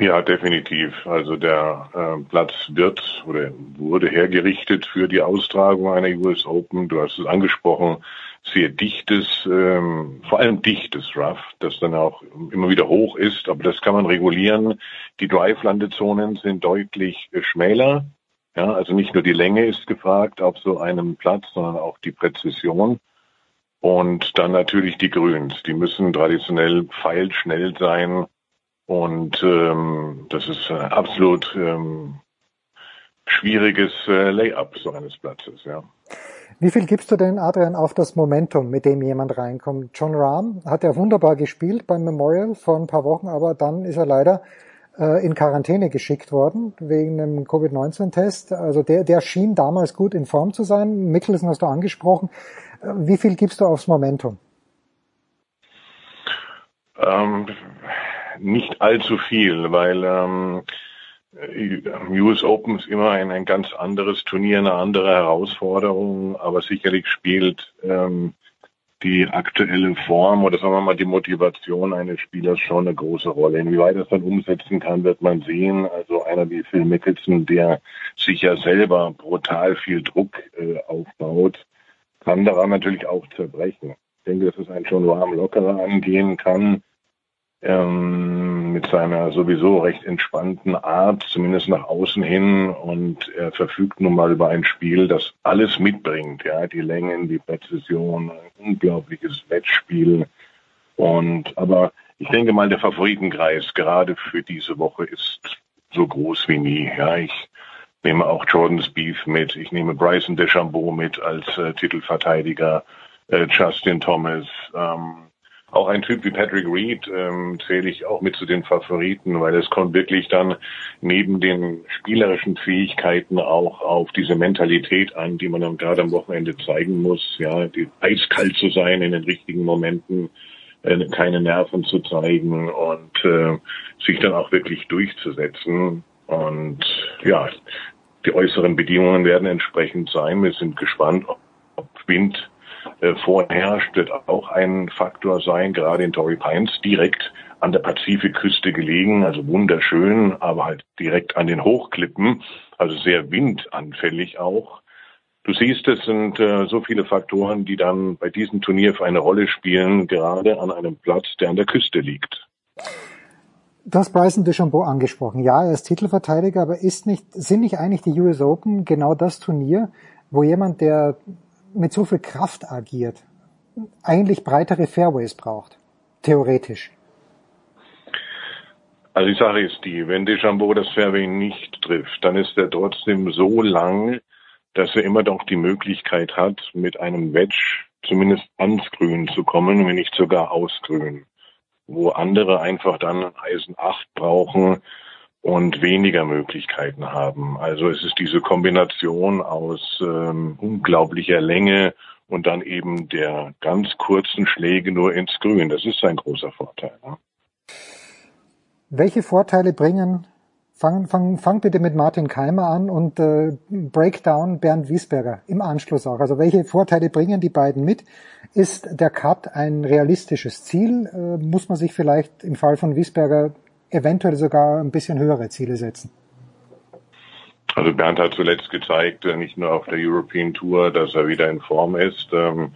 Ja, definitiv. Also der äh, Platz wird oder wurde hergerichtet für die Austragung einer US Open. Du hast es angesprochen, sehr dichtes, ähm, vor allem dichtes Rough, das dann auch immer wieder hoch ist, aber das kann man regulieren. Die Drive-Landezonen sind deutlich äh, schmäler. Ja, also nicht nur die Länge ist gefragt auf so einem Platz, sondern auch die Präzision. Und dann natürlich die Grüns. Die müssen traditionell pfeilschnell sein und ähm, das ist ein absolut ähm, schwieriges äh, Layup so eines Platzes, ja. Wie viel gibst du denn, Adrian, auf das Momentum, mit dem jemand reinkommt? John Rahm hat ja wunderbar gespielt beim Memorial vor ein paar Wochen, aber dann ist er leider äh, in Quarantäne geschickt worden wegen einem Covid-19-Test. Also der, der schien damals gut in Form zu sein. Mickelson hast du angesprochen. Äh, wie viel gibst du aufs Momentum? Ähm, nicht allzu viel, weil ähm, US Open ist immer ein, ein ganz anderes Turnier, eine andere Herausforderung, aber sicherlich spielt ähm, die aktuelle Form oder sagen wir mal die Motivation eines Spielers schon eine große Rolle. Inwieweit es dann umsetzen kann, wird man sehen. Also einer wie Phil Mickelson, der sich ja selber brutal viel Druck äh, aufbaut, kann daran natürlich auch zerbrechen. Ich denke, dass es ein schon warm lockerer angehen kann ähm, mit seiner sowieso recht entspannten Art, zumindest nach außen hin. Und er verfügt nun mal über ein Spiel, das alles mitbringt. Ja, die Längen, die Präzision, ein unglaubliches Wettspiel. Und aber ich denke mal, der Favoritenkreis gerade für diese Woche ist so groß wie nie. Ja, ich nehme auch Jordan Spieth mit. Ich nehme Bryson DeChambeau mit als äh, Titelverteidiger. Äh, Justin Thomas. Ähm, auch ein Typ wie Patrick Reed ähm, zähle ich auch mit zu den Favoriten, weil es kommt wirklich dann neben den spielerischen Fähigkeiten auch auf diese Mentalität an, die man dann gerade am Wochenende zeigen muss. Ja, die, eiskalt zu sein in den richtigen Momenten, äh, keine Nerven zu zeigen und äh, sich dann auch wirklich durchzusetzen. Und ja, die äußeren Bedingungen werden entsprechend sein. Wir sind gespannt, ob Wind äh, vorherrscht, wird auch ein Faktor sein, gerade in Torrey Pines, direkt an der Pazifikküste gelegen, also wunderschön, aber halt direkt an den Hochklippen, also sehr windanfällig auch. Du siehst, es sind äh, so viele Faktoren, die dann bei diesem Turnier für eine Rolle spielen, gerade an einem Platz, der an der Küste liegt. Du hast Bryson DeChambeau angesprochen. Ja, er ist Titelverteidiger, aber ist nicht, sind nicht eigentlich die US Open genau das Turnier, wo jemand, der mit so viel Kraft agiert, eigentlich breitere Fairways braucht. Theoretisch. Also die Sache ist die, wenn Deschambeau das Fairway nicht trifft, dann ist er trotzdem so lang, dass er immer noch die Möglichkeit hat, mit einem Wedge zumindest ans Grün zu kommen, wenn nicht sogar aus Grün. Wo andere einfach dann Eisen 8 brauchen, und weniger Möglichkeiten haben. Also es ist diese Kombination aus ähm, unglaublicher Länge und dann eben der ganz kurzen Schläge nur ins Grün. Das ist ein großer Vorteil. Ne? Welche Vorteile bringen, fang, fang, fang bitte mit Martin Keimer an und äh, Breakdown Bernd Wiesberger im Anschluss auch. Also welche Vorteile bringen die beiden mit? Ist der Cut ein realistisches Ziel? Äh, muss man sich vielleicht im Fall von Wiesberger eventuell sogar ein bisschen höhere Ziele setzen? Also Bernd hat zuletzt gezeigt, äh, nicht nur auf der European Tour, dass er wieder in Form ist. Ähm,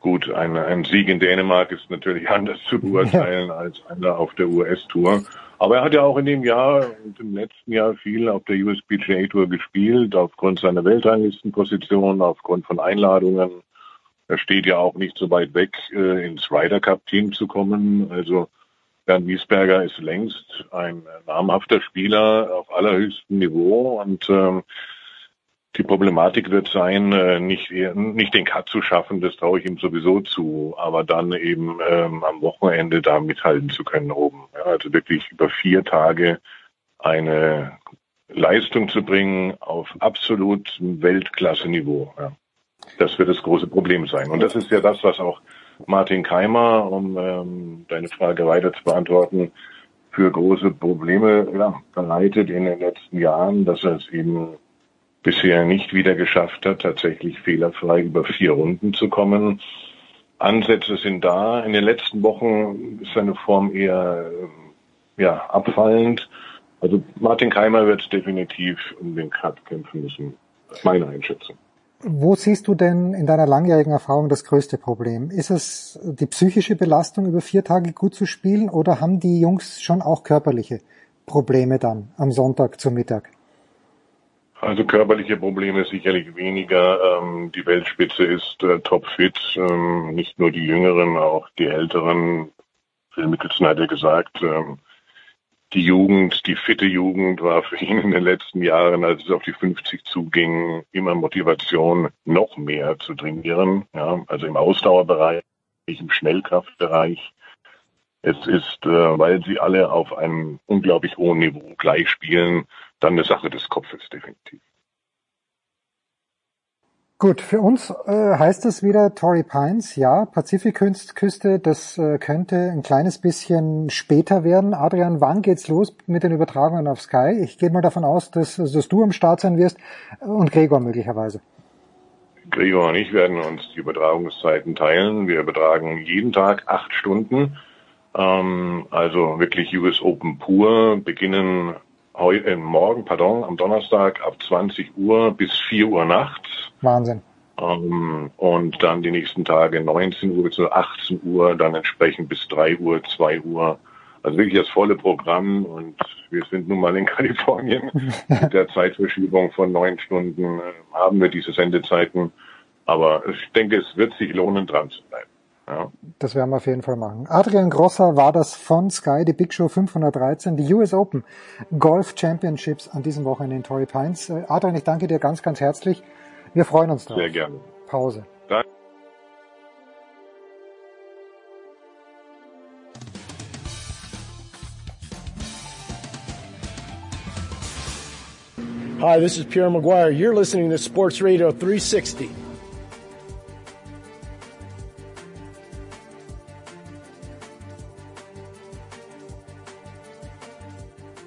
gut, ein, ein Sieg in Dänemark ist natürlich (laughs) anders zu beurteilen ja. als einer auf der US-Tour. Aber er hat ja auch in dem Jahr und im letzten Jahr viel auf der USPGA Tour gespielt, aufgrund seiner Weltranglistenposition, aufgrund von Einladungen. Er steht ja auch nicht so weit weg, äh, ins Ryder Cup Team zu kommen. Also Bernd Wiesberger ist längst ein namhafter Spieler auf allerhöchstem Niveau und ähm, die Problematik wird sein, äh, nicht, nicht den Cut zu schaffen, das traue ich ihm sowieso zu, aber dann eben ähm, am Wochenende da mithalten zu können oben. Ja, also wirklich über vier Tage eine Leistung zu bringen auf absolut Weltklasse-Niveau. Ja. Das wird das große Problem sein. Und das ist ja das, was auch Martin Keimer, um ähm, deine Frage weiter zu beantworten, für große Probleme ja, bereitet in den letzten Jahren, dass er es eben bisher nicht wieder geschafft hat, tatsächlich fehlerfrei über vier Runden zu kommen. Ansätze sind da. In den letzten Wochen ist seine Form eher ja, abfallend. Also Martin Keimer wird definitiv um den Cut kämpfen müssen. Meine Einschätzung. Wo siehst du denn in deiner langjährigen Erfahrung das größte Problem? Ist es die psychische Belastung, über vier Tage gut zu spielen, oder haben die Jungs schon auch körperliche Probleme dann am Sonntag zum Mittag? Also körperliche Probleme sicherlich weniger. Ähm, die Weltspitze ist äh, topfit. Ähm, nicht nur die Jüngeren, auch die Älteren. Phil Mickelson hat ja gesagt, ähm, die Jugend, die fitte Jugend war für ihn in den letzten Jahren, als es auf die 50 zuging, immer Motivation, noch mehr zu trainieren. Ja, also im Ausdauerbereich, im Schnellkraftbereich. Es ist, äh, weil sie alle auf einem unglaublich hohen Niveau gleich spielen, dann eine Sache des Kopfes definitiv. Gut, für uns äh, heißt es wieder Torrey Pines, ja, Pazifikküste, das äh, könnte ein kleines bisschen später werden. Adrian, wann geht's los mit den Übertragungen auf Sky? Ich gehe mal davon aus, dass, dass du am Start sein wirst und Gregor möglicherweise. Gregor und ich werden uns die Übertragungszeiten teilen. Wir übertragen jeden Tag acht Stunden. Ähm, also wirklich US Open pur, beginnen äh, morgen, pardon, am Donnerstag ab 20 Uhr bis 4 Uhr nachts. Wahnsinn. Ähm, und dann die nächsten Tage 19 Uhr bis 18 Uhr, dann entsprechend bis 3 Uhr, 2 Uhr. Also wirklich das volle Programm und wir sind nun mal in (laughs) Kalifornien. Mit der Zeitverschiebung von neun Stunden äh, haben wir diese Sendezeiten. Aber ich denke, es wird sich lohnen, dran zu bleiben. Ja. Das werden wir auf jeden Fall machen. Adrian Grosser war das von Sky, die Big Show 513, die US Open Golf Championships an diesem Wochenende in Torrey Pines. Äh, Adrian, ich danke dir ganz, ganz herzlich. Wir freuen uns drauf. Sehr gerne. Pause. Danke. Hi, this is Pierre Maguire. You're listening to Sports Radio 360.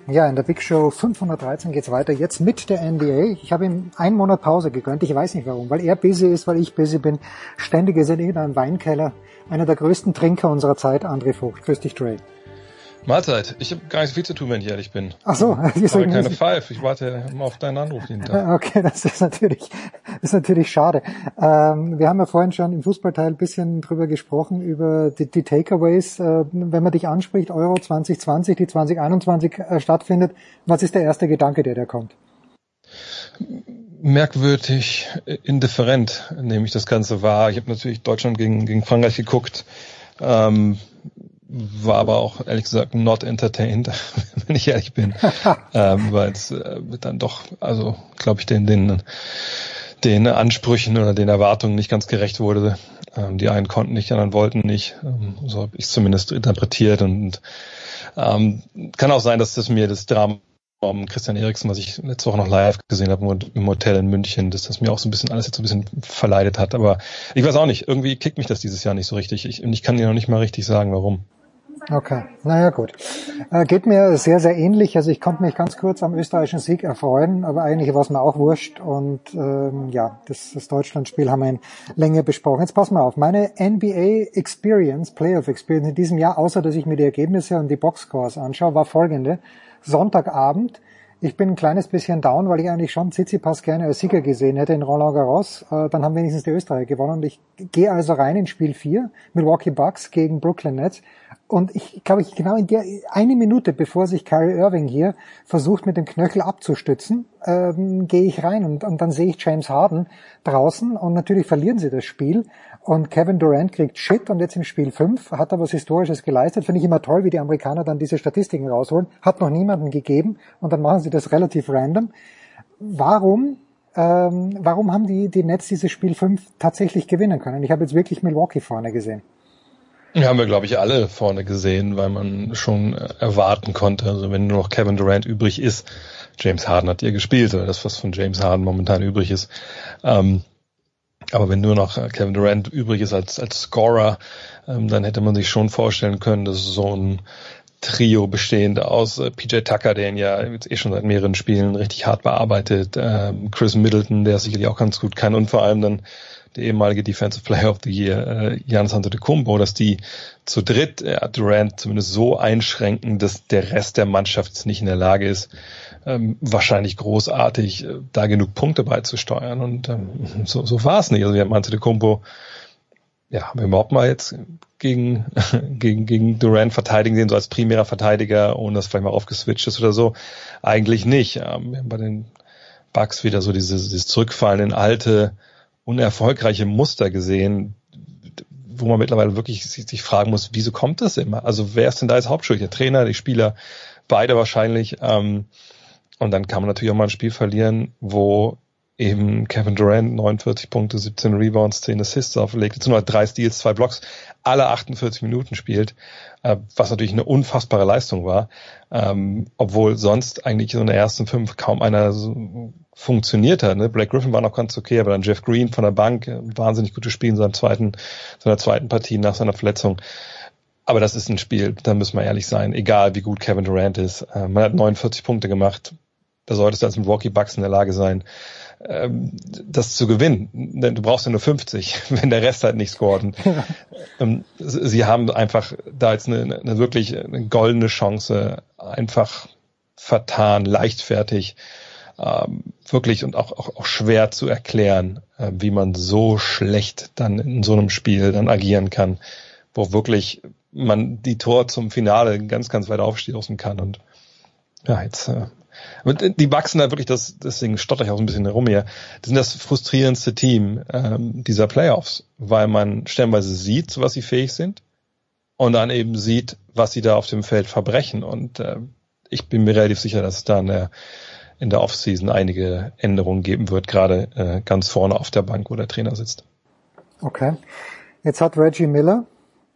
Ja, in der Big Show 513 geht's weiter. Jetzt mit der NBA. Ich habe ihm einen Monat Pause gegönnt. Ich weiß nicht warum. Weil er busy ist, weil ich busy bin. Ständig ist er in irgendeinem Weinkeller. Einer der größten Trinker unserer Zeit, André Vogt. Grüß dich, Dre. Mahlzeit. Ich habe gar nicht so viel zu tun, wenn ich ehrlich bin. Ach so, (laughs) ich habe keine Five. Ich warte immer auf deinen Anruf jeden Tag. (laughs) Okay, das ist natürlich, ist natürlich schade. Ähm, wir haben ja vorhin schon im Fußballteil ein bisschen drüber gesprochen, über die, die Takeaways. Äh, wenn man dich anspricht, Euro 2020, die 2021 äh, stattfindet, was ist der erste Gedanke, der da kommt? Merkwürdig indifferent nehme ich das Ganze wahr. Ich habe natürlich Deutschland gegen, gegen Frankreich geguckt. Ähm, war aber auch ehrlich gesagt not entertained, (laughs) wenn ich ehrlich bin, (laughs) ähm, weil es äh, dann doch, also glaube ich, den, den, den Ansprüchen oder den Erwartungen nicht ganz gerecht wurde. Ähm, die einen konnten nicht, die anderen wollten nicht. Ähm, so habe ich es zumindest interpretiert und ähm, kann auch sein, dass das mir das Drama um Christian Eriksen, was ich letzte Woche noch live gesehen habe im Hotel in München, dass das mir auch so ein bisschen alles jetzt so ein bisschen verleidet hat. Aber ich weiß auch nicht, irgendwie kickt mich das dieses Jahr nicht so richtig. Ich, und ich kann dir noch nicht mal richtig sagen, warum. Okay, naja gut. Äh, geht mir sehr, sehr ähnlich. Also ich konnte mich ganz kurz am österreichischen Sieg erfreuen, aber eigentlich war es mir auch wurscht. Und ähm, ja, das, das Deutschlandspiel haben wir in Länge besprochen. Jetzt pass mal auf. Meine NBA Experience, Playoff Experience in diesem Jahr, außer dass ich mir die Ergebnisse und die Boxscores anschaue, war folgende. Sonntagabend Ich bin ein kleines bisschen down, weil ich eigentlich schon Tsitsipas gerne als Sieger gesehen hätte in Roland Garros. Äh, dann haben wenigstens die Österreicher gewonnen. Und ich gehe also rein in Spiel 4, Milwaukee Bucks gegen Brooklyn Nets. Und ich glaube, ich genau in der eine Minute, bevor sich Kyrie Irving hier versucht, mit dem Knöchel abzustützen, ähm, gehe ich rein und, und dann sehe ich James Harden draußen und natürlich verlieren sie das Spiel. Und Kevin Durant kriegt Shit und jetzt im Spiel 5 hat er was Historisches geleistet. Finde ich immer toll, wie die Amerikaner dann diese Statistiken rausholen. Hat noch niemanden gegeben und dann machen sie das relativ random. Warum ähm, warum haben die, die Nets dieses Spiel 5 tatsächlich gewinnen können? Ich habe jetzt wirklich Milwaukee vorne gesehen. Ja, haben wir, glaube ich, alle vorne gesehen, weil man schon erwarten konnte. Also wenn nur noch Kevin Durant übrig ist, James Harden hat ja gespielt, oder das, was von James Harden momentan übrig ist. Ähm, aber wenn nur noch Kevin Durant übrig ist als, als Scorer, ähm, dann hätte man sich schon vorstellen können, dass so ein Trio bestehend aus äh, PJ Tucker, der ihn ja jetzt eh schon seit mehreren Spielen richtig hart bearbeitet, ähm, Chris Middleton, der sicherlich auch ganz gut kann und vor allem dann der ehemalige Defensive Player of the Year, äh, Giannis Antetokounmpo, dass die zu dritt äh, Durant zumindest so einschränken, dass der Rest der Mannschaft nicht in der Lage ist, ähm, wahrscheinlich großartig äh, da genug Punkte beizusteuern. Und ähm, so, so war es nicht. Also wir haben Antetokounmpo, ja, haben wir überhaupt mal jetzt gegen, (laughs) gegen, gegen Durant verteidigen sehen, so als primärer Verteidiger, ohne dass vielleicht mal aufgeswitcht ist oder so? Eigentlich nicht. Ähm, wir haben bei den Bugs wieder so dieses, dieses Zurückfallen in alte, unerfolgreiche Muster gesehen, wo man mittlerweile wirklich sich, fragen muss, wieso kommt das immer? Also wer ist denn da als Hauptschuldig? Der Trainer, die Spieler, beide wahrscheinlich. Ähm, und dann kann man natürlich auch mal ein Spiel verlieren, wo eben Kevin Durant 49 Punkte, 17 Rebounds, 10 Assists auflegt, jetzt nur drei Steals, zwei Blocks, alle 48 Minuten spielt, äh, was natürlich eine unfassbare Leistung war, ähm, obwohl sonst eigentlich so in der ersten fünf kaum einer so funktioniert hat. Ne? Black Griffin war noch ganz okay, aber dann Jeff Green von der Bank, äh, wahnsinnig gutes Spiel in seinem zweiten, seiner zweiten Partie nach seiner Verletzung. Aber das ist ein Spiel, da müssen wir ehrlich sein, egal wie gut Kevin Durant ist. Äh, man hat 49 Punkte gemacht, da solltest du als Milwaukee Bucks in der Lage sein, das zu gewinnen. Denn du brauchst ja nur 50, (laughs) wenn der Rest halt nicht scoret. Und, (laughs) ähm, sie haben einfach da jetzt eine, eine wirklich eine goldene Chance einfach vertan, leichtfertig, ähm, wirklich und auch, auch, auch schwer zu erklären, äh, wie man so schlecht dann in so einem Spiel dann agieren kann, wo wirklich man die Tor zum Finale ganz, ganz weit aufstoßen kann und ja, jetzt äh, die wachsen da wirklich, das, deswegen stotter ich auch ein bisschen herum hier, die sind das frustrierendste Team ähm, dieser Playoffs, weil man stellenweise sieht, was sie fähig sind und dann eben sieht, was sie da auf dem Feld verbrechen. Und äh, ich bin mir relativ sicher, dass es da in der, in der Offseason einige Änderungen geben wird, gerade äh, ganz vorne auf der Bank, wo der Trainer sitzt. Okay. Jetzt hat Reggie Miller,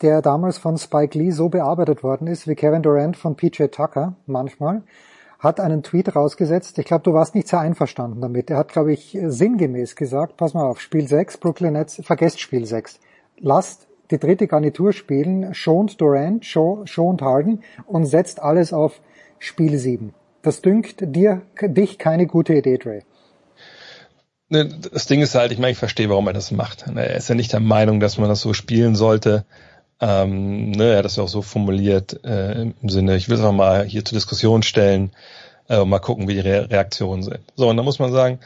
der damals von Spike Lee so bearbeitet worden ist wie Kevin Durant von PJ Tucker manchmal, hat einen Tweet rausgesetzt. Ich glaube, du warst nicht sehr einverstanden damit. Er hat, glaube ich, sinngemäß gesagt, pass mal auf, Spiel 6, Brooklyn Nets, vergesst Spiel 6. Lasst die dritte Garnitur spielen, schont Durant, schont Harden und setzt alles auf Spiel 7. Das dünkt dir, dich keine gute Idee, Dre. Ne, das Ding ist halt, ich meine, ich verstehe, warum er das macht. Er ist ja nicht der Meinung, dass man das so spielen sollte. Ähm, ne, er hat das ja auch so formuliert äh, im Sinne, ich will es mal hier zur Diskussion stellen äh, und mal gucken, wie die Re Reaktionen sind. So, und da muss man sagen,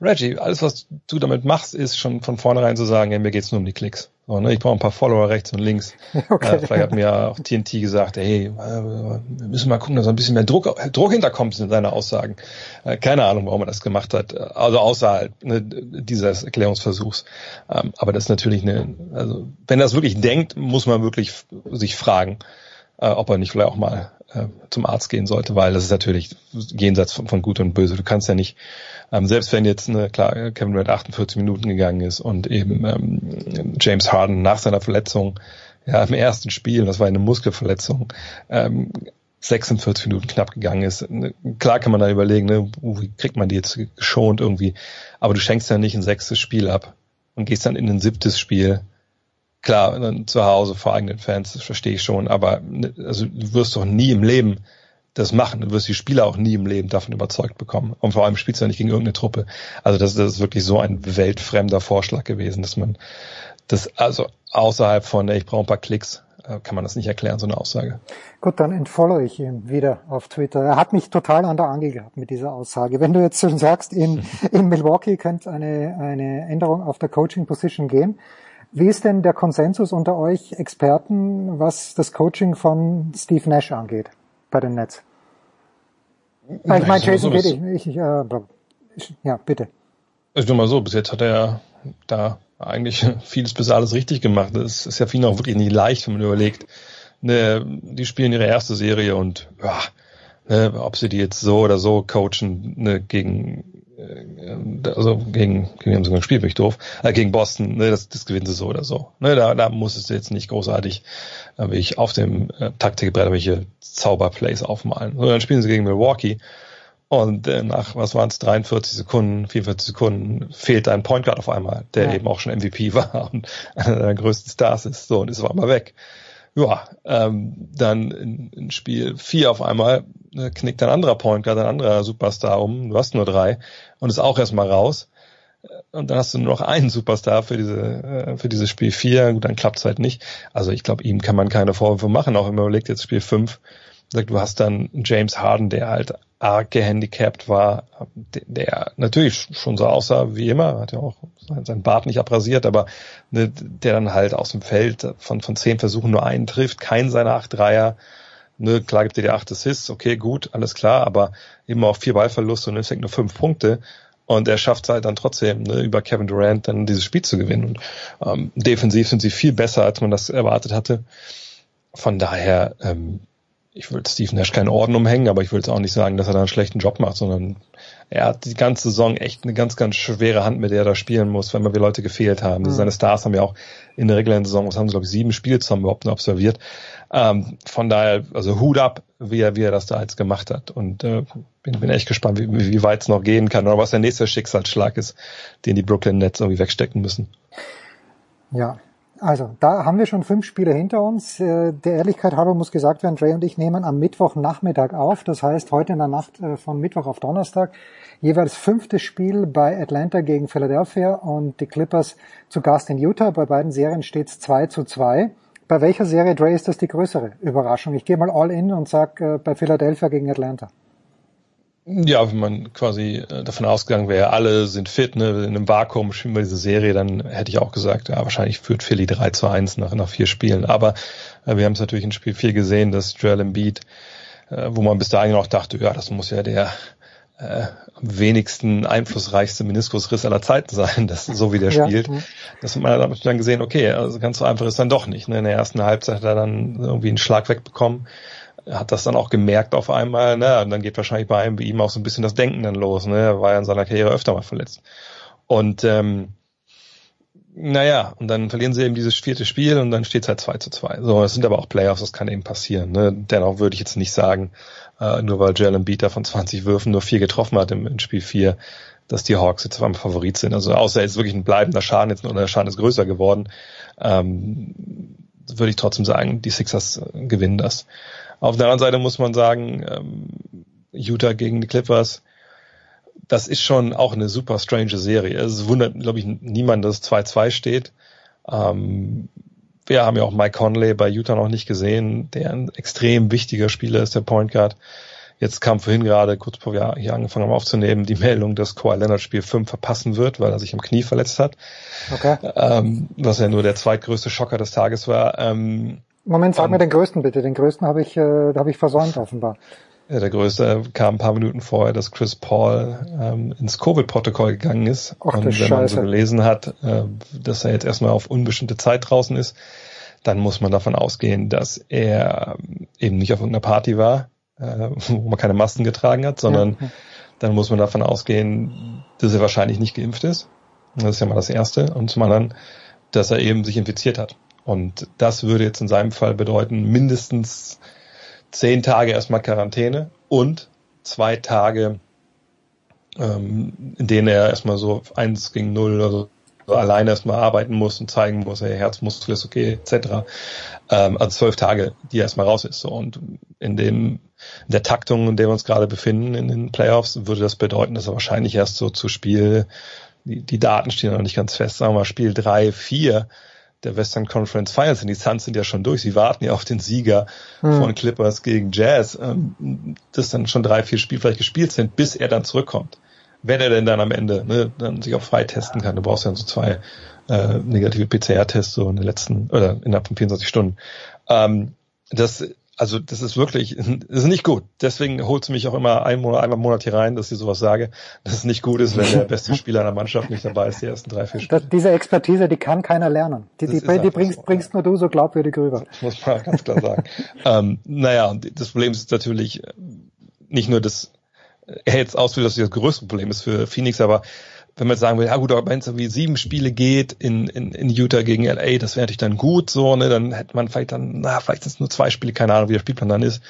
Reggie, alles, was du damit machst, ist schon von vornherein zu sagen, ja, mir geht's nur um die Klicks. So, ne? Ich brauche ein paar Follower rechts und links. (laughs) Okay. Äh, vielleicht hat mir auch TNT gesagt, hey, äh, wir müssen mal gucken, dass ein bisschen mehr Druck, Druck hinterkommt in seine Aussagen. Äh, keine Ahnung, warum er das gemacht hat. Also außerhalb ne, dieses Erklärungsversuchs. Ähm, aber das ist natürlich eine, also wenn er das wirklich denkt, muss man wirklich sich fragen, äh, ob er nicht vielleicht auch mal äh, zum Arzt gehen sollte, weil das ist natürlich jenseits von, von Gut und Böse. Du kannst ja nicht ähm, selbst wenn jetzt, ne, klar, Kevin Durant 48 Minuten gegangen ist und eben ähm, James Harden nach seiner Verletzung, ja, im ersten Spiel, das war eine Muskelverletzung, ähm, 46 Minuten knapp gegangen ist. Ne, klar kann man da überlegen, ne, wie kriegt man die jetzt geschont irgendwie, aber du schenkst ja nicht ein sechstes Spiel ab und gehst dann in ein siebtes Spiel. Klar, dann zu Hause vor eigenen Fans, das verstehe ich schon, aber ne, also du wirst doch nie im Leben das machen. Du wirst die Spieler auch nie im Leben davon überzeugt bekommen. Und vor allem spielst du ja nicht gegen irgendeine Truppe. Also das, das ist wirklich so ein weltfremder Vorschlag gewesen, dass man das also außerhalb von, ich brauche ein paar Klicks, äh, kann man das nicht erklären, so eine Aussage. Gut, dann entfollow ich ihn wieder auf Twitter. Er hat mich total an der Angel gehabt mit dieser Aussage. Wenn du jetzt schon sagst, in, (laughs) in Milwaukee könnte eine, eine Änderung auf der Coaching Position gehen. Wie ist denn der Konsensus unter euch Experten, was das Coaching von Steve Nash angeht bei den Nets? Ich meine, Jason Kidd, ich, ich, äh, ich, ja, bitte. Ich nur mal so, bis jetzt hat er da eigentlich (laughs) vieles bis alles richtig gemacht. Das ist ja ihn auch wirklich nicht leicht, wenn man überlegt. Ne, die spielen ihre erste Serie und ja, ne, ob sie die jetzt so oder so coachen, ne, gegen also gegen, gegen haben sie gespielt, bin ich doof, äh, gegen Boston, ne, das, das gewinnen sie so oder so. Ne, da, da muss es jetzt nicht großartig äh, ich auf dem äh, Taktikbrett welche Zauberplays aufmalen. So, dann spielen sie gegen Milwaukee und äh, nach, was waren es, 43 Sekunden, 44 Sekunden fehlt ein Point Guard auf einmal, der ja. eben auch schon MVP (laughs) war und einer der größten Stars ist. So, und ist auf einmal weg. Ja, ähm, dann in, in Spiel 4 auf einmal äh, knickt ein anderer Point Guard, ein anderer Superstar um. Du hast nur drei und ist auch erstmal raus. Und dann hast du nur noch einen Superstar für diese, äh, für dieses Spiel 4. Gut, dann klappt's halt nicht. Also ich glaube, ihm kann man keine Vorwürfe machen, auch wenn man überlegt, jetzt Spiel 5 du hast dann James Harden, der halt arg gehandicapt war, der natürlich schon so aussah wie immer, hat ja auch seinen Bart nicht abrasiert, aber ne, der dann halt aus dem Feld von, von zehn Versuchen nur einen trifft, keinen seiner acht Dreier, ne, klar gibt er die acht Assists, okay, gut, alles klar, aber immer auch vier Ballverluste und es nur fünf Punkte. Und er schafft es halt dann trotzdem, ne, über Kevin Durant dann dieses Spiel zu gewinnen. Und ähm, defensiv sind sie viel besser, als man das erwartet hatte. Von daher ähm, ich würde Steve Nash keinen Orden umhängen, aber ich würde jetzt auch nicht sagen, dass er da einen schlechten Job macht, sondern er hat die ganze Saison echt eine ganz, ganz schwere Hand, mit der er da spielen muss, wenn wieder Leute gefehlt haben. Mhm. Seine Stars haben ja auch in der regulären Saison, was haben sie, glaube ich, sieben Spiele zusammen überhaupt noch observiert. Ähm, von daher, also Hut ab, wie er, wie er das da jetzt gemacht hat. Und äh, bin, bin echt gespannt, wie, wie weit es noch gehen kann oder was der nächste Schicksalsschlag ist, den die Brooklyn Nets irgendwie wegstecken müssen. Ja, also, da haben wir schon fünf Spiele hinter uns. Äh, der Ehrlichkeit halber muss gesagt werden, Dre und ich nehmen am Mittwochnachmittag auf. Das heißt, heute in der Nacht äh, von Mittwoch auf Donnerstag jeweils fünftes Spiel bei Atlanta gegen Philadelphia und die Clippers zu Gast in Utah. Bei beiden Serien steht es 2 zu 2. Bei welcher Serie, Dre, ist das die größere Überraschung? Ich gehe mal all in und sag äh, bei Philadelphia gegen Atlanta. Ja, wenn man quasi äh, davon ausgegangen wäre, alle sind fit, ne, in einem Vakuum spielen wir diese Serie, dann hätte ich auch gesagt, ja, wahrscheinlich führt Philly 3 zu 1 nach, nach vier Spielen. Aber äh, wir haben es natürlich in Spiel 4 gesehen, dass Joel Embiid, äh, wo man bis dahin auch dachte, ja, das muss ja der äh, am wenigsten einflussreichste Meniskusriss aller Zeiten sein, (laughs) das, so wie der ja. spielt. Das hat man dann gesehen, okay, also ganz so einfach ist dann doch nicht. Ne? In der ersten Halbzeit hat er dann irgendwie einen Schlag wegbekommen hat das dann auch gemerkt auf einmal, ne? Und dann geht wahrscheinlich bei einem wie ihm auch so ein bisschen das Denken dann los, ne? Er war ja in seiner Karriere öfter mal verletzt. Und ähm, naja, und dann verlieren sie eben dieses vierte Spiel und dann steht es halt 2 zu 2. So, es sind aber auch Playoffs, das kann eben passieren. Ne? Dennoch würde ich jetzt nicht sagen, äh, nur weil Jalen Beater von 20 Würfen nur vier getroffen hat im, im Spiel 4, dass die Hawks jetzt beim Favorit sind. Also außer jetzt wirklich ein bleibender Schaden, jetzt nur der Schaden ist größer geworden, ähm, würde ich trotzdem sagen, die Sixers äh, gewinnen das. Auf der anderen Seite muss man sagen, ähm, Utah gegen die Clippers, das ist schon auch eine super strange Serie. Es wundert, glaube ich, niemand, dass es 2-2 steht. Ähm, wir haben ja auch Mike Conley bei Utah noch nicht gesehen, der ein extrem wichtiger Spieler ist, der Point Guard. Jetzt kam vorhin gerade, kurz bevor wir hier angefangen haben aufzunehmen, die Meldung, dass Kawhi Leonard Spiel 5 verpassen wird, weil er sich am Knie verletzt hat. Okay. Ähm, was ja nur der zweitgrößte Schocker des Tages war. Ähm, Moment, sag um, mir den größten bitte. Den größten habe ich, äh, habe ich versäumt offenbar. Ja, der größte kam ein paar Minuten vorher, dass Chris Paul ähm, ins Covid-Protokoll gegangen ist. Ach, und wenn Scheiße. man so gelesen hat, äh, dass er jetzt erstmal auf unbestimmte Zeit draußen ist, dann muss man davon ausgehen, dass er ähm, eben nicht auf irgendeiner Party war, äh, wo man keine Masken getragen hat, sondern ja. dann muss man davon ausgehen, dass er wahrscheinlich nicht geimpft ist. Das ist ja mal das Erste. Und zum anderen, dass er eben sich infiziert hat. Und das würde jetzt in seinem Fall bedeuten, mindestens zehn Tage erstmal Quarantäne und zwei Tage, ähm, in denen er erstmal so eins gegen null oder so alleine erstmal arbeiten muss und zeigen muss, hey, Herzmuskel ist okay, etc. Ähm, also zwölf Tage, die er erstmal raus ist. So. Und in dem, in der Taktung, in der wir uns gerade befinden, in den Playoffs, würde das bedeuten, dass er wahrscheinlich erst so zu Spiel, die, die Daten stehen noch nicht ganz fest, sagen wir mal Spiel drei, vier, der Western Conference Finals, denn die Suns sind ja schon durch. Sie warten ja auf den Sieger Hm. von Clippers gegen Jazz, ähm, das dann schon drei, vier Spiele vielleicht gespielt sind, bis er dann zurückkommt. Wenn er denn dann am Ende ne, dann sich auch frei testen kann. Du brauchst ja so zwei äh, negative PCR-Tests so in den letzten oder innerhalb von 24 Stunden. Ähm, das also das ist wirklich, das (laughs) ist nicht gut. Deswegen holt es mich auch immer ein Monat, einmal im Monat hier rein, dass ich sowas sage, dass es nicht gut ist, wenn der beste Spieler einer Mannschaft nicht dabei ist, die ersten drei, vier Spiele. Das, diese Expertise, die kann keiner lernen. Die, die, die einfach bringst, bringst nur du so glaubwürdig rüber. Das muss man (laughs) ganz klar sagen. ähm, naja, und das Problem ist natürlich äh, nicht nur, dass er jetzt ausführt, dass das das größte Problem ist für Phoenix, aber wenn man jetzt sagen will, ja gut, aber wenn es irgendwie sieben Spiele geht in, in, in Utah gegen LA, das wäre natürlich dann gut, so, ne, dann hätte man vielleicht dann, na, vielleicht sind es nur zwei Spiele, keine Ahnung, wie der Spielplan dann ist.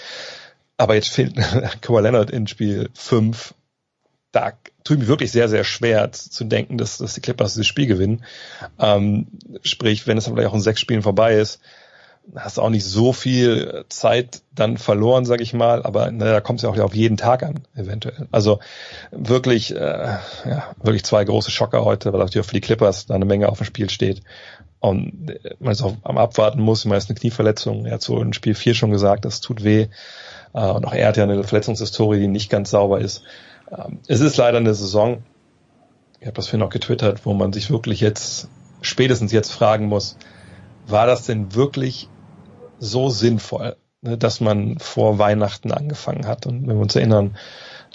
Aber jetzt fehlt (laughs) Kawhi Leonard in Spiel fünf. Da tut mir wirklich sehr, sehr schwer zu denken, dass, dass die Clippers dieses Spiel gewinnen. Ähm, sprich, wenn es dann vielleicht auch in sechs Spielen vorbei ist, hast auch nicht so viel Zeit dann verloren, sag ich mal, aber na, da kommt es ja auch auf jeden Tag an, eventuell. Also wirklich, äh, ja, wirklich zwei große Schocker heute, weil natürlich auch für die Clippers da eine Menge auf dem Spiel steht. Und äh, man ist auch am Abwarten muss, man ist eine Knieverletzung, er hat so in Spiel 4 schon gesagt, das tut weh. Äh, und auch er hat ja eine Verletzungshistorie, die nicht ganz sauber ist. Ähm, es ist leider eine Saison, ich habe das vorhin noch getwittert, wo man sich wirklich jetzt, spätestens jetzt fragen muss, war das denn wirklich so sinnvoll, ne, dass man vor Weihnachten angefangen hat? Und wenn wir uns erinnern,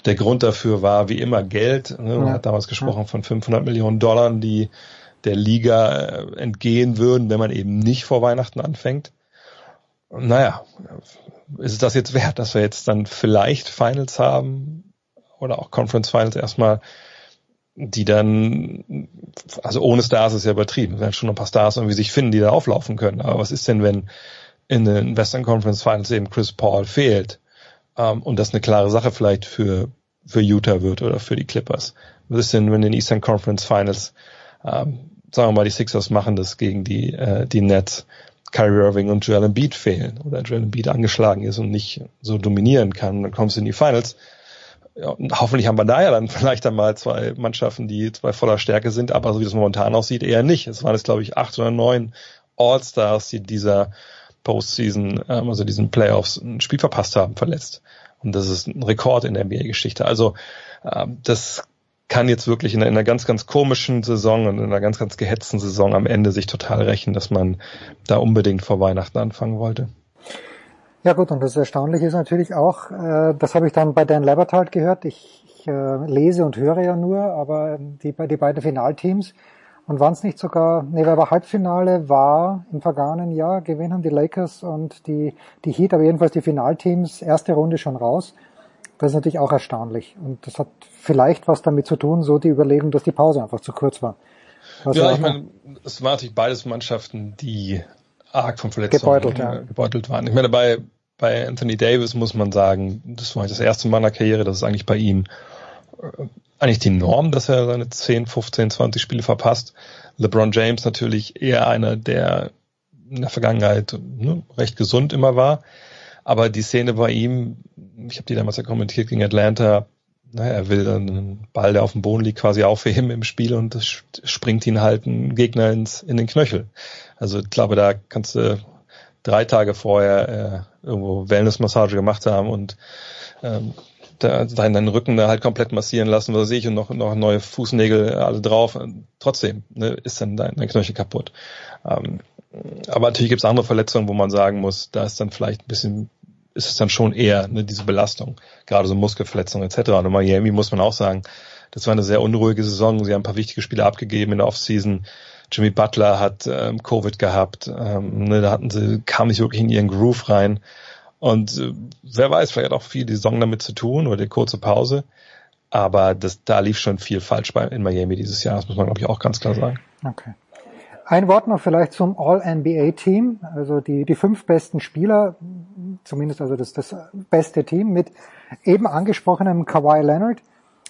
der Grund dafür war wie immer Geld. Ne? Man Ja. hat damals gesprochen von 500 Millionen Dollar, die der Liga äh, entgehen würden, wenn man eben nicht vor Weihnachten anfängt. Naja, ist es das jetzt wert, dass wir jetzt dann vielleicht Finals haben oder auch Conference Finals erstmal, die dann, also ohne Stars ist ja übertrieben, es werden schon ein paar Stars irgendwie sich finden, die da auflaufen können. Aber was ist denn, wenn in den Western Conference Finals eben Chris Paul fehlt? Ähm, und das eine klare Sache vielleicht für, für Utah wird oder für die Clippers. Was ist denn, wenn in den Eastern Conference Finals, ähm, sagen wir mal, die Sixers machen das gegen die, äh, die Nets, Kyrie Irving und Joel Embiid fehlen oder Joel Embiid angeschlagen ist und nicht so dominieren kann, dann kommst du in die Finals. Ja, hoffentlich haben wir da ja dann (laughs) vielleicht einmal zwei Mannschaften, die zwei voller Stärke sind, aber so wie das momentan aussieht, eher nicht. Es waren jetzt, glaube ich, acht oder neun All-Stars, die dieser Postseason, ähm, also diesen Playoffs ein Spiel verpasst haben, verletzt. Und das ist ein Rekord in der NBA-Geschichte. Also ähm, das kann jetzt wirklich in einer, in einer ganz, ganz komischen Saison und in einer ganz, ganz gehetzten Saison am Ende sich total rächen, dass man da unbedingt vor Weihnachten anfangen wollte. Ja gut, und das Erstaunliche ist natürlich auch, äh, das habe ich dann bei Dan Labertard gehört, ich, ich äh, lese und höre ja nur, aber die, die beiden Finalteams, und waren es nicht sogar, nee, war Halbfinale, war im vergangenen Jahr, gewinnen haben die Lakers und die, die Heat, aber jedenfalls die Finalteams, erste Runde schon raus. Das ist natürlich auch erstaunlich. Und das hat vielleicht was damit zu tun, so die Überlegung, dass die Pause einfach zu kurz war. Was ja, war ich meine, es waren natürlich beides Mannschaften, die arg von Verletzungen Gebeutelt, ja. gebeutelt waren. Ich meine, bei, bei Anthony Davis muss man sagen, das war das erste Mal in der Karriere, das ist eigentlich bei ihm äh, eigentlich die Norm, dass er seine 10, 15, 20 Spiele verpasst. LeBron James natürlich eher einer, der in der Vergangenheit ne, recht gesund immer war. Aber die Szene bei ihm, ich habe die damals ja kommentiert gegen Atlanta, naja, er will einen Ball, der auf dem Boden liegt, quasi aufheben im Spiel und das springt ihn halt ein Gegner ins, in den Knöchel. Also ich glaube, da kannst du drei Tage vorher äh, irgendwo Wellnessmassage gemacht haben und ähm, da, deinen Rücken da halt komplett massieren lassen, was weiß ich, und noch, noch neue Fußnägel alle drauf. Trotzdem ne, ist dann dein, dein Knöchel kaputt. Ähm, aber natürlich gibt es andere Verletzungen, wo man sagen muss, da ist dann vielleicht ein bisschen, ist es dann schon eher ne, diese Belastung, gerade so Muskelverletzungen etc. Und Miami muss man auch sagen, das war eine sehr unruhige Saison. Sie haben ein paar wichtige Spiele abgegeben in der Offseason. Jimmy Butler hat ähm, Covid gehabt. Ähm, ne, da hatten sie, kam nicht wirklich in ihren Groove rein. Und äh, wer weiß, vielleicht hat auch viel die Saison damit zu tun oder die kurze Pause. Aber das, da lief schon viel falsch bei, in Miami dieses Jahr. Das muss man, glaube ich, auch ganz klar sagen. Okay. Ein Wort noch vielleicht zum All-NBA-Team, also die, die fünf besten Spieler, zumindest also das, das beste Team mit eben angesprochenem Kawhi Leonard,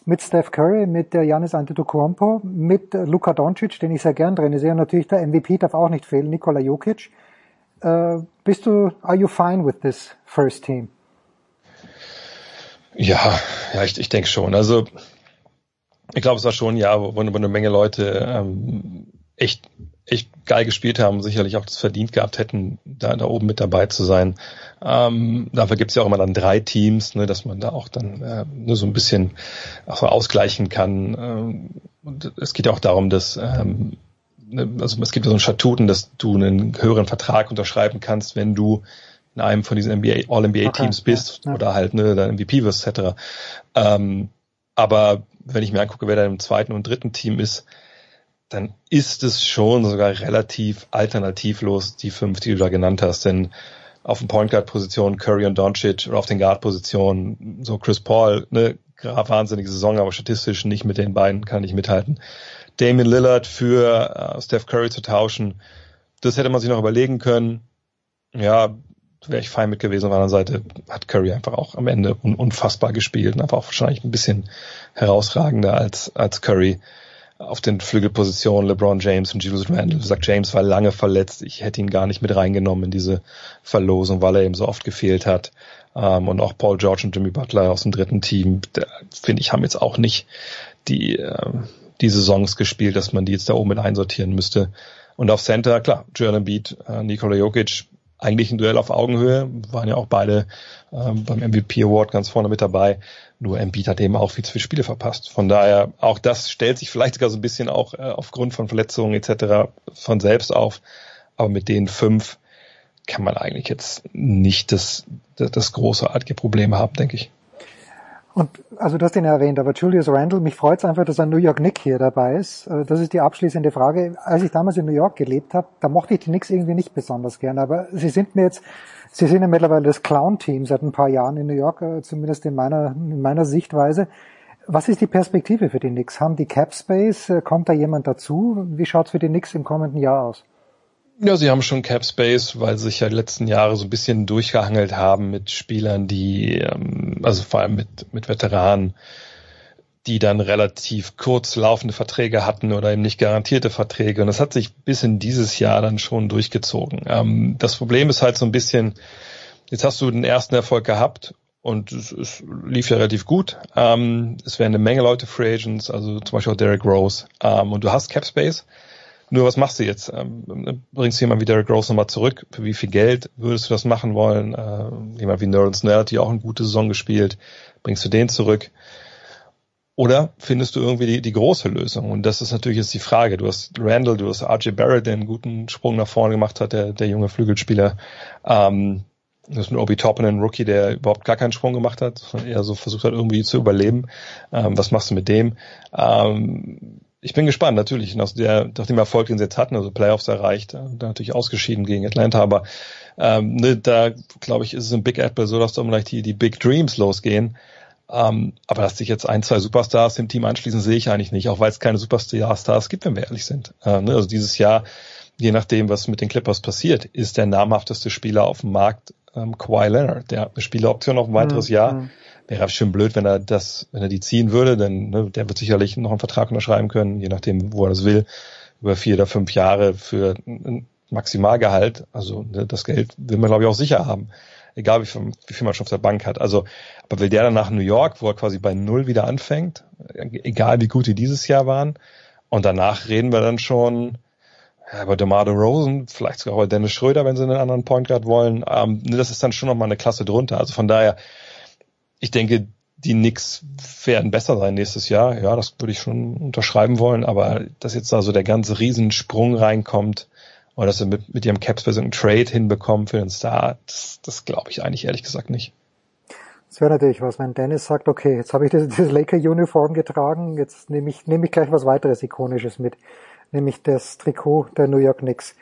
mit Steph Curry, mit der Giannis Antetokounmpo, mit Luka Doncic, den ich sehr gern drin sehe, und natürlich der MVP darf auch nicht fehlen, Nikola Jokic. Äh, bist du, are you fine with this first team? Ja, ja, ich, ich denke schon. Also ich glaube, es war schon ein Jahr, wo, wo eine Menge Leute ähm, echt echt geil gespielt haben, sicherlich auch das verdient gehabt hätten, da, da oben mit dabei zu sein. Ähm, dafür gibt's ja auch immer dann drei Teams, ne, dass man da auch dann äh, nur so ein bisschen auch so ausgleichen kann. Ähm, und es geht auch darum, dass ähm, also es gibt ja so ein Statuten, dass du einen höheren Vertrag unterschreiben kannst, wenn du in einem von diesen NBA, All-NBA-Teams okay, bist ja, ja. oder halt ne, der MVP wirst, etc. Ähm, aber wenn ich mir angucke, wer da im zweiten und dritten Team ist, dann ist es schon sogar relativ alternativlos, die fünf, die du da genannt hast. Denn auf den Point Guard Position Curry und Doncic oder auf den Guard Positionen so Chris Paul, ne, wahnsinnige Saison, aber statistisch nicht mit den beiden kann ich mithalten. Damien Lillard für uh, Steph Curry zu tauschen, das hätte man sich noch überlegen können. Ja, wäre ich fein mit gewesen. Auf der anderen Seite hat Curry einfach auch am Ende un unfassbar gespielt und einfach auch wahrscheinlich ein bisschen herausragender als, als Curry auf den Flügelpositionen LeBron James und Julius Randle. Du sagst, James war lange verletzt. Ich hätte ihn gar nicht mit reingenommen in diese Verlosung, weil er eben so oft gefehlt hat. Ähm, und auch Paul George und Jimmy Butler aus dem dritten Team, finde ich, haben jetzt auch nicht die, äh, die Saisons gespielt, dass man die jetzt da oben mit einsortieren müsste. Und auf Center, klar, Joel Embiid, äh, Nikola Jokic, eigentlich ein Duell auf Augenhöhe, waren ja auch beide ähm, beim MVP Award ganz vorne mit dabei. Nur Embiid hat eben auch viel zu viele Spiele verpasst. Von daher, auch das stellt sich vielleicht sogar so ein bisschen auch äh, aufgrund von Verletzungen etc. von selbst auf. Aber mit den fünf kann man eigentlich jetzt nicht das, das, das großartige Problem haben, denke ich. Und also du hast ihn erwähnt, aber Julius Randle, mich freut es einfach, dass ein New York Nick hier dabei ist. Äh, das ist die abschließende Frage. Als ich damals in New York gelebt habe, da mochte ich die Knicks irgendwie nicht besonders gern. Aber sie sind mir jetzt, sie sind ja mittlerweile das Clown-Team seit ein paar Jahren in New York, äh, zumindest in meiner, in meiner Sichtweise. Was ist die Perspektive für die Knicks? Haben die Cap Space? Äh, kommt da jemand dazu? Wie schaut's für die Knicks im kommenden Jahr aus? Ja, sie haben schon Cap Space, weil sie sich ja die letzten Jahre so ein bisschen durchgehangelt haben mit Spielern, die, ähm, also vor allem mit, mit Veteranen, die dann relativ kurz laufende Verträge hatten oder eben nicht garantierte Verträge. Und das hat sich bis in dieses Jahr dann schon durchgezogen. Ähm, das Problem ist halt so ein bisschen, jetzt hast du den ersten Erfolg gehabt und es, es lief ja relativ gut. Ähm, es werden eine Menge Leute Free Agents, also zum Beispiel auch Derek Rose. Und du hast Cap Space nur was machst du jetzt? Ähm, bringst du jemanden wie Derek Rose nochmal zurück? Für wie viel Geld würdest du das machen wollen? Äh, jemand wie Nerlens Snell hat ja auch eine gute Saison gespielt. Bringst du den zurück? Oder findest du irgendwie die, die große Lösung? Und das ist natürlich jetzt die Frage. Du hast Randall, du hast RJ Barrett, der einen guten Sprung nach vorne gemacht hat, der, der junge Flügelspieler. Ähm, du hast mit Obi Toppin einen Rookie, der überhaupt gar keinen Sprung gemacht hat, sondern eher so versucht hat, irgendwie zu überleben. Ähm, was machst du mit dem? Ähm, ich bin gespannt, natürlich, nach, der, nach dem Erfolg, den sie jetzt hatten, also Playoffs erreicht, äh, dann natürlich ausgeschieden gegen Atlanta, aber ähm, ne, da glaube ich, ist es im Big Apple so, dass da vielleicht die, die Big Dreams losgehen. Ähm, aber dass sich jetzt ein, zwei Superstars im Team anschließen, sehe ich eigentlich nicht, auch weil es keine Superstars gibt, wenn wir ehrlich sind. Äh, ne, also dieses Jahr, je nachdem, was mit den Clippers passiert, ist der namhafteste Spieler auf dem Markt ähm, Kawhi Leonard. Der hat eine Spieleroption auf ein weiteres mhm. Jahr. Wäre schön blöd, wenn er das, wenn er die ziehen würde, denn ne, der wird sicherlich noch einen Vertrag unterschreiben können, je nachdem, wo er das will, über vier oder fünf Jahre für ein Maximalgehalt. Also ne, das Geld will man, glaube ich, auch sicher haben. Egal wie viel, wie viel man schon auf der Bank hat. Also, aber will der dann nach New York, wo er quasi bei Null wieder anfängt, egal wie gut die dieses Jahr waren, und danach reden wir dann schon ja, über DeMar Rosen, vielleicht sogar über Dennis Schröder, wenn sie einen anderen Point Guard wollen. Ähm, ne, das ist dann schon nochmal eine Klasse drunter. Also von daher, ich denke, die Knicks werden besser sein nächstes Jahr. Ja, das würde ich schon unterschreiben wollen, aber dass jetzt da so der ganze Riesensprung reinkommt oder dass sie mit, mit ihrem Caps für einen Trade hinbekommen für den Star, das, das glaube ich eigentlich ehrlich gesagt nicht. Das wäre natürlich was, wenn Dennis sagt, okay, jetzt habe ich das, das Laker-Uniform getragen, jetzt nehme ich, nehme ich gleich was weiteres Ikonisches mit, nämlich das Trikot der New York Knicks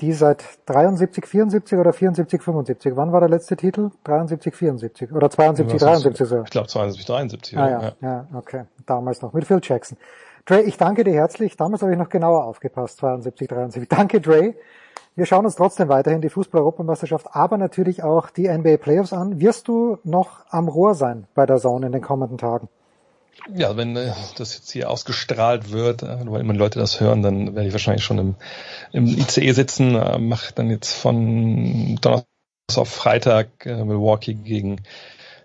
die seit 73, 74 oder 74, 75. Wann war der letzte Titel? 73, 74 oder 72, 73 so. Ich glaube 72, 73. Ah, ja, ja, ja, okay. Damals noch mit Phil Jackson. Dre, ich danke dir herzlich. Damals habe ich noch genauer aufgepasst, 72, 73. (laughs) Danke, Dre. Wir schauen uns trotzdem weiterhin die Fußball-Europameisterschaft, aber natürlich auch die NBA Playoffs an. Wirst du noch am Rohr sein bei der Zone in den kommenden Tagen? Ja, wenn äh, das jetzt hier ausgestrahlt wird, äh, weil immer Leute das hören, dann werde ich wahrscheinlich schon im, im ICE sitzen, äh, mache dann jetzt von Donnerstag auf Freitag Milwaukee gegen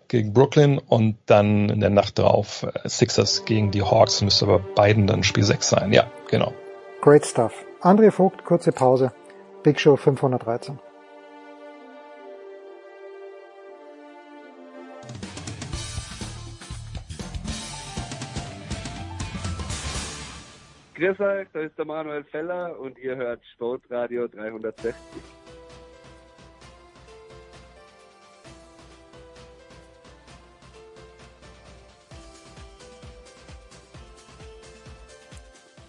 gegen Brooklyn und dann in der Nacht drauf Sixers gegen die Hawks. Müsste aber beiden dann Spiel 6 sein. Ja, genau. Great stuff. André Vogt, kurze Pause. Big Show 513. Grüß euch, da ist der Manuel Feller und ihr hört Sportradio 360.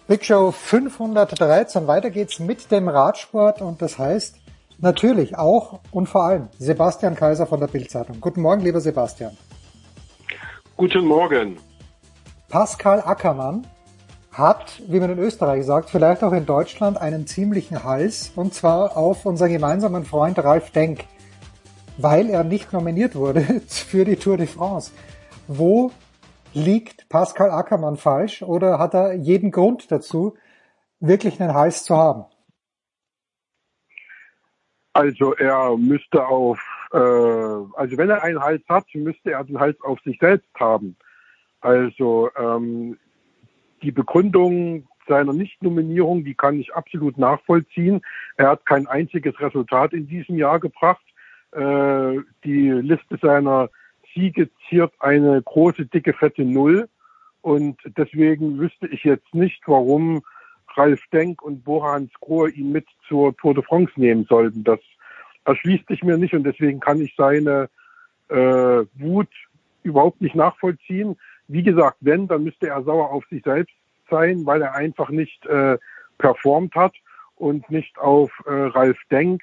Big Show 513. Weiter geht's mit dem Radsport und das heißt natürlich auch und vor allem Sebastian Kaiser von der Bildzeitung. Guten Morgen, lieber Sebastian. Guten Morgen. Pascal Ackermann hat, wie man in Österreich sagt, vielleicht auch in Deutschland einen ziemlichen Hals und zwar auf unseren gemeinsamen Freund Ralf Denk, weil er nicht nominiert wurde (laughs) für die Tour de France. Wo liegt Pascal Ackermann falsch oder hat er jeden Grund dazu, wirklich einen Hals zu haben? Also er müsste auf, äh, also wenn er einen Hals hat, müsste er den Hals auf sich selbst haben. Also ähm, die Begründung seiner Nichtnominierung, die kann ich absolut nachvollziehen. Er hat kein einziges Resultat in diesem Jahr gebracht. Äh, die Liste seiner Siege ziert eine große, dicke, fette Null. Und deswegen wüsste ich jetzt nicht, warum Ralf Denk und Borans Grohe ihn mit zur Tour de France nehmen sollten. Das erschließt sich mir nicht und deswegen kann ich seine äh, Wut überhaupt nicht nachvollziehen. Wie gesagt, wenn, dann müsste er sauer auf sich selbst sein, weil er einfach nicht äh, performt hat und nicht auf äh, Ralf Denk.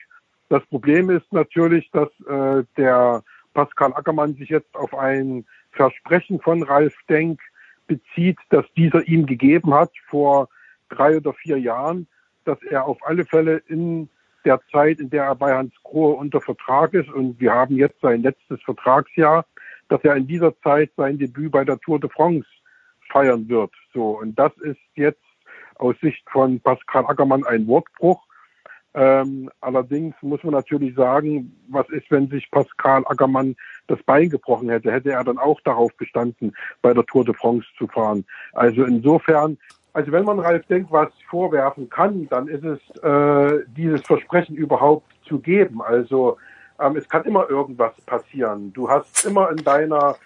Das Problem ist natürlich, dass äh, der Pascal Ackermann sich jetzt auf ein Versprechen von Ralf Denk bezieht, das dieser ihm gegeben hat vor drei oder vier Jahren, dass er auf alle Fälle in der Zeit, in der er bei Hans Grohe unter Vertrag ist, und wir haben jetzt sein letztes Vertragsjahr, dass er in dieser Zeit sein Debüt bei der Tour de France feiern wird. So, und das ist jetzt aus Sicht von Pascal Ackermann ein Wortbruch. Ähm, allerdings muss man natürlich sagen, was ist, wenn sich Pascal Ackermann das Bein gebrochen hätte? Hätte er dann auch darauf bestanden, bei der Tour de France zu fahren? Also insofern, also wenn man Ralf Denk was vorwerfen kann, dann ist es äh, dieses Versprechen überhaupt zu geben. Also ähm, es kann immer irgendwas passieren. Du hast immer in deiner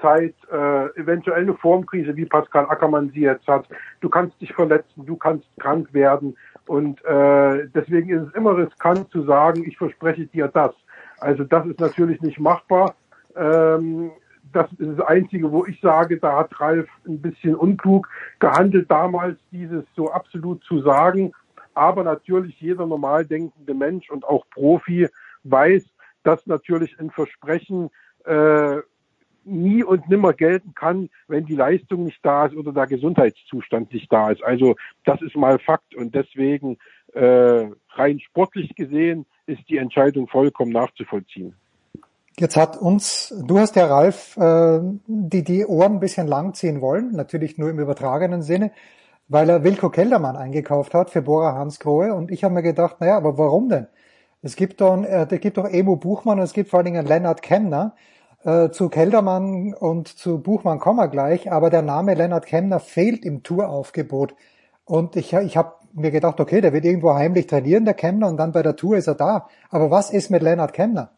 Zeit äh, eventuell eine Formkrise, wie Pascal Ackermann sie jetzt hat. Du kannst dich verletzen, du kannst krank werden. Und äh, deswegen ist es immer riskant zu sagen, ich verspreche dir das. Also das ist natürlich nicht machbar. Ähm, das ist das Einzige, wo ich sage, da hat Ralf ein bisschen unklug gehandelt, damals dieses so absolut zu sagen. Aber natürlich jeder normal denkende Mensch und auch Profi weiß, dass natürlich ein Versprechen äh, nie und nimmer gelten kann, wenn die Leistung nicht da ist oder der Gesundheitszustand nicht da ist. Also das ist mal Fakt und deswegen äh, rein sportlich gesehen ist die Entscheidung vollkommen nachzuvollziehen. Jetzt hat uns, du hast ja Ralf äh, die, die Ohren ein bisschen langziehen wollen, natürlich nur im übertragenen Sinne, weil er Wilko Keldermann eingekauft hat für Bora Hansgrohe und ich habe mir gedacht, naja, aber warum denn? Es gibt doch, äh, gibt doch Emo Buchmann und es gibt vor allen Dingen Lennart Kemner, äh, zu Keldermann und zu Buchmann kommen wir gleich, aber der Name Lennart Kemner fehlt im Touraufgebot. Und ich, ich habe mir gedacht, okay, der wird irgendwo heimlich trainieren, der Kemner, und dann bei der Tour ist er da. Aber was ist mit Lennart Kemner?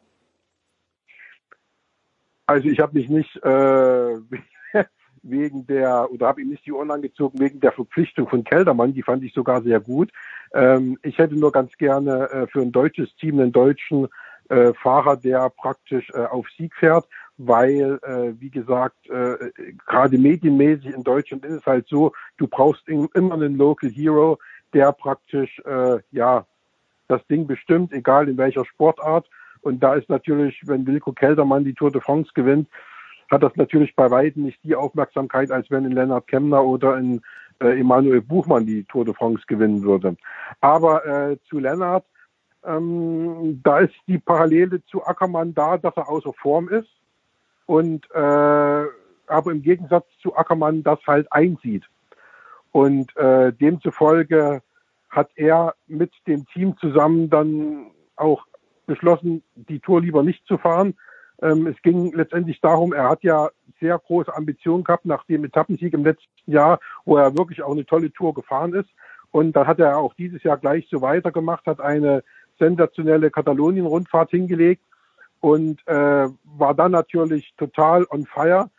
Also ich habe mich nicht äh, (laughs) wegen der, oder habe ihm nicht die Ohren angezogen wegen der Verpflichtung von Keldermann, die fand ich sogar sehr gut. Ähm, ich hätte nur ganz gerne äh, für ein deutsches Team einen deutschen äh, Fahrer, der praktisch äh, auf Sieg fährt, weil, äh, wie gesagt, äh, gerade medienmäßig in Deutschland ist es halt so, du brauchst immer einen Local Hero, der praktisch, äh, ja, das Ding bestimmt, egal in welcher Sportart. Und da ist natürlich, wenn Wilko Keldermann die Tour de France gewinnt, hat das natürlich bei weitem nicht die Aufmerksamkeit, als wenn in Lennart Kemner oder in äh, Emanuel Buchmann die Tour de France gewinnen würde. Aber äh, zu Lennart, ähm, da ist die Parallele zu Ackermann da, dass er außer Form ist und äh, aber im Gegensatz zu Ackermann das halt einsieht. Und äh, demzufolge hat er mit dem Team zusammen dann auch beschlossen, die Tour lieber nicht zu fahren. Ähm, es ging letztendlich darum, er hat ja sehr große Ambitionen gehabt nach dem Etappensieg im letzten Jahr, wo er wirklich auch eine tolle Tour gefahren ist. Und dann hat er auch dieses Jahr gleich so weitergemacht, hat eine sensationelle Katalonien-Rundfahrt hingelegt und äh, war dann natürlich total on fire.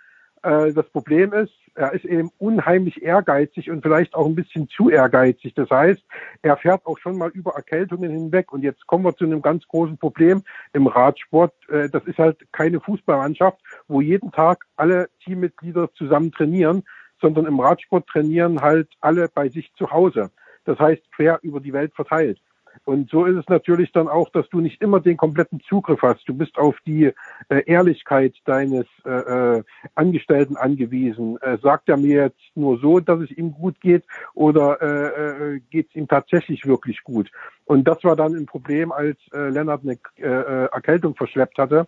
Äh, das Problem ist, er ist eben unheimlich ehrgeizig und vielleicht auch ein bisschen zu ehrgeizig. Das heißt, er fährt auch schon mal über Erkältungen hinweg. Und jetzt kommen wir zu einem ganz großen Problem im Radsport. Äh, das ist halt keine Fußballmannschaft, wo jeden Tag alle Teammitglieder zusammen trainieren, sondern im Radsport trainieren halt alle bei sich zu Hause. Das heißt, quer über die Welt verteilt. Und so ist es natürlich dann auch, dass du nicht immer den kompletten Zugriff hast. Du bist auf die äh, Ehrlichkeit deines äh, äh, Angestellten angewiesen. Äh, sagt er mir jetzt nur so, dass es ihm gut geht oder äh, äh, geht es ihm tatsächlich wirklich gut? Und das war dann ein Problem, als äh, Lennart eine äh, äh Erkältung verschleppt hatte.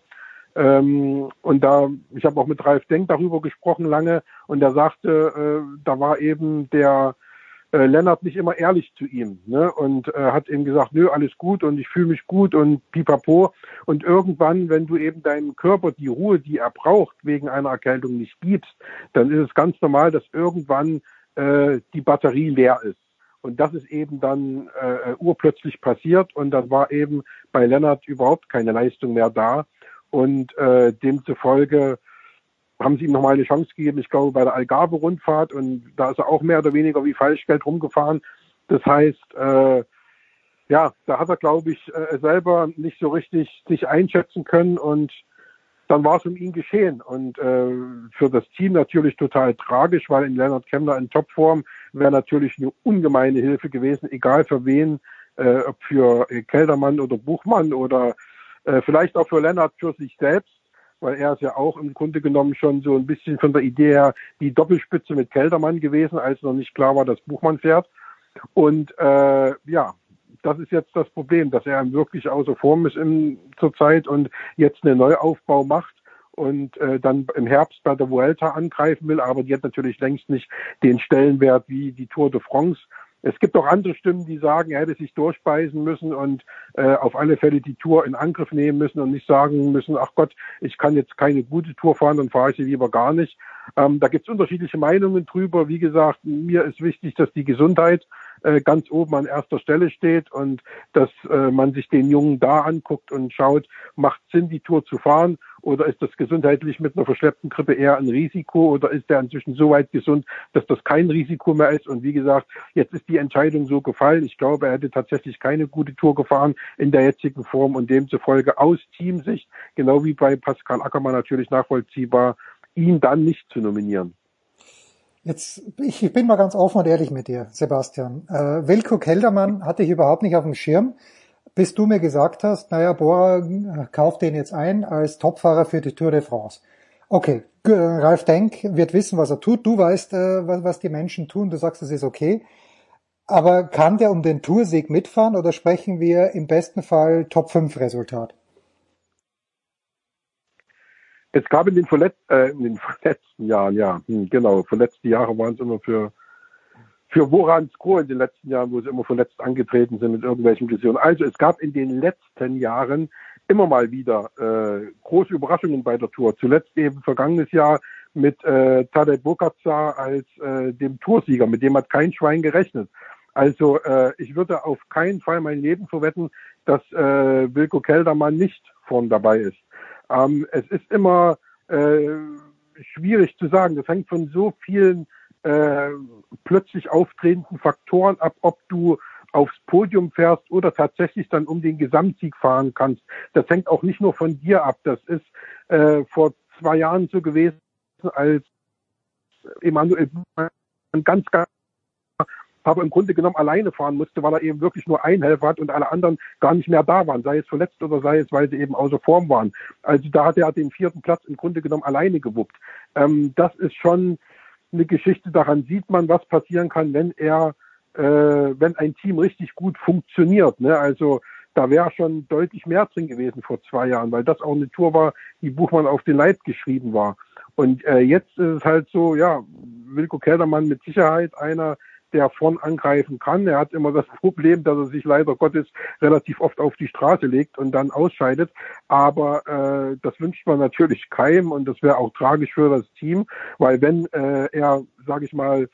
Ähm, und da, ich habe auch mit Ralf Denk darüber gesprochen lange und er sagte, äh, da war eben der äh, Lennart nicht immer ehrlich zu ihm ne? und äh, hat ihm gesagt, nö, alles gut und ich fühle mich gut und pipapo. Und irgendwann, wenn du eben deinem Körper die Ruhe, die er braucht, wegen einer Erkältung nicht gibst, dann ist es ganz normal, dass irgendwann äh, die Batterie leer ist. Und das ist eben dann äh, urplötzlich passiert und dann war eben bei Lennart überhaupt keine Leistung mehr da. Und äh, demzufolge haben sie ihm nochmal eine Chance gegeben, ich glaube, bei der Algarve-Rundfahrt und da ist er auch mehr oder weniger wie Falschgeld rumgefahren. Das heißt, äh, ja, da hat er, glaube ich, äh, selber nicht so richtig sich einschätzen können und dann war es um ihn geschehen. Und äh, für das Team natürlich total tragisch, weil in Leonard Kemmler in Topform wäre natürlich eine ungemeine Hilfe gewesen, egal für wen, äh, ob für Keldermann oder Buchmann oder äh, vielleicht auch für Lennart für sich selbst weil er ist ja auch im Grunde genommen schon so ein bisschen von der Idee her die Doppelspitze mit Keldermann gewesen, als noch nicht klar war, dass Buchmann fährt. Und äh, ja, das ist jetzt das Problem, dass er wirklich außer Form ist in, zur Zeit und jetzt einen Neuaufbau macht und äh, dann im Herbst bei der Vuelta angreifen will, aber die hat natürlich längst nicht den Stellenwert wie die Tour de France. Es gibt auch andere Stimmen, die sagen, er hätte sich durchbeißen müssen und äh, auf alle Fälle die Tour in Angriff nehmen müssen und nicht sagen müssen, ach Gott, ich kann jetzt keine gute Tour fahren, dann fahre ich sie lieber gar nicht. Ähm, da gibt es unterschiedliche Meinungen drüber. Wie gesagt, mir ist wichtig, dass die Gesundheit äh, ganz oben an erster Stelle steht und dass äh, man sich den Jungen da anguckt und schaut, macht Sinn, die Tour zu fahren oder ist das gesundheitlich mit einer verschleppten Grippe eher ein Risiko oder ist der inzwischen so weit gesund, dass das kein Risiko mehr ist? Und wie gesagt, jetzt ist die Entscheidung so gefallen. Ich glaube, er hätte tatsächlich keine gute Tour gefahren in der jetzigen Form und demzufolge aus Teamsicht, genau wie bei Pascal Ackermann natürlich nachvollziehbar, ihn dann nicht zu nominieren. Jetzt, ich, ich bin mal ganz offen und ehrlich mit dir, Sebastian. Äh, Wilko Keldermann hatte ich überhaupt nicht auf dem Schirm bis du mir gesagt hast, naja, Bora kauft den jetzt ein als Topfahrer für die Tour de France. Okay, Ralf Denk wird wissen, was er tut. Du weißt, äh, was die Menschen tun. Du sagst, das ist okay. Aber kann der um den Toursieg mitfahren oder sprechen wir im besten Fall Top 5 Resultat? Es gab in den, verletz äh, in den (laughs) verletzten Jahren, ja, hm, genau, verletzte Jahre waren es immer für für Woran Skro in den letzten Jahren, wo sie immer verletzt angetreten sind mit irgendwelchen Visionen. Also es gab in den letzten Jahren immer mal wieder äh, große Überraschungen bei der Tour. Zuletzt eben vergangenes Jahr mit äh, Tadej Bokacar als äh, dem Toursieger, mit dem hat kein Schwein gerechnet. Also äh, ich würde auf keinen Fall mein Leben verwetten, dass äh, Wilko Keldermann nicht vorn dabei ist. Ähm, es ist immer äh, schwierig zu sagen. Das hängt von so vielen äh, plötzlich auftretenden Faktoren ab, ob du aufs Podium fährst oder tatsächlich dann um den Gesamtsieg fahren kannst. Das hängt auch nicht nur von dir ab. Das ist äh, vor zwei Jahren so gewesen, als Emanuel ganz, ganz aber im Grunde genommen alleine fahren musste, weil er eben wirklich nur ein Helfer hat und alle anderen gar nicht mehr da waren, sei es verletzt oder sei es, weil sie eben außer Form waren. Also da hat er den vierten Platz im Grunde genommen alleine gewuppt. Ähm, das ist schon eine Geschichte. Daran sieht man, was passieren kann, wenn er, äh, wenn ein Team richtig gut funktioniert. Ne? Also da wäre schon deutlich mehr drin gewesen vor zwei Jahren, weil das auch eine Tour war, die Buchmann auf den Leib geschrieben war. Und äh, jetzt ist es halt so, ja, Wilko Keldermann mit Sicherheit einer, der vorn angreifen kann. Er hat immer das Problem, dass er sich leider Gottes relativ oft auf die Straße legt und dann ausscheidet. Aber äh, das wünscht man natürlich keinem und das wäre auch tragisch für das Team, weil wenn äh, er, sage ich mal,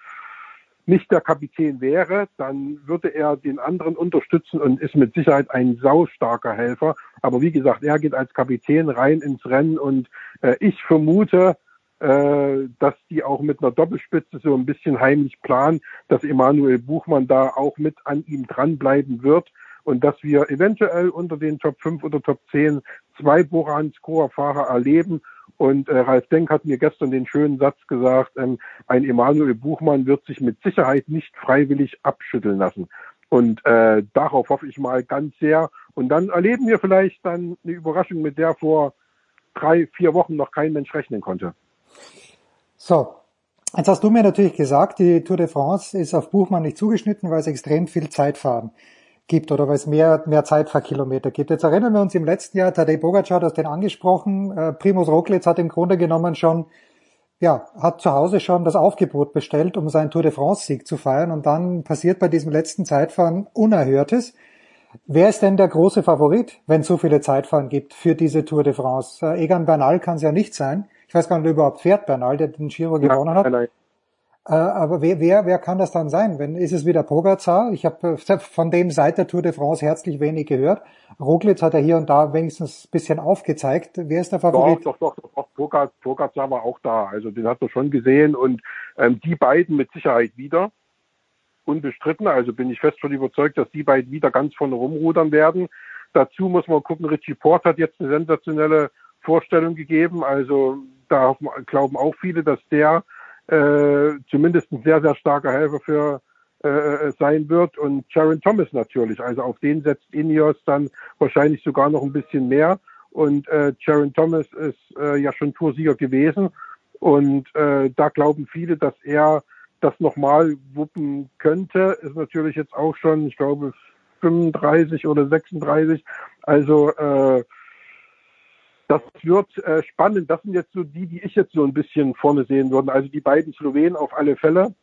nicht der Kapitän wäre, dann würde er den anderen unterstützen und ist mit Sicherheit ein saustarker Helfer. Aber wie gesagt, er geht als Kapitän rein ins Rennen und äh, ich vermute, äh, dass die auch mit einer Doppelspitze so ein bisschen heimlich planen, dass Emanuel Buchmann da auch mit an ihm dranbleiben wird und dass wir eventuell unter den Top 5 oder Top 10 zwei Boran-Scorer-Fahrer erleben. Und äh, Ralf Denk hat mir gestern den schönen Satz gesagt, ähm, ein Emanuel Buchmann wird sich mit Sicherheit nicht freiwillig abschütteln lassen. Und äh, darauf hoffe ich mal ganz sehr. Und dann erleben wir vielleicht dann eine Überraschung, mit der vor drei, vier Wochen noch kein Mensch rechnen konnte. So, jetzt hast du mir natürlich gesagt, die Tour de France ist auf Buchmann nicht zugeschnitten, weil es extrem viel Zeitfahren gibt oder weil es mehr, mehr Zeitfahrkilometer gibt. Jetzt erinnern wir uns im letzten Jahr, Tadej Bogacar, du hast den angesprochen, äh, Primus Roglic hat im Grunde genommen schon, ja, hat zu Hause schon das Aufgebot bestellt, um seinen Tour de France Sieg zu feiern und dann passiert bei diesem letzten Zeitfahren Unerhörtes. Wer ist denn der große Favorit, wenn es so viele Zeitfahren gibt für diese Tour de France? Äh, Egan Bernal kann es ja nicht sein. Ich weiß gar nicht, ob überhaupt fährt Bernal, der den Giro gewonnen hat. Nein, Äh, aber wer, wer, wer kann das dann sein? Wenn, ist es wieder Pogacar? Ich habe äh, (laughs) von dem seit der Tour de France herzlich wenig gehört. Roglic hat er hier und da wenigstens ein bisschen aufgezeigt. Wer ist der Favorit? Doch, doch, doch, doch. Pogacar, Pogacar war auch da. Also den hat er schon gesehen und ähm, die beiden mit Sicherheit wieder. Unbestritten. Also bin ich fest von überzeugt, dass die beiden wieder ganz vorne rumrudern werden. Dazu muss man gucken, Richie Port hat jetzt eine sensationelle Vorstellung gegeben. Also da glauben auch viele, dass der äh, zumindest ein sehr, sehr starker Helfer für äh, sein wird. Und Sharon Thomas natürlich. Also auf den setzt Ineos dann wahrscheinlich sogar noch ein bisschen mehr. Und äh, Sharon Thomas ist äh, ja schon Toursieger gewesen. Und äh, da glauben viele, dass er das nochmal wuppen könnte. Ist natürlich jetzt auch schon, ich glaube, 35 oder 36. Also äh, das wird äh, spannend. Das sind jetzt so die, die ich jetzt so ein bisschen vorne sehen würde. Also die beiden Slowenen auf alle Fälle.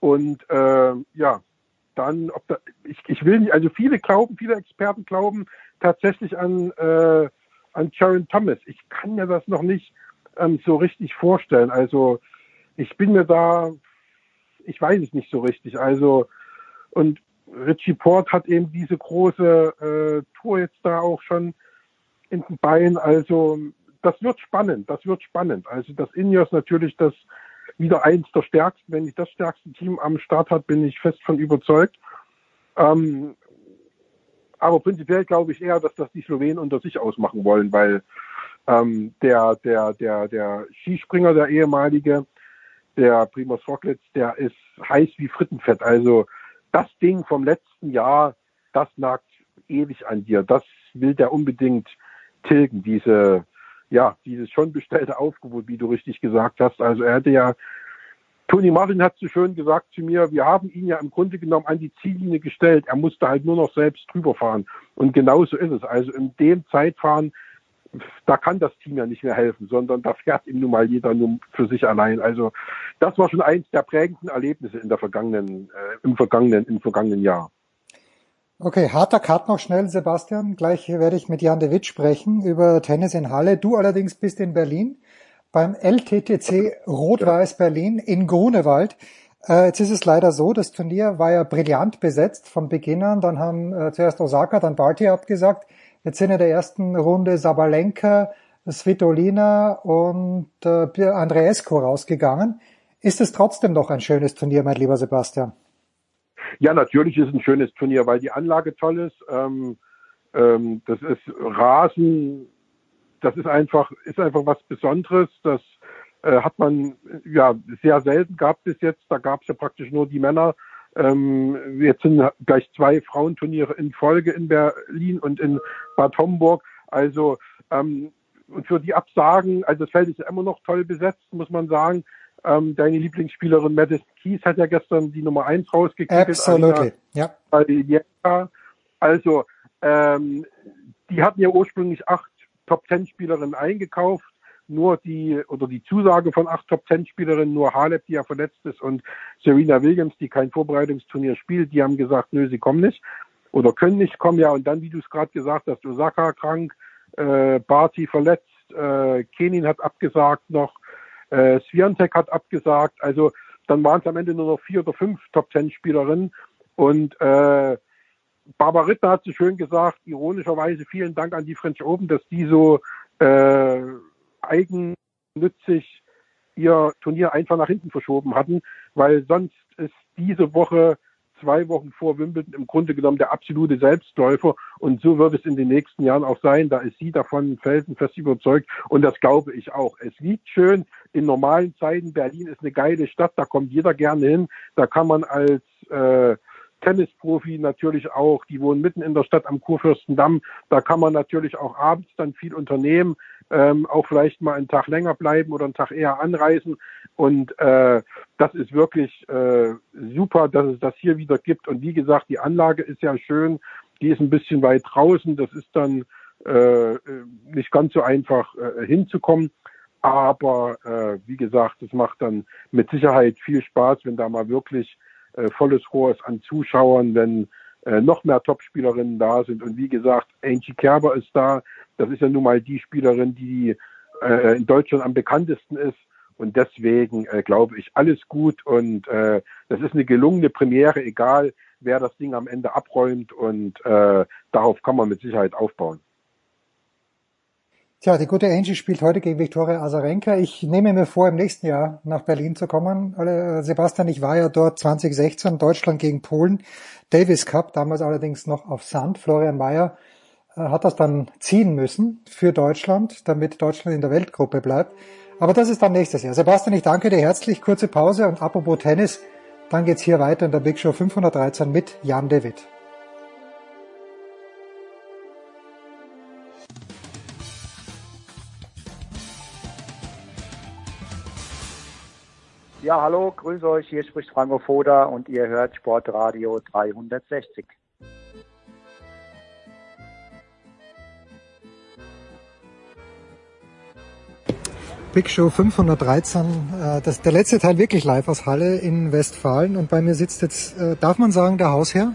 Und äh, ja, dann, ob da, ich, ich will nicht, also viele glauben, viele Experten glauben tatsächlich an, äh, an Sharon Thomas. Ich kann mir das noch nicht ähm, so richtig vorstellen. Also ich bin mir da, ich weiß es nicht so richtig. Also und Richie Port hat eben diese große äh, Tour jetzt da auch schon in den Beinen. Also das wird spannend, das wird spannend. Also das Ineos natürlich das wieder eins der stärksten, wenn nicht das stärkste Team am Start hat, bin ich fest von überzeugt. Ähm, aber prinzipiell glaube ich eher, dass das die Slowenen unter sich ausmachen wollen, weil ähm, der, der, der, der Skispringer, der ehemalige, der Primus Roglic, der ist heiß wie Frittenfett. Also das Ding vom letzten Jahr, das nagt ewig an dir. Das will der unbedingt tilgen, diese, ja, dieses schon bestellte Aufgebot, wie du richtig gesagt hast. Also er hätte ja, Tony Martin hat so schön gesagt zu mir, wir haben ihn ja im Grunde genommen an die Ziellinie gestellt. Er musste halt nur noch selbst drüber fahren. Und genauso ist es. Also in dem Zeitfahren, da kann das Team ja nicht mehr helfen, sondern da fährt ihm nun mal jeder nur für sich allein. Also das war schon eins der prägenden Erlebnisse in der vergangenen, äh, im vergangenen, im vergangenen Jahr. Okay, harter Cut noch schnell, Sebastian. Gleich werde ich mit Jan de Witt sprechen über Tennis in Halle. Du allerdings bist in Berlin beim LTTC Rot-Weiß Berlin in Grunewald. Äh, jetzt ist es leider so, das Turnier war ja brillant besetzt von Beginn an. Dann haben äh, zuerst Osaka, dann Barty abgesagt. Jetzt sind in der ersten Runde Sabalenka, Svitolina und äh, Andreescu rausgegangen. Ist es trotzdem noch ein schönes Turnier, mein lieber Sebastian? Ja, natürlich ist es ein schönes Turnier, weil die Anlage toll ist. Ähm, ähm, das ist Rasen, das ist einfach, ist einfach was Besonderes. Das äh, hat man ja sehr selten gehabt bis jetzt. Da gab es ja praktisch nur die Männer. Ähm, jetzt sind gleich zwei Frauenturniere in Folge in Berlin und in Bad Homburg. Also ähm, und für die Absagen, also das Feld ist ja immer noch toll besetzt, muss man sagen. Ähm, deine Lieblingsspielerin Madison Keys hat ja gestern die Nummer eins rausgekriegt. Absolutely, ja. Also, ähm, die hatten ja ursprünglich acht Top-Ten-Spielerinnen eingekauft. Nur die, oder die Zusage von acht Top-Ten-Spielerinnen, nur Halep, die ja verletzt ist, und Serena Williams, die kein Vorbereitungsturnier spielt, die haben gesagt, nö, sie kommen nicht. Oder können nicht kommen, ja. Und dann, wie du es gerade gesagt hast, Osaka krank, äh, Barty verletzt, äh, Kenin hat abgesagt noch, äh, Swiatek hat abgesagt. Also dann waren es am Ende nur noch vier oder fünf Top Ten Spielerinnen. Und äh, Barbaritna hat so schön gesagt, ironischerweise vielen Dank an die French Open, dass die so äh, eigennützig ihr Turnier einfach nach hinten verschoben hatten, weil sonst ist diese Woche zwei Wochen vor Wimbledon im Grunde genommen der absolute Selbstläufer und so wird es in den nächsten Jahren auch sein. Da ist sie davon felsenfest überzeugt und das glaube ich auch. Es liegt schön in normalen Zeiten. Berlin ist eine geile Stadt, da kommt jeder gerne hin. Da kann man als äh, Tennisprofi natürlich auch, die wohnen mitten in der Stadt am Kurfürstendamm. Da kann man natürlich auch abends dann viel unternehmen, ähm, auch vielleicht mal einen Tag länger bleiben oder einen Tag eher anreisen. Und äh, das ist wirklich äh, super, dass es das hier wieder gibt. Und wie gesagt, die Anlage ist ja schön, die ist ein bisschen weit draußen. Das ist dann äh, nicht ganz so einfach äh, hinzukommen. Aber äh, wie gesagt, es macht dann mit Sicherheit viel Spaß, wenn da mal wirklich äh, volles Rohr ist an Zuschauern, wenn äh, noch mehr Topspielerinnen da sind. Und wie gesagt, Angie Kerber ist da. Das ist ja nun mal die Spielerin, die äh, in Deutschland am bekanntesten ist. Und deswegen äh, glaube ich, alles gut. Und äh, das ist eine gelungene Premiere, egal wer das Ding am Ende abräumt. Und äh, darauf kann man mit Sicherheit aufbauen. Tja, die gute Angie spielt heute gegen Viktoria Azarenka. Ich nehme mir vor, im nächsten Jahr nach Berlin zu kommen. Sebastian, ich war ja dort 2016, Deutschland gegen Polen, Davis Cup, damals allerdings noch auf Sand. Florian Mayer äh, hat das dann ziehen müssen für Deutschland, damit Deutschland in der Weltgruppe bleibt. Aber das ist dann nächstes Jahr. Sebastian, ich danke dir herzlich. Kurze Pause und apropos Tennis, dann geht's hier weiter in der Big Show 513 mit Jan David. Ja, hallo, grüße euch. Hier spricht Franco Foda und ihr hört Sportradio 360. Big Show 513, äh, das, der letzte Teil wirklich live aus Halle in Westfalen und bei mir sitzt jetzt, äh, darf man sagen, der Hausherr?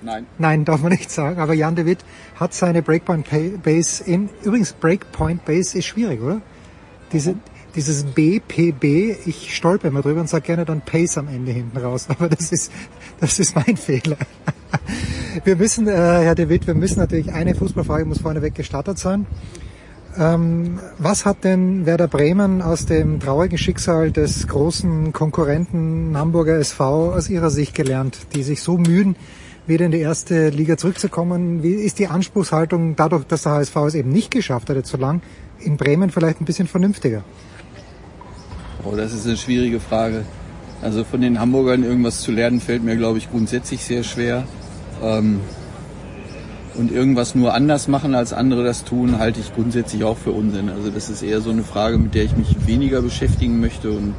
Nein. Nein, darf man nicht sagen, aber Jan de Witt hat seine Breakpoint Base in, übrigens Breakpoint Base ist schwierig, oder? Diese, dieses BPB, ich stolper immer drüber und sage gerne dann Pace am Ende hinten raus, aber das ist, das ist mein (laughs) Fehler. Wir müssen, äh, Herr De Witt, wir müssen natürlich, eine Fußballfrage muss vorneweg gestartet sein. Ähm, was hat denn Werder Bremen aus dem traurigen Schicksal des großen Konkurrenten Hamburger SV aus Ihrer Sicht gelernt, die sich so mühen, wieder in die erste Liga zurückzukommen? Wie ist die Anspruchshaltung dadurch, dass der HSV es eben nicht geschafft hat, jetzt so lang, in Bremen vielleicht ein bisschen vernünftiger? Oh, das ist eine schwierige Frage. Also von den Hamburgern irgendwas zu lernen, fällt mir, glaube ich, grundsätzlich sehr schwer. Ähm, und irgendwas nur anders machen, als andere das tun, halte ich grundsätzlich auch für Unsinn. Also das ist eher so eine Frage, mit der ich mich weniger beschäftigen möchte. Und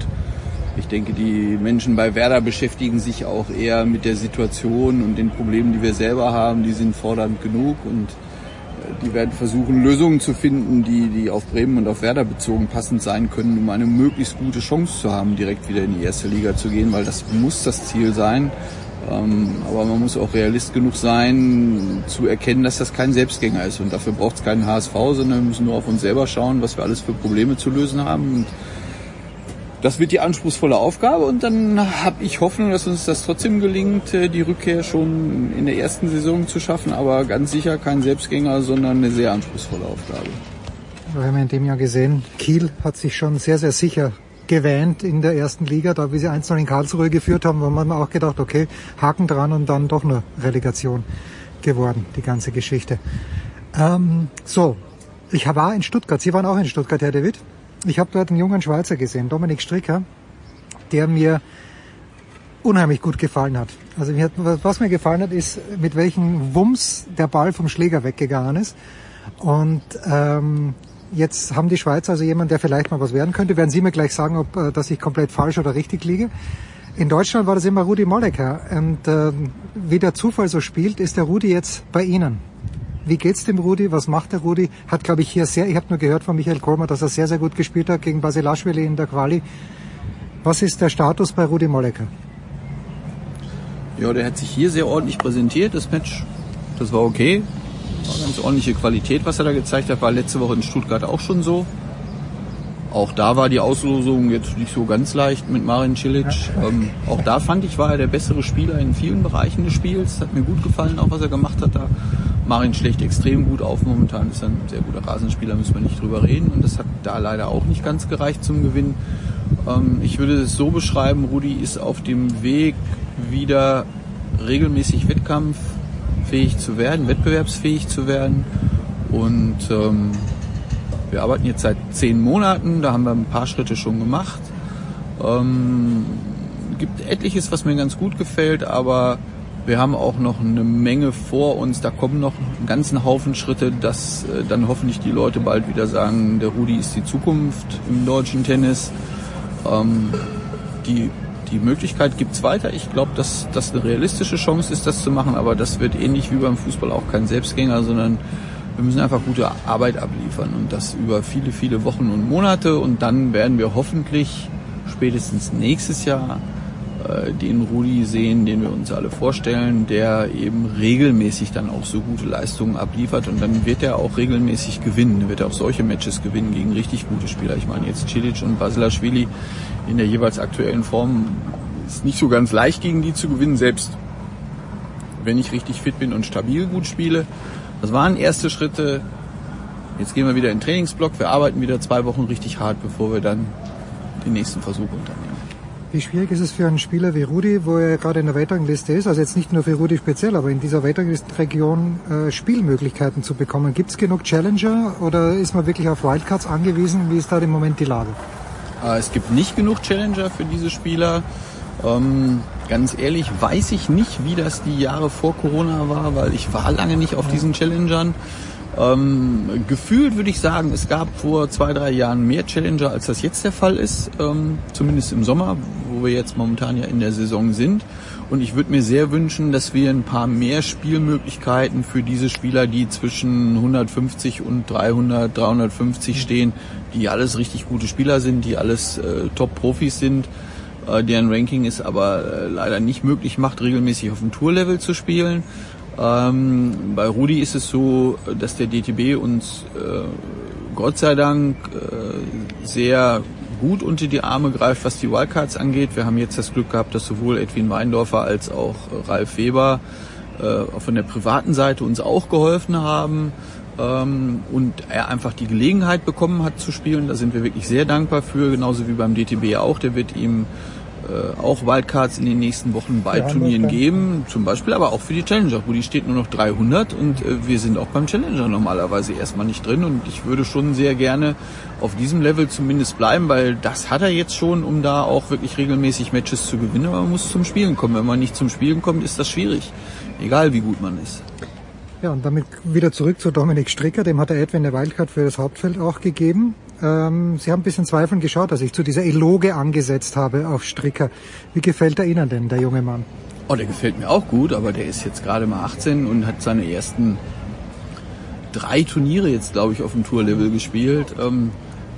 ich denke, die Menschen bei Werder beschäftigen sich auch eher mit der Situation und den Problemen, die wir selber haben. Die sind fordernd genug und die werden versuchen, Lösungen zu finden, die, die auf Bremen und auf Werder bezogen passend sein können, um eine möglichst gute Chance zu haben, direkt wieder in die erste Liga zu gehen, weil das muss das Ziel sein. Ähm, aber man muss auch realist genug sein, zu erkennen, dass das kein Selbstgänger ist. Und dafür braucht es keinen HSV, sondern wir müssen nur auf uns selber schauen, was wir alles für Probleme zu lösen haben. Und das wird die anspruchsvolle Aufgabe und dann habe ich Hoffnung, dass uns das trotzdem gelingt, äh, die Rückkehr schon in der ersten Saison zu schaffen, aber ganz sicher kein Selbstgänger, sondern eine sehr anspruchsvolle Aufgabe. Wir haben in dem Jahr gesehen, Kiel hat sich schon sehr, sehr sicher gewähnt in der ersten Liga, da wie sie 1 in Karlsruhe geführt haben, wo man auch gedacht, okay, Haken dran und dann doch eine Relegation geworden, die ganze Geschichte. Ähm, so, ich war in Stuttgart, Sie waren auch in Stuttgart, Herr David? Ich habe dort einen jungen Schweizer gesehen, Dominik Stricker, der mir unheimlich gut gefallen hat. Also mir hat, was mir gefallen hat, ist, mit welchem Wumms der Ball vom Schläger weggegangen ist. Und ähm, jetzt haben die Schweizer also jemanden, der vielleicht mal was werden könnte. Werden Sie mir gleich sagen, ob äh, dass ich komplett falsch oder richtig liege. In Deutschland war das immer Rudi Mollecker. Und äh, wie der Zufall so spielt, ist der Rudi jetzt bei Ihnen. Wie geht's dem Rudi? Was macht der Rudi? Hat, glaube ich, hier sehr, ich habe nur gehört von Michael Kolmer, dass er sehr, sehr gut gespielt hat gegen Basilashvili in der Quali. Was ist der Status bei Rudi Mollecker? Ja, der hat sich hier sehr ordentlich präsentiert, das Match. Das war okay. War ganz ordentliche Qualität, was er da gezeigt hat. War letzte Woche in Stuttgart auch schon so. Auch da war die Auslosung jetzt nicht so ganz leicht mit Marin Cilic. Ähm, auch da fand ich, war er der bessere Spieler in vielen Bereichen des Spiels. Hat mir gut gefallen, auch was er gemacht hat da. Marin schlägt extrem gut auf. Momentan ist er ein sehr guter Rasenspieler, müssen wir nicht drüber reden. Und das hat da leider auch nicht ganz gereicht zum Gewinn. Ähm, ich würde es so beschreiben, Rudi ist auf dem Weg, wieder regelmäßig wettkampffähig zu werden, wettbewerbsfähig zu werden. Und ähm, wir arbeiten jetzt seit zehn Monaten, da haben wir ein paar Schritte schon gemacht. Ähm, gibt etliches, was mir ganz gut gefällt, aber wir haben auch noch eine Menge vor uns. Da kommen noch einen ganzen Haufen Schritte, dass äh, dann hoffentlich die Leute bald wieder sagen, der Rudi ist die Zukunft im deutschen Tennis. Ähm, die, die Möglichkeit gibt's weiter. Ich glaube, dass das eine realistische Chance ist, das zu machen, aber das wird ähnlich wie beim Fußball auch kein Selbstgänger, sondern wir müssen einfach gute Arbeit abliefern und das über viele, viele Wochen und Monate und dann werden wir hoffentlich spätestens nächstes Jahr äh, den Rudi sehen, den wir uns alle vorstellen, der eben regelmäßig dann auch so gute Leistungen abliefert und dann wird er auch regelmäßig gewinnen, wird er auch solche Matches gewinnen gegen richtig gute Spieler. Ich meine jetzt Cilic und Basilashvili in der jeweils aktuellen Form ist nicht so ganz leicht gegen die zu gewinnen, selbst wenn ich richtig fit bin und stabil gut spiele. Das waren erste Schritte. Jetzt gehen wir wieder in den Trainingsblock. Wir arbeiten wieder zwei Wochen richtig hart, bevor wir dann den nächsten Versuch unternehmen. Wie schwierig ist es für einen Spieler wie Rudi, wo er gerade in der Weltrangliste ist, also jetzt nicht nur für Rudi speziell, aber in dieser Weltranglistenregion äh, Spielmöglichkeiten zu bekommen? Gibt es genug Challenger oder ist man wirklich auf Wildcards angewiesen? Wie ist da im Moment die Lage? Äh, es gibt nicht genug Challenger für diese Spieler. Ähm, ganz ehrlich weiß ich nicht, wie das die Jahre vor Corona war, weil ich war lange nicht auf diesen Challengern. Ähm, gefühlt würde ich sagen, es gab vor zwei, drei Jahren mehr Challenger, als das jetzt der Fall ist, ähm, zumindest im Sommer, wo wir jetzt momentan ja in der Saison sind. Und ich würde mir sehr wünschen, dass wir ein paar mehr Spielmöglichkeiten für diese Spieler, die zwischen 150 und 300, 350 stehen, die alles richtig gute Spieler sind, die alles äh, Top-Profis sind, äh, deren Ranking es aber äh, leider nicht möglich macht, regelmäßig auf dem Tour-Level zu spielen. Ähm, bei Rudi ist es so, dass der DTB uns äh, Gott sei Dank äh, sehr gut unter die Arme greift, was die Wildcards angeht. Wir haben jetzt das Glück gehabt, dass sowohl Edwin Weindorfer als auch Ralf Weber äh, von der privaten Seite uns auch geholfen haben ähm, und er einfach die Gelegenheit bekommen hat zu spielen. Da sind wir wirklich sehr dankbar für, genauso wie beim DTB auch. Der wird ihm äh, auch Wildcards in den nächsten Wochen bei Turnieren geben, zum Beispiel aber auch für die Challenger, wo die steht nur noch 300 und äh, wir sind auch beim Challenger normalerweise erstmal nicht drin und ich würde schon sehr gerne auf diesem Level zumindest bleiben, weil das hat er jetzt schon, um da auch wirklich regelmäßig Matches zu gewinnen, aber man muss zum Spielen kommen. Wenn man nicht zum Spielen kommt, ist das schwierig, egal wie gut man ist. Ja, und damit wieder zurück zu Dominik Stricker, dem hat der Edwin eine Wildcard für das Hauptfeld auch gegeben. Ähm, Sie haben ein bisschen zweifeln geschaut, als ich zu dieser Eloge angesetzt habe auf Stricker. Wie gefällt er Ihnen denn, der junge Mann? Oh, der gefällt mir auch gut, aber der ist jetzt gerade mal 18 und hat seine ersten drei Turniere jetzt, glaube ich, auf dem Tourlevel gespielt. Ähm,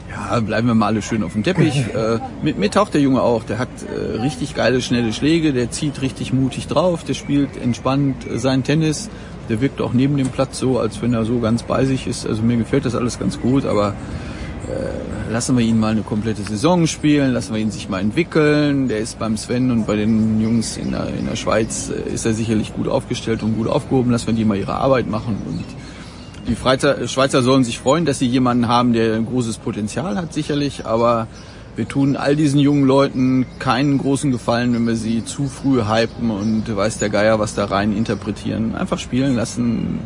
ja, bleiben wir mal alle schön auf dem Teppich. (laughs) Äh, mit mir taucht der Junge auch. Der hat äh, richtig geile, schnelle Schläge, der zieht richtig mutig drauf, der spielt entspannt äh, sein Tennis. Der wirkt auch neben dem Platz so, als wenn er so ganz bei sich ist. Also mir gefällt das alles ganz gut, aber äh, lassen wir ihn mal eine komplette Saison spielen, lassen wir ihn sich mal entwickeln. Der ist beim Sven und bei den Jungs in der, in der Schweiz äh, ist er sicherlich gut aufgestellt und gut aufgehoben. Lassen wir die mal ihre Arbeit machen und die Schweizer, Schweizer sollen sich freuen, dass sie jemanden haben, der ein großes Potenzial hat, sicherlich, aber wir tun all diesen jungen Leuten keinen großen Gefallen, wenn wir sie zu früh hypen und weiß der Geier, was da rein interpretieren. Einfach spielen lassen,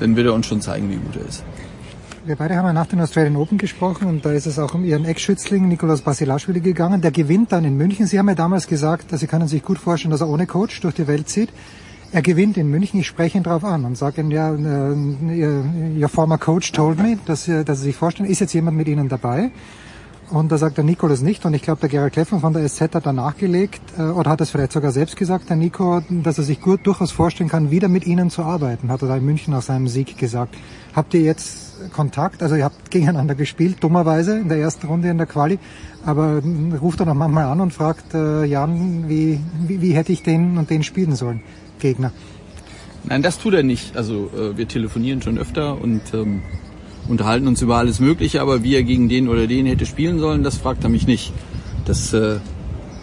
dann wird er uns schon zeigen, wie gut er ist. Wir beide haben ja nach den Australian Open gesprochen und da ist es auch um Ihren Ex-Schützling Nikolaus Basilashvili gegangen. Der gewinnt dann in München. Sie haben ja damals gesagt, dass Sie können sich gut vorstellen, dass er ohne Coach durch die Welt zieht. Er gewinnt in München. Ich spreche ihn darauf an und sage ihm, ja, äh, Ihr former Coach told me, dass, dass Sie sich vorstellen, ist jetzt jemand mit Ihnen dabei? Und da sagt der Nico das nicht. Und ich glaube, der Gerald Kleffmann von der SZ hat da nachgelegt, äh, oder hat es vielleicht sogar selbst gesagt, der Nico, dass er sich gut durchaus vorstellen kann, wieder mit Ihnen zu arbeiten, hat er da in München nach seinem Sieg gesagt. Habt ihr jetzt Kontakt? Also ihr habt gegeneinander gespielt, dummerweise in der ersten Runde in der Quali. Aber ruft er noch manchmal an und fragt, äh, Jan, wie, wie, wie hätte ich den und den spielen sollen, Gegner? Nein, das tut er nicht. Also äh, wir telefonieren schon öfter und ähm, unterhalten uns über alles Mögliche, aber wie er gegen den oder den hätte spielen sollen, das fragt er mich nicht. Das äh,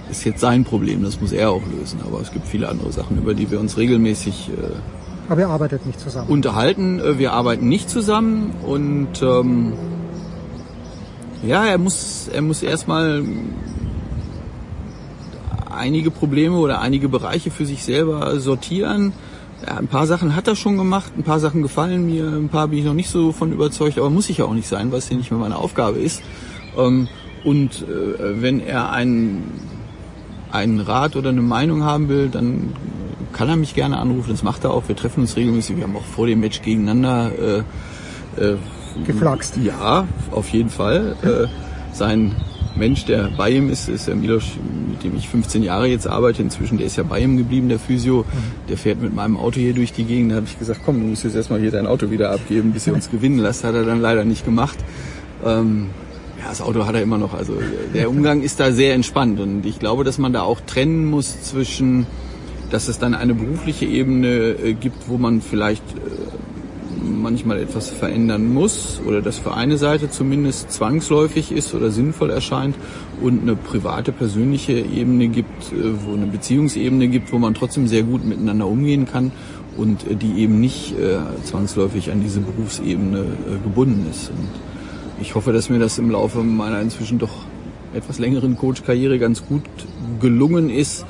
ist jetzt sein Problem, das muss er auch lösen. Aber es gibt viele andere Sachen, über die wir uns regelmäßig äh, Aber ihr arbeitet nicht zusammen. unterhalten. Äh, Wir arbeiten nicht zusammen und ähm, ja, er muss, er muss erstmal einige Probleme oder einige Bereiche für sich selber sortieren. Ja, ein paar Sachen hat er schon gemacht, ein paar Sachen gefallen mir, ein paar bin ich noch nicht so von überzeugt, aber muss ich ja auch nicht sein, weil es ja nicht mehr meine Aufgabe ist. Ähm, und äh, wenn er einen, einen Rat oder eine Meinung haben will, dann kann er mich gerne anrufen, das macht er auch. Wir treffen uns regelmäßig, wir haben auch vor dem Match gegeneinander äh, äh, Geflaxt. Ja, auf jeden Fall. Äh, sein Mensch, der bei ihm ist, ist der Milos, mit dem ich 15 Jahre jetzt arbeite. Inzwischen, der ist ja bei ihm geblieben, der Physio. Der fährt mit meinem Auto hier durch die Gegend. Da habe ich gesagt, komm, du musst jetzt erstmal hier dein Auto wieder abgeben, bis ihr uns gewinnen lasst. Hat er dann leider nicht gemacht. Ähm, ja, das Auto hat er immer noch. Also der Umgang ist da sehr entspannt. Und ich glaube, dass man da auch trennen muss zwischen, dass es dann eine berufliche Ebene äh, gibt, wo man vielleicht äh, manchmal etwas verändern muss oder das für eine Seite zumindest zwangsläufig ist oder sinnvoll erscheint und eine private, persönliche Ebene gibt, äh, wo eine Beziehungsebene gibt, wo man trotzdem sehr gut miteinander umgehen kann und äh, die eben nicht äh, zwangsläufig an diese Berufsebene gebunden ist. Und ich hoffe, dass mir das im Laufe meiner inzwischen doch etwas längeren Coach-Karriere ganz gut gelungen ist,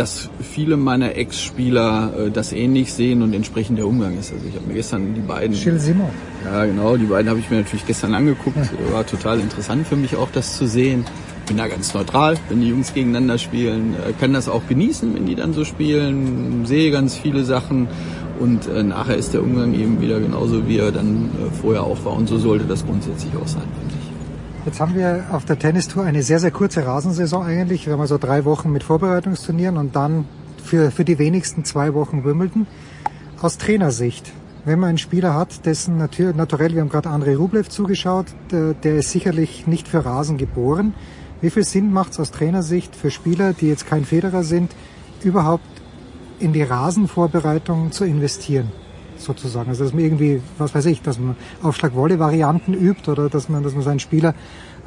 dass viele meiner Ex-Spieler äh, das ähnlich sehen und entsprechend der Umgang ist. Also ich habe mir gestern die beiden... Gilles Simon. Ja, genau, die beiden habe ich mir natürlich gestern angeguckt. War total interessant für mich auch, das zu sehen. Bin da ganz neutral, wenn die Jungs gegeneinander spielen. Äh, Kann das auch genießen, wenn die dann so spielen. Sehe ganz viele Sachen. Und äh, nachher ist der Umgang eben wieder genauso, wie er dann äh, vorher auch war. Und so sollte das grundsätzlich auch sein. Jetzt haben wir auf der Tennistour eine sehr, sehr kurze Rasensaison eigentlich. Wir haben also drei Wochen mit Vorbereitungsturnieren und dann für, für die wenigsten zwei Wochen Wimbledon. Aus Trainersicht, wenn man einen Spieler hat, dessen natürlich, naturell, wir haben gerade André Rublev zugeschaut, der, der ist sicherlich nicht für Rasen geboren. Wie viel Sinn macht es aus Trainersicht für Spieler, die jetzt kein Federer sind, überhaupt in die Rasenvorbereitung zu investieren? Sozusagen. Also dass man irgendwie, was weiß ich, dass man Aufschlag-Wolle-Varianten übt oder dass man, dass man seinen Spieler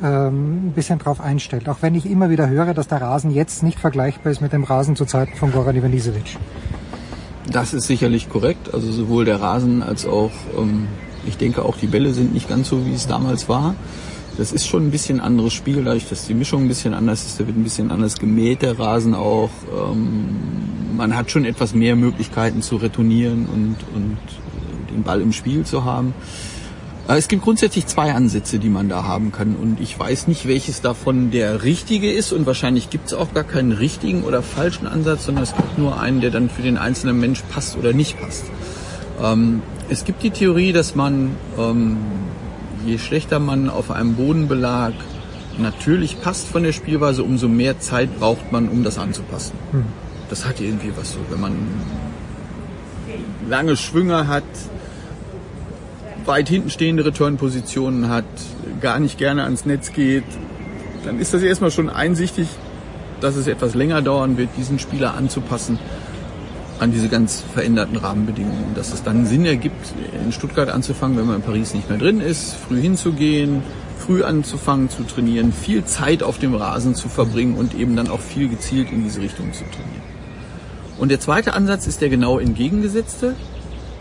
ähm, ein bisschen drauf einstellt. Auch wenn ich immer wieder höre, dass der Rasen jetzt nicht vergleichbar ist mit dem Rasen zu Zeiten von Goran Ivanisevic. Das ist sicherlich korrekt. Also sowohl der Rasen als auch, ähm, ich denke auch die Bälle sind nicht ganz so, wie es damals war. Das ist schon ein bisschen anderes Spiel, dadurch, dass die Mischung ein bisschen anders ist. Da wird ein bisschen anders gemäht, der Rasen auch. Ähm, man hat schon etwas mehr Möglichkeiten zu retournieren und, und den Ball im Spiel zu haben. Aber Es gibt grundsätzlich zwei Ansätze, die man da haben kann. Und ich weiß nicht, welches davon der richtige ist. Und wahrscheinlich gibt es auch gar keinen richtigen oder falschen Ansatz, sondern es gibt nur einen, der dann für den einzelnen Mensch passt oder nicht passt. Ähm, es gibt die Theorie, dass man, ähm, je schlechter man auf einem Bodenbelag natürlich passt von der Spielweise, umso mehr Zeit braucht man, um das anzupassen. Hm. Das hat irgendwie was so, wenn man lange Schwünge hat, weit hinten stehende Return-Positionen hat, gar nicht gerne ans Netz geht, dann ist das erstmal schon einsichtig, dass es etwas länger dauern wird, diesen Spieler anzupassen an diese ganz veränderten Rahmenbedingungen. Dass es dann Sinn ergibt, in Stuttgart anzufangen, wenn man in Paris nicht mehr drin ist, früh hinzugehen, früh anzufangen zu trainieren, viel Zeit auf dem Rasen zu verbringen und eben dann auch viel gezielt in diese Richtung zu trainieren. Und der zweite Ansatz ist der genau entgegengesetzte,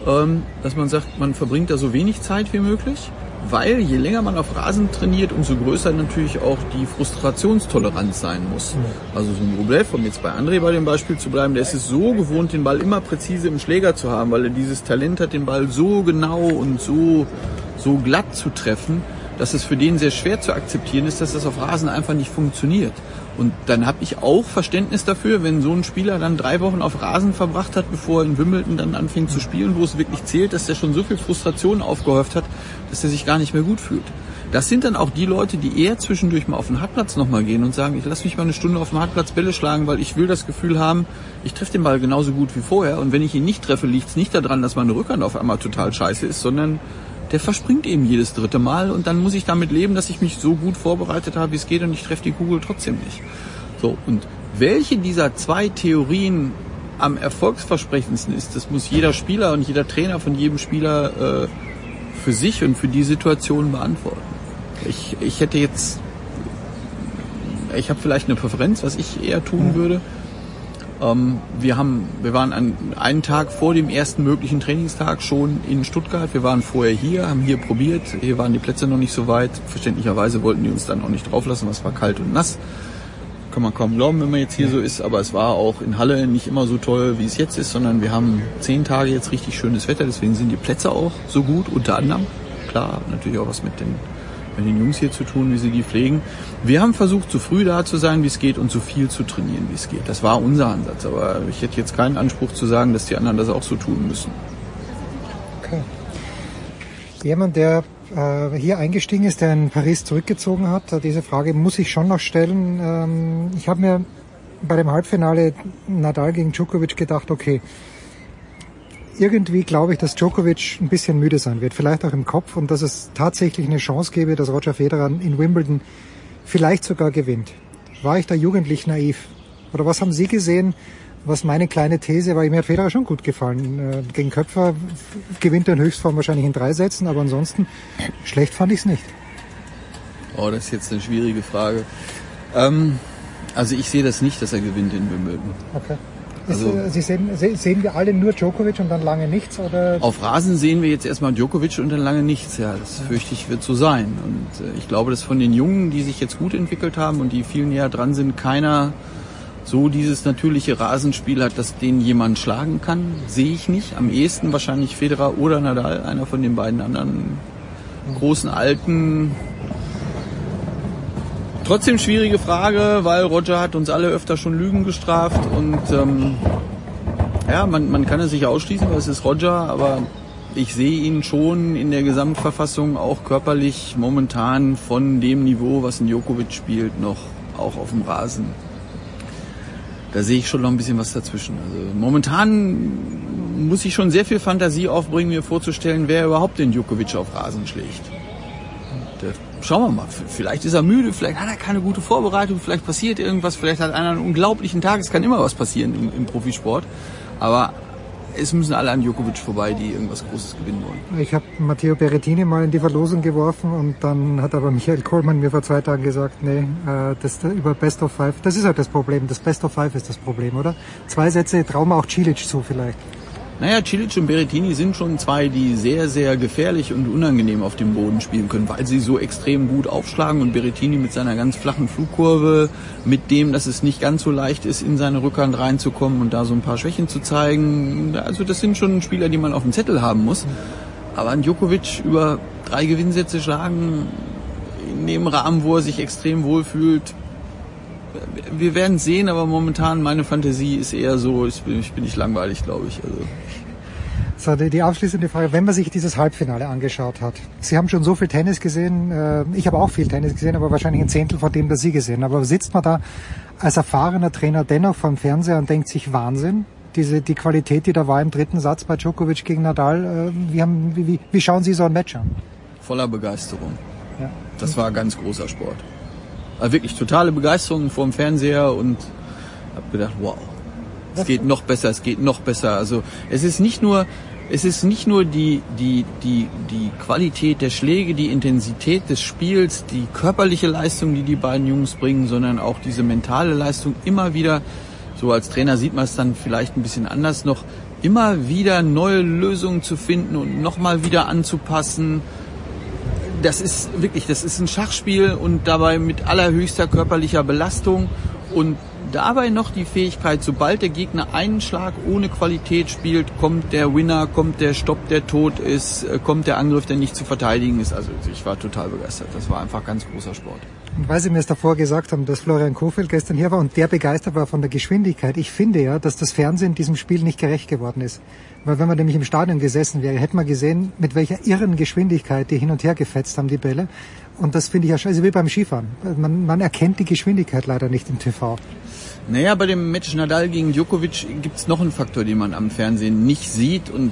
ähm, dass man sagt, man verbringt da so wenig Zeit wie möglich, weil je länger man auf Rasen trainiert, umso größer natürlich auch die Frustrationstoleranz sein muss. Also so ein Rublev, um jetzt bei André bei dem Beispiel zu bleiben, der ist es so gewohnt, den Ball immer präzise im Schläger zu haben, weil er dieses Talent hat, den Ball so genau und so, so glatt zu treffen, dass es für den sehr schwer zu akzeptieren ist, dass das auf Rasen einfach nicht funktioniert. Und dann habe ich auch Verständnis dafür, wenn so ein Spieler dann drei Wochen auf Rasen verbracht hat, bevor er in Wimbledon dann anfing zu spielen, wo es wirklich zählt, dass er schon so viel Frustration aufgehäuft hat, dass er sich gar nicht mehr gut fühlt. Das sind dann auch die Leute, die eher zwischendurch mal auf den Hartplatz nochmal gehen und sagen, ich lasse mich mal eine Stunde auf dem Hartplatz Bälle schlagen, weil ich will das Gefühl haben, ich treffe den Ball genauso gut wie vorher. Und wenn ich ihn nicht treffe, liegt es nicht daran, dass meine Rückhand auf einmal total scheiße ist, sondern der verspringt eben jedes dritte Mal und dann muss ich damit leben, dass ich mich so gut vorbereitet habe, wie es geht und ich treffe die Kugel trotzdem nicht. So, und welche dieser zwei Theorien am erfolgsversprechendsten ist, das muss jeder Spieler und jeder Trainer von jedem Spieler äh, für sich und für die Situation beantworten. Ich, ich hätte jetzt, ich habe vielleicht eine Präferenz, was ich eher tun würde. Ähm, wir haben, wir waren an, einen Tag vor dem ersten möglichen Trainingstag schon in Stuttgart. Wir waren vorher hier, haben hier probiert. Hier waren die Plätze noch nicht so weit. Verständlicherweise wollten die uns dann auch nicht drauflassen, was war kalt und nass. Kann man kaum glauben, wenn man jetzt hier so ist. Aber es war auch in Halle nicht immer so toll, wie es jetzt ist, sondern wir haben zehn Tage jetzt richtig schönes Wetter. Deswegen sind die Plätze auch so gut, unter anderem. Klar, natürlich auch was mit den mit den Jungs hier zu tun, wie sie die pflegen. Wir haben versucht, so früh da zu sein, wie es geht und so viel zu trainieren, wie es geht. Das war unser Ansatz, aber ich hätte jetzt keinen Anspruch zu sagen, dass die anderen das auch so tun müssen. Okay. Jemand, der äh, hier eingestiegen ist, der in Paris zurückgezogen hat, diese Frage muss ich schon noch stellen. Ähm, ich habe mir bei dem Halbfinale Nadal gegen Djokovic gedacht, okay, irgendwie glaube ich, dass Djokovic ein bisschen müde sein wird, vielleicht auch im Kopf und dass es tatsächlich eine Chance gäbe, dass Roger Federer in Wimbledon vielleicht sogar gewinnt. War ich da jugendlich naiv? Oder was haben Sie gesehen, was meine kleine These war? Mir hat Federer schon gut gefallen. Äh, gegen Köpfer gewinnt er in Höchstform wahrscheinlich in drei Sätzen, aber ansonsten schlecht fand ich es nicht. Oh, das ist jetzt eine schwierige Frage. Ähm, also ich sehe das nicht, dass er gewinnt in Wimbledon. Okay. Also, Sie sehen, sehen wir alle nur Djokovic und dann lange nichts? Oder? Auf Rasen sehen wir jetzt erstmal Djokovic und dann lange nichts. Ja, das fürchte ich wird so sein. Und äh, ich glaube, dass von den Jungen, die sich jetzt gut entwickelt haben und die viel näher dran sind, keiner so dieses natürliche Rasenspiel hat, dass den jemand schlagen kann. Sehe ich nicht. Am ehesten wahrscheinlich Federer oder Nadal, einer von den beiden anderen großen Alten. Trotzdem schwierige Frage, weil Roger hat uns alle öfter schon Lügen gestraft und ähm, ja, man, man kann es sich ausschließen, weil es ist Roger, aber ich sehe ihn schon in der Gesamtverfassung auch körperlich momentan von dem Niveau, was ein Djokovic spielt, noch auch auf dem Rasen. Da sehe ich schon noch ein bisschen was dazwischen. Also momentan muss ich schon sehr viel Fantasie aufbringen, mir vorzustellen, wer überhaupt den Djokovic auf Rasen schlägt. Und, schauen wir mal. Vielleicht ist er müde, vielleicht hat er keine gute Vorbereitung, vielleicht passiert irgendwas, vielleicht hat einer einen unglaublichen Tag. Es kann immer was passieren im, im Profisport. Aber es müssen alle an Djokovic vorbei, die irgendwas Großes gewinnen wollen. Ich habe Matteo Berrettini mal in die Verlosung geworfen und dann hat aber Michael Kohlmann mir vor zwei Tagen gesagt, nee, äh, das über Best of Five, das ist halt das Problem. Das Best of Five ist das Problem, oder? Zwei Sätze trauen wir auch Cilic zu vielleicht. Naja, Cilic und Berrettini sind schon zwei, die sehr, sehr gefährlich und unangenehm auf dem Boden spielen können, weil sie so extrem gut aufschlagen und Berrettini mit seiner ganz flachen Flugkurve, mit dem, dass es nicht ganz so leicht ist, in seine Rückhand reinzukommen und da so ein paar Schwächen zu zeigen. Also das sind schon Spieler, die man auf dem Zettel haben muss. Aber an Djokovic über drei Gewinnsätze schlagen, in dem Rahmen, wo er sich extrem wohlfühlt, wir werden sehen, aber momentan meine Fantasie ist eher so, ich bin, ich bin nicht langweilig, glaube ich. Also. So, die, die abschließende Frage, wenn man sich dieses Halbfinale angeschaut hat. Sie haben schon so viel Tennis gesehen, äh, ich habe auch viel Tennis gesehen, aber wahrscheinlich ein Zehntel von dem, das Sie gesehen haben. Aber sitzt man da als erfahrener Trainer dennoch vom Fernseher und denkt sich Wahnsinn? Diese, die Qualität, die da war im dritten Satz bei Djokovic gegen Nadal, äh, wie, haben, wie, wie, wie schauen Sie so ein Match an? Voller Begeisterung. Ja. Das war ganz großer Sport. Also wirklich totale Begeisterung vor dem Fernseher und habe gedacht, wow, es geht noch besser, es geht noch besser. Also es ist nicht nur es ist nicht nur die, die, die, die Qualität der Schläge, die Intensität des Spiels, die körperliche Leistung, die die beiden Jungs bringen, sondern auch diese mentale Leistung immer wieder, so als Trainer sieht man es dann vielleicht ein bisschen anders, noch immer wieder neue Lösungen zu finden und nochmal wieder anzupassen. Das ist wirklich, das ist ein Schachspiel und dabei mit allerhöchster körperlicher Belastung und dabei noch die Fähigkeit, sobald der Gegner einen Schlag ohne Qualität spielt, kommt der Winner, kommt der Stopp, der tot ist, äh, kommt der Angriff, der nicht zu verteidigen ist. Also ich war total begeistert. Das war einfach ganz großer Sport. Und weil Sie mir es davor gesagt haben, dass Florian Kofeld gestern hier war und der begeistert war von der Geschwindigkeit, ich finde ja, dass das Fernsehen diesem Spiel nicht gerecht geworden ist. Weil wenn man nämlich im Stadion gesessen wäre, hätte man gesehen, mit welcher irren Geschwindigkeit die hin und her gefetzt haben, die Bälle. Und das finde ich ja scheiße, wie beim Skifahren. Man, man erkennt die Geschwindigkeit leider nicht im TV. Naja, bei dem Match Nadal gegen Djokovic gibt's noch einen Faktor, den man am Fernsehen nicht sieht. Und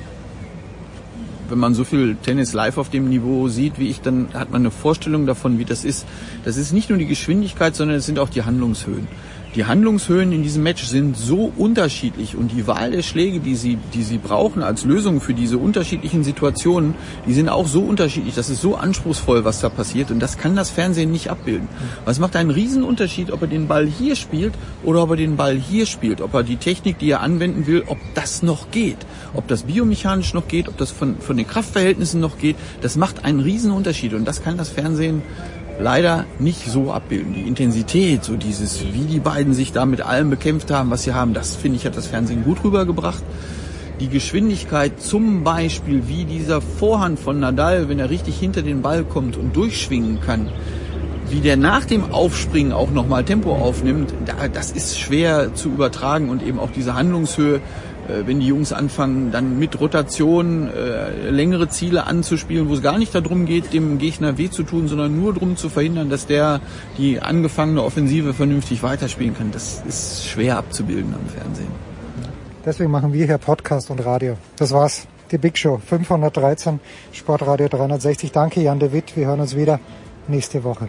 wenn man so viel Tennis live auf dem Niveau sieht wie ich, dann hat man eine Vorstellung davon, wie das ist. Das ist nicht nur die Geschwindigkeit, sondern es sind auch die Handlungshöhen. Die Handlungshöhen in diesem Match sind so unterschiedlich und die Wahl der Schläge, die sie, die sie brauchen als Lösung für diese unterschiedlichen Situationen, die sind auch so unterschiedlich. Das ist so anspruchsvoll, was da passiert und das kann das Fernsehen nicht abbilden. Es macht einen riesen Unterschied, ob er den Ball hier spielt oder ob er den Ball hier spielt, ob er die Technik, die er anwenden will, ob das noch geht, ob das biomechanisch noch geht, ob das von, von den Kraftverhältnissen noch geht. Das macht einen riesen Unterschied und das kann das Fernsehen leider nicht so abbilden. Die Intensität, so dieses, wie die beiden sich da mit allem bekämpft haben, was sie haben, das finde ich, hat das Fernsehen gut rübergebracht. Die Geschwindigkeit, zum Beispiel wie dieser Vorhand von Nadal, wenn er richtig hinter den Ball kommt und durchschwingen kann, wie der nach dem Aufspringen auch nochmal Tempo aufnimmt, das ist schwer zu übertragen und eben auch diese Handlungshöhe, wenn die Jungs anfangen, dann mit Rotation äh, längere Ziele anzuspielen, wo es gar nicht darum geht, dem Gegner weh zu tun, sondern nur darum zu verhindern, dass der die angefangene Offensive vernünftig weiterspielen kann. Das ist schwer abzubilden am Fernsehen. Deswegen machen wir hier Podcast und Radio. Das war's. Die Big Show 513, Sportradio 360. Danke, Jan de Witt. Wir hören uns wieder nächste Woche.